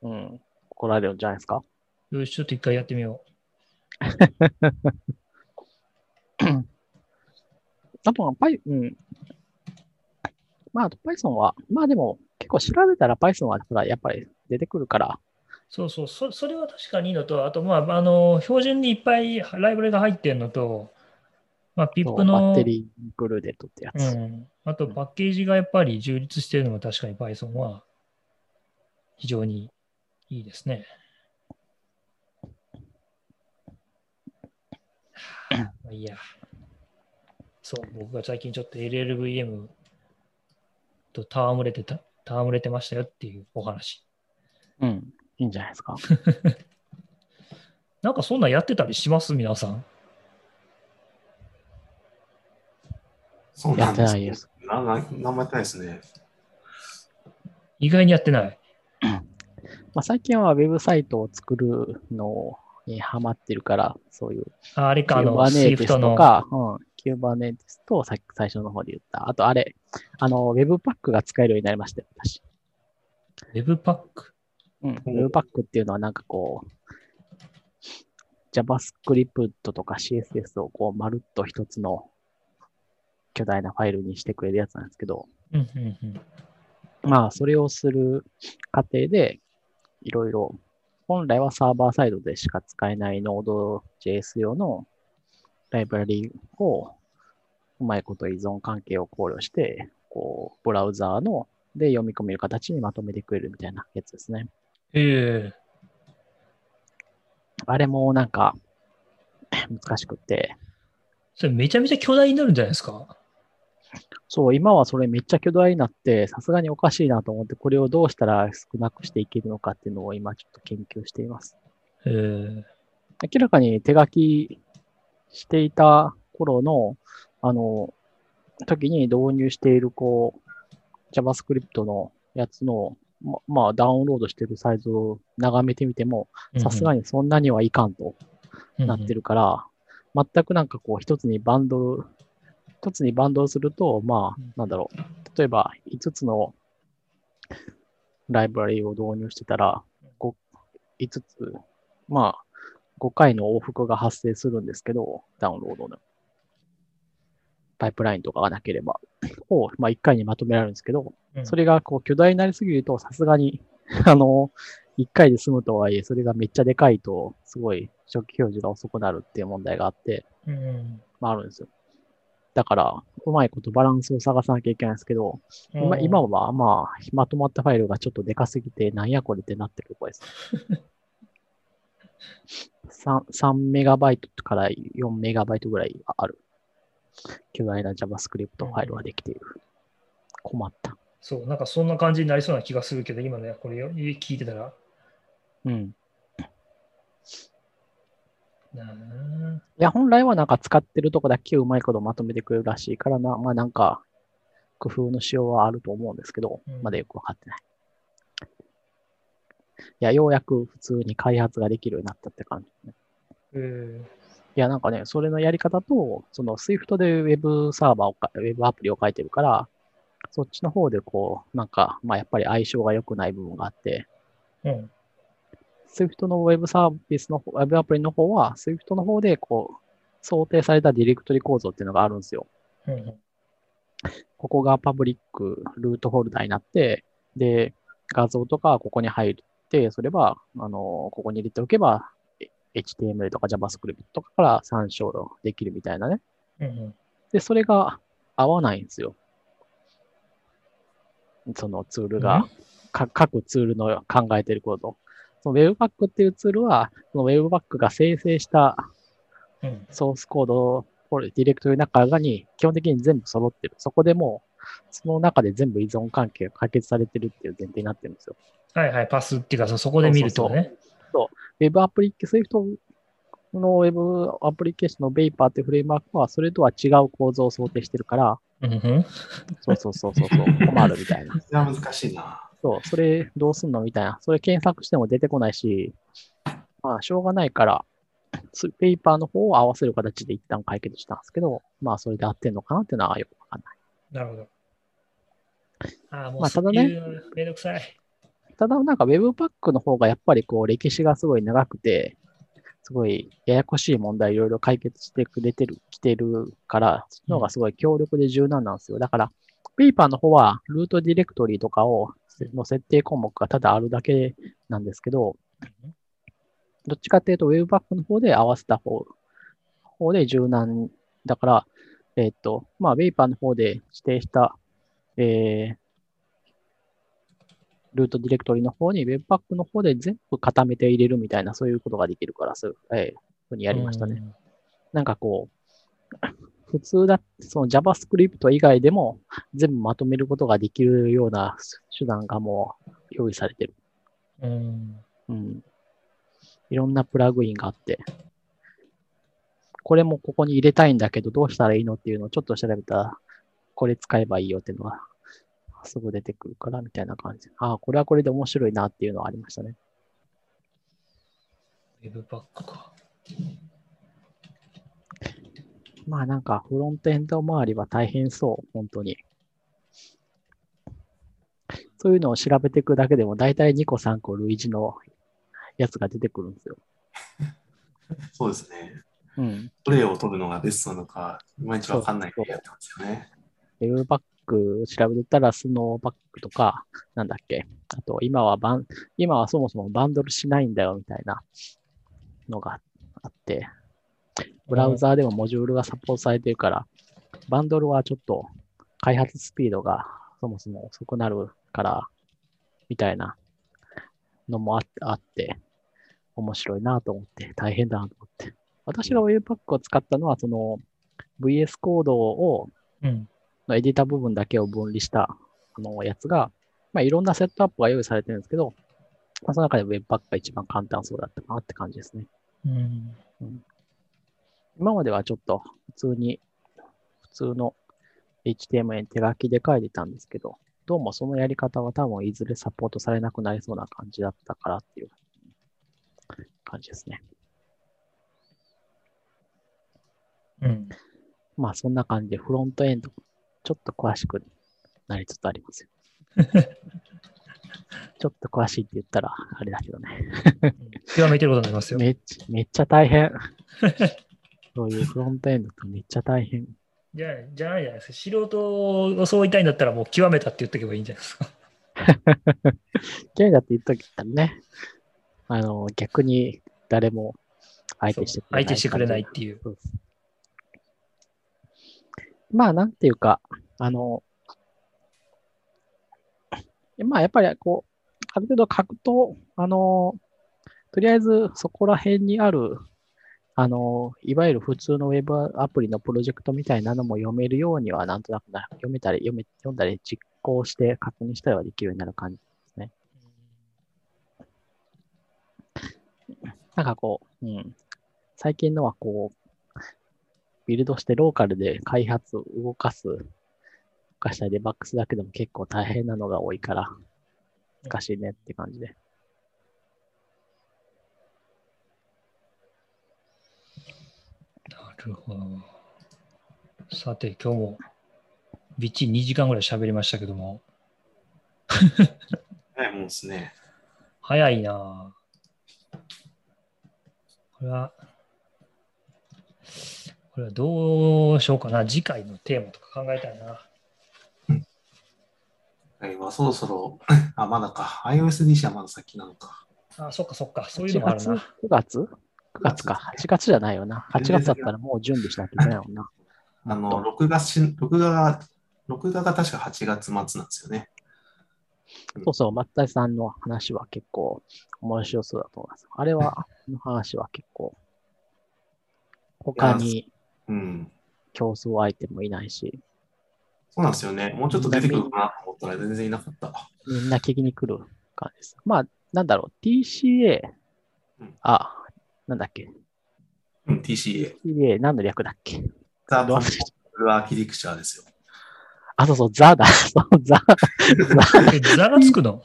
うん、怒られるんじゃないですか？
よし、ちょっと一回やってみよ
あとは Py、うん。まあ、Python は、まあでも、結構調べたら Python は、ほら、やっぱり出てくるから、
う。そうそう、そそれは確かにいいのと、あと、まあ、あの、標準にいっぱいライブラリが入ってるのと、まあ、ピップの、
ッテリーインクルーデットってやつ。
うん、あとパッケージがやっぱり充実しているのも確かに Python は非常にいいですね。まあいいや。そう、僕が最近ちょっと LLVM と戯れてた、戯れてましたよっていうお話。
うん。いいんじゃないですか。
なんかそんなんやってたりします？皆さん。
そうなんです
やってないです
なななんもやってないですね。
意外にやってない。
まあ、最近はウェブサイトを作るのにハマってるから、そういう
ああれか、あの、
キューバネ
Swift
ーティスと
の。
か、うん、キューバネーティスとさっき最初の方で言った。あとあれ、あの、ウェブパックが使えるようになりましたよ、私。
Webpack。
うん。ウェブパックっていうのはなんかこう、JavaScript とか CSS をこう、まるっと一つの巨大なファイルにしてくれるやつなんですけど、
うんうんうん。
まあ、それをする過程で、いろいろ、本来はサーバーサイドでしか使えない Node.js 用のライブラリを、うまいこと依存関係を考慮して、こう、ブラウザーので読み込める形にまとめてくれるみたいなやつですね。
ええ
あれもなんか、難しくって、
それめちゃめちゃ巨大になるんじゃないですか？
そう、今はそれめっちゃ巨大になって、さすがにおかしいなと思って、これをどうしたら少なくしていけるのかっていうのを今ちょっと研究しています。
ええ
明らかに手書きしていた頃の、あの、時に導入している、こう、JavaScript のやつの、ま、まあ、ダウンロードしてるサイズを眺めてみても、さすが
に
にそんなにはいかんとなって
る。
るから、全くなんかこう、一つにバンドル、一つにバンドルすると、まあ
うん、
なんだろう。例えば、5つのライブラリを導入してたら、5, 5つ、まあ、5回の往復が発生するんですけど、ダウンロードの。パイプラインとかがなければ、を、まあ、1回にまとめられるんですけど、
うん
それがこう巨大になりすぎると、さすがに、あの、1回で済むとはいえ、それがめっちゃでかいと、すごい初期表示が遅くなるっていう問題があって、
うん
まああるんですよ。だから、うまいことバランスを探さなきゃいけないんですけど、今今はまあ、まとまったファイルがちょっとでかすぎて、なんやこれってなってるところです。3, 3メガバイトから4メガバイトぐらいある。巨大な JavaScript ファイルができている。困った。
そう、なんかそんな感じになりそうな気がするけど、今ね、これ聞いてたら。
うん。いや、本来はなんか使ってるとこだけうまいことまとめてくれるらしいからな、まあなんか、工夫のしようはあると思うんですけど
うん、
まだよくわかってない。いや、ようやく普通に開発ができるようになったって感じね。
え
いや、なんかね、それのやり方と、その Swift で Web サーバーをか、Web アプリを書いてるから、そっちの方でこう、なんか、まあやっぱり相性が良くない部分があって、
えうん。
Swift の Web サービスの方、Web アプリの方は、Swift の方でこう、想定されたディレクトリ構造っていうのがあるんですよ。
うん
ここがパブリックルートフォルダになって、で、画像とかはここに入って、それは、あの、ここに入れておけば、え HTML とか JavaScript とかから参照できるみたいなね。
うんうん
で、それが合わないんですよ。そのツールが、か各ツールの考えてること。その Webpack っていうツールは、その Webpack が生成した
うん
ソースコード、これディレクトリの中に基本的に全部揃ってる。そこでもう、その中で全部依存関係が解決されてるっていう前提になってるんですよ。
はいはい、パスっていうか、そそこで見るとね。
Web アプリケ、Swift の Web アプリケーションの Vapor っていうフレームワークは、それとは違う構造を想定してるから、
うんうん
そうそうそうそうそう、困るみたいな。
難しいな。
そう、それどうすんのみたいな。それ検索しても出てこないし、まあ、しょうがないから、スペーパーの方を合わせる形で一旦解決したんですけど、まあ、それで合ってんのかなっていうのはよくわかんない。
なるほど。ああ、もう
まあただね
めんどくさい。
ただ、なんか Webpack の方がやっぱりこう、歴史がすごい長くて、すごいややこしい問題いろいろ解決してくれてる、来てるから、その方がすごい強力で柔軟なんですよ。だから、ペーパーの方は、ルートディレクトリとかを、の設定項目がただあるだけなんですけど、どっちかっていうと、Webpack の方で合わせた方、方で柔軟。だから、えっ、と、まあ、Vapor の方で指定した、えー、ルートディレクトリの方に Webpack の方で全部固めて入れるみたいな、そういうことができるから、そういう、えーふうにやりましたね。なんかこう、普通だ、その JavaScript 以外でも全部まとめることができるような手段がもう用意されてる。
うん。
うん。いろんなプラグインがあって、これもここに入れたいんだけど、どうしたらいいのっていうのをちょっと調べたら、これ使えばいいよっていうのが、すぐ出てくるから、みたいな感じ。ああ、これはこれで面白いなっていうのはありましたね。
ウェブパックか。
まあなんか、フロントエンド周りは大変そう、本当に。そういうのを調べていくだけでも、だいたい2個3個類似のやつが出てくるんですよ。
そうですね。
うん。
プレイを取るのがベストなのか、いまいちわかんないでやってますよね。
ウェブバック調べてたら、スノーバックとか、なんだっけ。あと、今はバン、今はそもそもバンドルしないんだよ、みたいなのがあって、ブラウザーでもモジュールがサポートされてるから、バンドルはちょっと開発スピードがそもそも遅くなるから、みたいなのもああって、面白いなと思って、大変だなと思って。私が Webpack を使ったのは、その VS コードを
うん。
のエディター部分だけを分離したあのやつが、まあ、いろんなセットアップが用意されてるんですけど、まあ、その中で Webpack が一番簡単そうだったかなって感じですね。
うん。
今まではちょっと普通に、普通の HTML に手書きで書いてたんですけど、どうもそのやり方は多分いずれサポートされなくなりそうな感じだったからっていう感じですね。
うん。
まあそんな感じでフロントエンド、ちょっと詳しくなりつつありますよ。ちょっと詳しいって言ったらあれだけどね。
極めてることになりますよ。
めっちゃ、めっちゃ大変。そういうフロントエンドってめっちゃ大変。
じゃあ、じゃないじゃないですか。素人をそう言いたいんだったら、もう極めたって言っとけばいいんじゃないですか。
ゲイだって言っときたらね、あの、逆に誰も相手してくれない。
相手してくれないっていう。
そうまあ、なんていうか、あの、まあ、やっぱり、こう、ある程度書くと、あの、とりあえずそこら辺にある、あの、いわゆる普通のウェブアプリのプロジェクトみたいなのも読めるようには、なんとなくな読めたり、読め、読んだり、実行して確認したりはできるようになる感じですね。なんかこう、うん。最近のはこう、ビルドしてローカルで開発を、動かす、動かしたりデバックスだけでも結構大変なのが多いから、難しいねって感じで。
なるほど。さて、今日も、びっちり2時間ぐらい喋りましたけども、
はい、もうですね。
早いなぁこれは、これはどうしようかな。次回のテーマとか考えたいな。
はい、まあ、そろそろ、あ、まだか。iOSDC はまだ先なのか。
あ、そっかそっか。そういうのもある
8
な。
月 ?9 月？?9 月か。8月じゃないよな。8月だったらもう準備しなきゃいけないもんな。
あの、録画し、録画が、録画が確か8月末なんですよね。
そうそう、松田さんの話は結構面白そうだと思います。あれは、あの話は結構、他に
うん。
競争相手もいないし、
そうなんですよね。もうちょっと出てくるかなと思ったら全然いなかった。
みんな聞きに来る感じです。まあ、なんだろう、TCA
うん、
あ、なんだっけ、
うん、TCA。
TCA 何の略だっけ？
ザ・コントロールアーキテクチャーですよ。
あ、そうそう、ザだ。そう、ザ。
えザがつくの？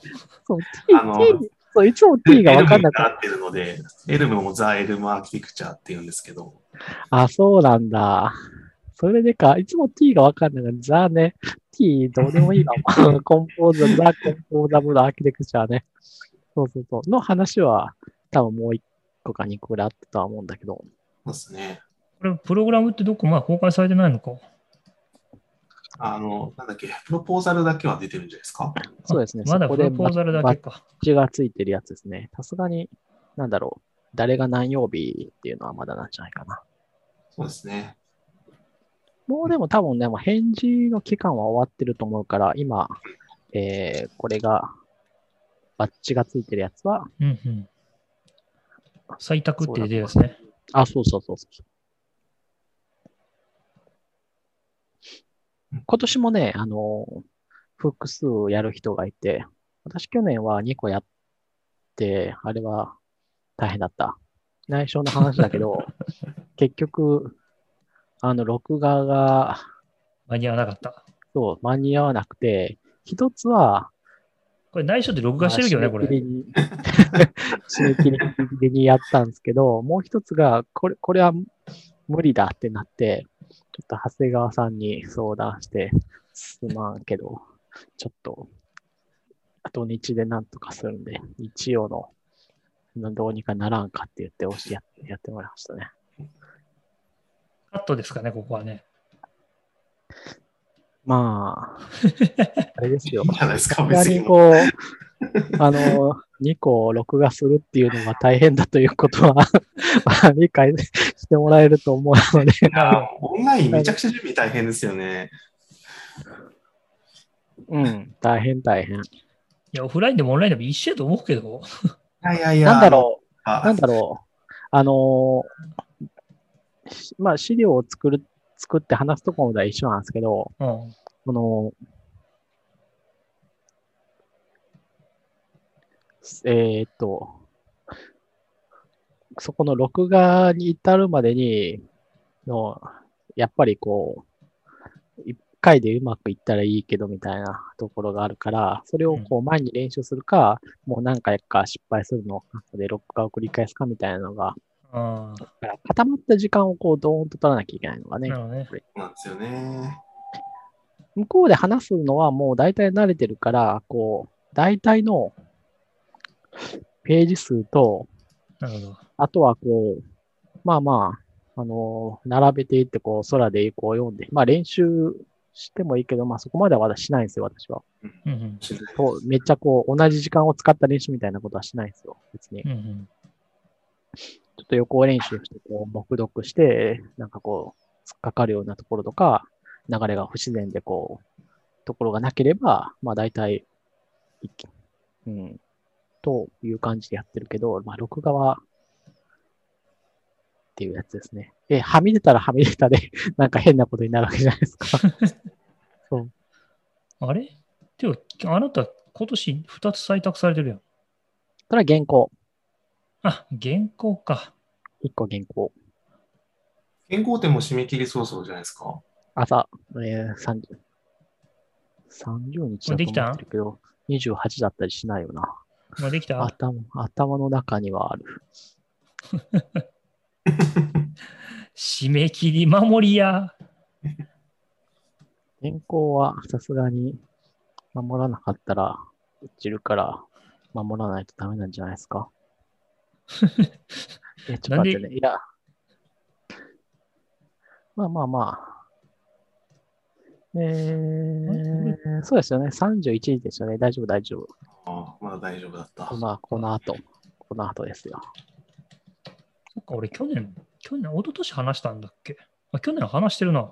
そう、T、
あの
そう、いつも T が分かんなかっ
エルムに習ってるので、エルムもザ・エルムアーキテクチャーって言うんですけど、
た。あ、そうなんだ。それでか、いつも T が分かんないから、ザね。T どうでもいいわ。コンポーザ、ザ・コンポーザブルアーキテクチャーね。そうそうそう。の話は、多分もう一個か二個ぐらいあったとは思うんだけど。
そうですね。
これ、プログラムってどこまだ公開されてないのか。
あの、なんだっけ、プロポーザルだけは出てるんじゃないですか？
そうですね。
まだプロポーザルだけか。
バッチがついてるやつですね。さすがに、なんだろう。誰が何曜日っていうのはまだなんじゃないかな。
そうですね。
もうでも多分ね、もう返事の期間は終わってると思うから、今、えー、これが、バッチがついてるやつは、
うんうん。採択って出てるやつね。
あ、そうそうそうそう。今年もね、あの、複数やる人がいて、私去年は2個やって、あれは大変だった。内緒の話だけど、結局、あの、録画が、
間に合わなかった。
そう、間に合わなくて、一つは、
これ内緒で録画してるけどね、これ。
まあ締め切りに 締め切りギリギリにやったんですけど、もう一つが、これ、これは無理だってなって、ちょっと長谷川さんに相談して、すまんけど、ちょっと、土日でなんとかするんで、日曜の、どうにかならんかって言って、押しややってもらいましたね。
カットですかね、ここはね。
まあ、あれですよ
いいん。じゃないですか、
さすが
別に。
にこう、あの、2個録画するっていうのが大変だということは、まあ理解してもらえると思うので、
いやオンラインめちゃくちゃ準備大変ですよね。
うん、大変大変。
いや、オフラインでもオンラインでも一緒やと思うけど。
いやいやいや。
なんだろう、
あ
なんだろう、あのしまあ資料を作る、作って話すところでは一緒なんですけど、
うん。
この、えーっと、そこの録画に至るまでに、の、やっぱりこう、一回でうまくいったらいいけどみたいなところがあるから、それをこう前に練習するか、もう何回か失敗するので録画を繰り返すかみたいなのが、
あ
だから固まった時間をこうドーンと取らなきゃいけないのが
あ、
ね
な、るほどね。
そうなんですよね。
向こうで話すのはもう大体慣れてるから、こう、大体のページ数と。あとはこう、まあまあ、あの並べていって、こう、空でこう読んで、まあ練習してもいいけど、まあそこまではまだしないんですよ、私は。
うんうん。
しない
そうめっちゃこう、同じ時間を使った練習みたいなことはしないんですよ、別に。
うんうん。
ちょっと予行練習して、こう、黙読して、なんかこう、突っかかるようなところとか、流れが不自然で、こう、ところがなければ、まあ大体、いうん、という感じでやってるけど、まあ録画は、っていうやつですね。え、はみ出たらはみ出たで、なんか変なことになるわけじゃないですか。そう。
あれ？てか、あなた、今年2つ採択されてるやん。
それは原稿。
あ、原稿か。
1個原稿。
健康店も締め切り早々じゃないですか。
朝、えー、30、30日だと思ってるけど、28だったりしないよな。
まあ、できた？
頭頭の中にはある。
締め切り守りや。
原稿はさすがに守らなかったら落ちるから守らないとダメなんじゃないですか。え、ちょっと待ってね。いや。まあまあまあ。えー、そうですよね。31日ですよね。大丈夫、大丈夫。
ああまだ大丈夫だった。
まあ、この後、この後ですよ。
そっか、俺去年、去年、一昨年話したんだっけ？あ去年話してるな。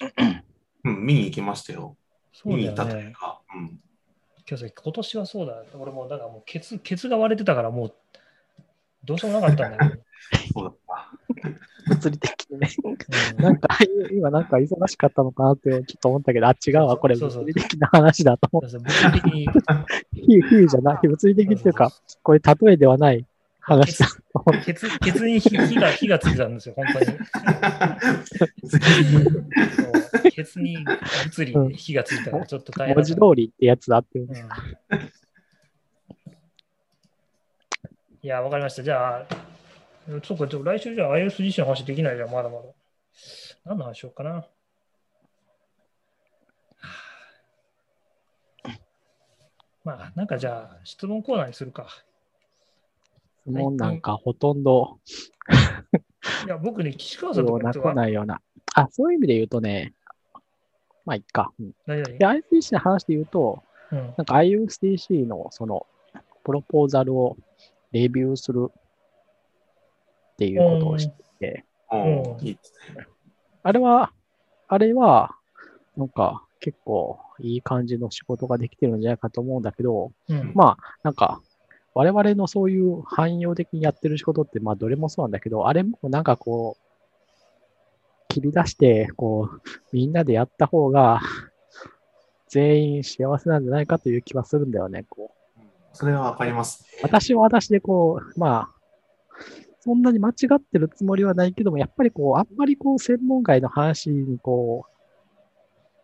うん、見に行きましたよ。
そう
見に行った
だよね。
というか。うん。
今日今年はそうだ。俺も、だからもうケツ、ケツが割れてたからもう、どうしようもなかったんだけど。
そうだった。
物理的にね。
うん
なんか、今なんか忙しかったのかなってちょっと思ったけど、あ、違うわ。これ物理的な話だと思
そう物理的に
う。比喩じゃない。物理的っていうか、これ例えではない話だと思う。
ケツケツに火 火が火がついてたんですよ、本当に。ケツに物理で火がついたからちょっと大変だ
文字通りってやつだっていう。
うんいや、わかりました。じゃあ、そうか、でも来週じゃあ iOS 自身の話できないじゃん、まだまだ。何の話しようかな。まあ、なんかじゃあ、質問コーナーにするか。
質問なんかほとんど
いや、僕ね、岸川さんとか
ないような。あ、そういう意味で言うとね、まあ、いっか。うん
何々
で、ICC の話で言うと、
うん
なんか IUCC のその、プロポーザルをレビューするっていうことをして。て。あれは、あれは、なんか結構いい感じの仕事ができてるんじゃないかと思うんだけど、
うん。
まあ、なんか、我々のそういう汎用的にやってる仕事って、まあ、どれもそうなんだけど、あれもなんかこう、切り出して、こう、みんなでやった方が、全員幸せなんじゃないかという気はするんだよね、こ
それはわかります、ね。
私は私でこう、まあ、そんなに間違ってるつもりはないけども、やっぱりこう、あんまりこう、専門外の話にこ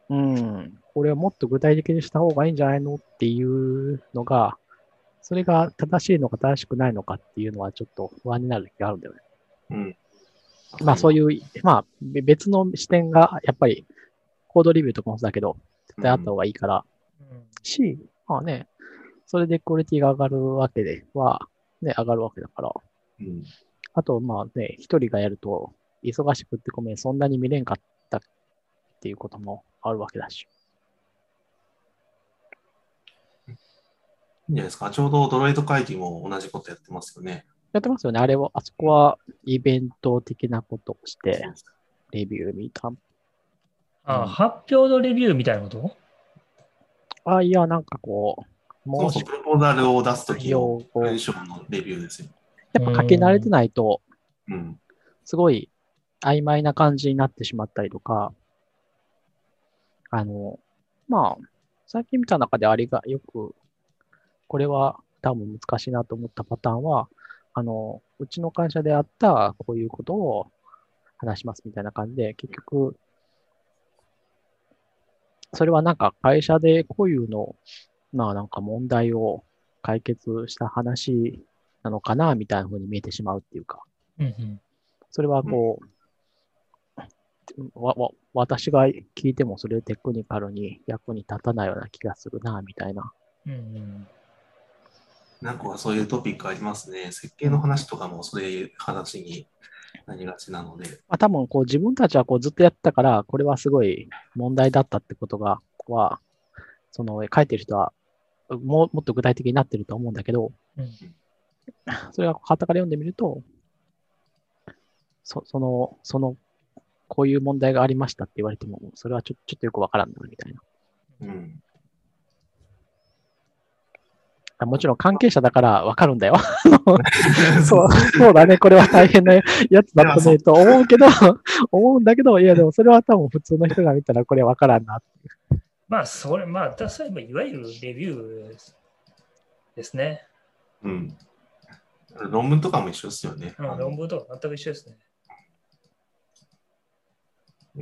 う、うん、これはもっと具体的にした方がいいんじゃないのっていうのが、それが正しいのか正しくないのかっていうのはちょっと不安になる時があるんだよね。
うん。
まあそう
い
いう、まあべ別の視点がやっぱりコードレビューとかもそうだけど、絶対あった方がいいから、
うん
し、まあね、それでクオリティが上がるわけでは、ね、上がるわけだから。
うん。
あと、まあね、一人がやると、忙しくってごめん、そんなに見れんかったっていうこともあるわけだし。
いいんじゃないですか。ちょうどドロイド会議も同じことやってますよね。
やってますよね。あれは、あそこはイベント的なことをして、レビュー見た。
あ、
うん
発表のレビューみたいなこと？
あ、いや、なんかこう、もう
プロポーザルを出すときのレビューですよ。
やっぱ書き慣れてないと、
うん。
すごい曖昧な感じになってしまったりとか、あの、まあ、最近見た中であれがよく、これは多分難しいなと思ったパターンは、あの、うちの会社であったこういうことを話しますみたいな感じで、結局、それはなんか会社でこういうの、まあなんか問題を解決した話なのかな、みたいな風に見えてしまうっていうか、
うんうん。
それはこう、わ、わ、私が聞いてもそれテクニカルに役に立たないような気がするな、みたいな。
うんうん。
なんかそういうトピックありますね。設計の話とかもそういう話になりがちなので。
まあ、多分こう自分たちはこうずっとやってたから、これはすごい問題だったってことが、は、その書いてる人はももっと具体的になってると思うんだけど、
うん
それが旗から読んでみると、そその、その、こういう問題がありましたって言われても、それはちょちょっとよくわからんな、みたいな。
うん。
あもちろん関係者だからわかるんだよ。そう、そうだね、これは大変なやつだったねと思うけど、思うんだけど、いやでもそれは多分普通の人が見たらこれわからんな。
まあ、それ、まあ、だそういえばいわゆるレビューですね。
うん。論文とかも一緒ですよね。
うん、論文と全く一緒ですね。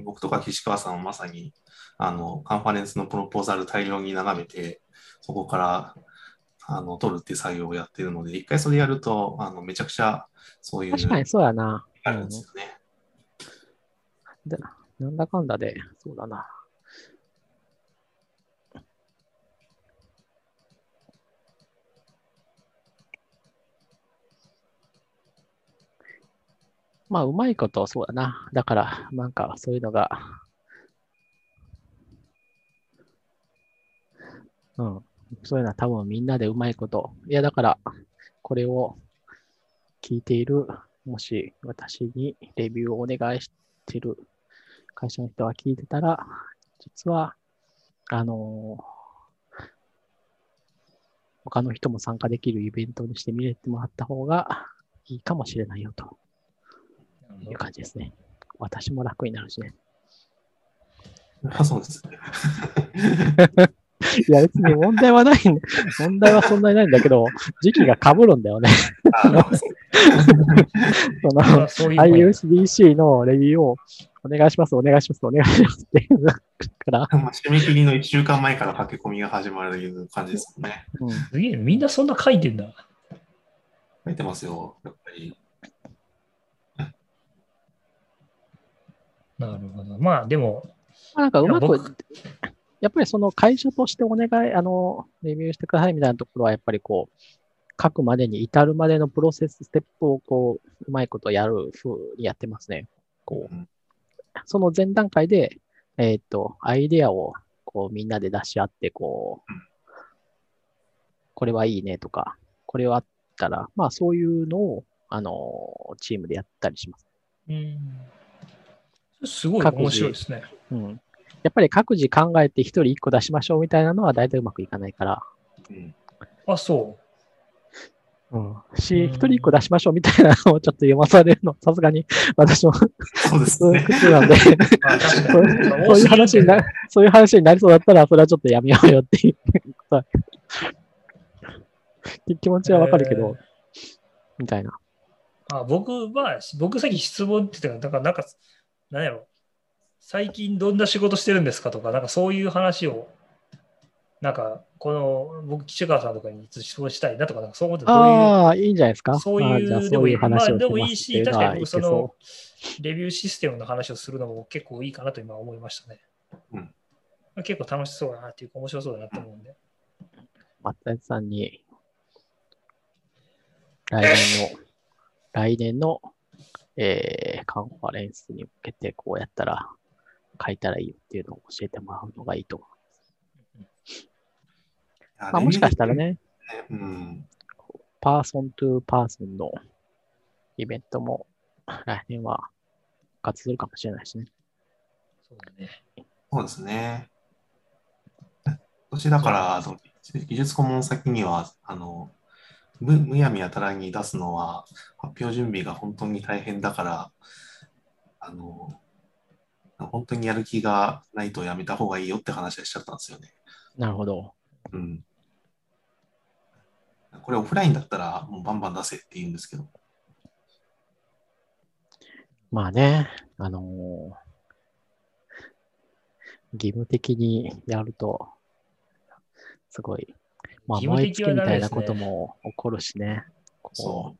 僕とか岸川さんはまさにあのカンファレンスのプロポーザル大量に眺めて、そこからあの取るっていう作業をやってるので、一回それやるとあのめちゃくちゃそういう
確かにそうやな。
あるんですよね。
でなんだかんだで、そうだな。まあ、うまいこと、そうだな。だから、なんか、そういうのが、うん。そういうのは多分みんなでうまいこと。いや、だから、これを聞いている、もし私にレビューをお願いしてる会社の人が聞いてたら、実は、あの他の人も参加できるイベントにして見れてもらった方がいいかもしれないよという感じですね。私も楽になるしね。
あそうですね。
いや、別に問題はないん問題はそんなにないんだけど、時期が被るんだよね。
あの そ
の
まあそういうの
レビューをお願いします、お願いします、お願いしますっていうから、
まあ締め切りの1週間前から駆け込みが始まる感じですもんね。
うん、
すげえ、みんなそんな書いてんだ。
書いてますよ、やっぱり。
なるほど。まあ、でも、
まあなんかうまく
いや
っぱりその会社としてお願い、あの、レビューしてくださいみたいなところは、やっぱりこう、書くまでに至るまでのプロセス、ステップをこう、うまいことやる風にやってますね。こう
うん、
その前段階で、えっ、と、アイデアをこうみんなで出し合って、こう
うん、
これはいいねとか、これはあったら、まあそういうのを、あの、チームでやったりします。
うん。すごい面白いですね。
うん。やっぱり各自考えて一人一個出しましょうみたいなのは大体うまくいかないから、
うん
あ、そ
うん。し、
うん
一人一個出しましょうみたいなのをちょっと読まされるの、さすがに私も
そうですね。
なんで、そういう話にな、そういう話になりそうだったら、それはちょっとやめようよっていうことは気持ちはわかるけど、みたいな。
あ僕は、僕さっき質問って言ってたから、だからなんか、なんやろ、最近どんな仕事してるんですかとか、なんかそういう話を、なんか、この、僕、岸川さんとかに質問したいなとか、なんかそう思ってどういう、
ああ、いいんじゃないですか。
そういう、でもいい、まあ
話を
でもいいし、確かに僕、そ
の
レビューシステムの話をするのも結構いいかなと今思いましたね。
うん
結構楽しそうだなっていうか、面白そうだなと思うんで。
松谷さんに、来年の、来年の、えーカンファレンスに向けてこうやったら、書いたらいいよっていうのを教えてもらうのがいいと思う。まあ、もしかしたら。ね、
うん。
person to person のイベントも来年は復活するかもしれないしね。
そうだね。
そうですね。今年だから、技術顧問先には、あの、むむやみやたらに出すのは、発表準備が本当に大変だから、あの、本当にやる気がないとやめた方がいいよって話はしちゃったんですよね。
なるほど。
うん。これオフラインだったらもうバンバン出せって言うんですけど。
まあね、あのー義務的にやると、すごい、まあ、燃え尽きみたいなことも起こるしね。こ
そう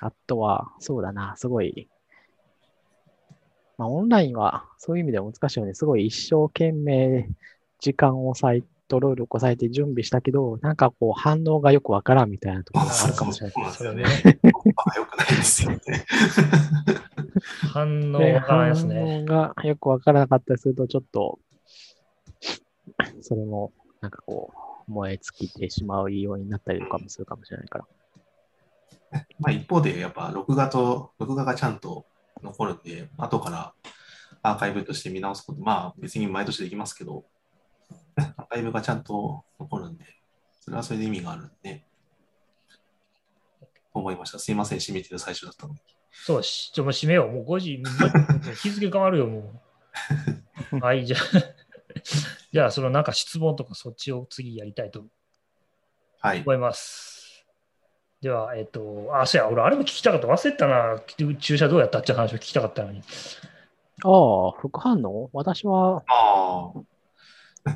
あとは、そうだな、すごい、まあ、オンラインはそういう意味では難しいよね。すごい一生懸命時間を割い、と労力を割いて準備したけど、なんかこう反応がよくわからんみたいなところがあるかもしれない。
そうですよね。
それ
あよくないですよね。
反応
で、
が
反
ですね。
応がよくわからなかったりすると、ちょっと、それも、なんかこう、燃え尽きてしまうようになったりとかもするかもしれないから。
まあ一方で、やっぱ録画と、録画がちゃんと残るんで、後からアーカイブとして見直すこと、まあ別に毎年できますけど、アーカイブがちゃんと残るんで、それはそれで意味があるんで、思いました。すいません、締めてる最初だったのに。
そうし、ちょ、もう閉めよう。もう5時、日付変わるよ、もう。はい、じゃあ、じゃあ、そのなんか質問とかそっちを次やりたいと
はい。
思います。では、えっと、あ、そうや、俺、あれも聞きたかった。忘れてたな。注射どうやったって話を聞きたかったのに。
ああ、副反応？私は、
ああ。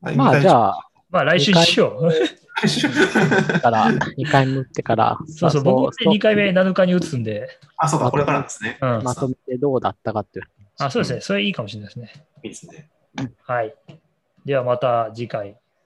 まあじゃあ、
まあ、来週にしよう。
あ。
から、2回目打ってから、
そうそう、
まあ
僕で2回目7日に打つんで、
あ、そうか、これからですね。
うん。
まとめてどうだったかっていう。
あ、そうですね。それいいかもしれないですね。
いいですね。
はい。ではまた次回。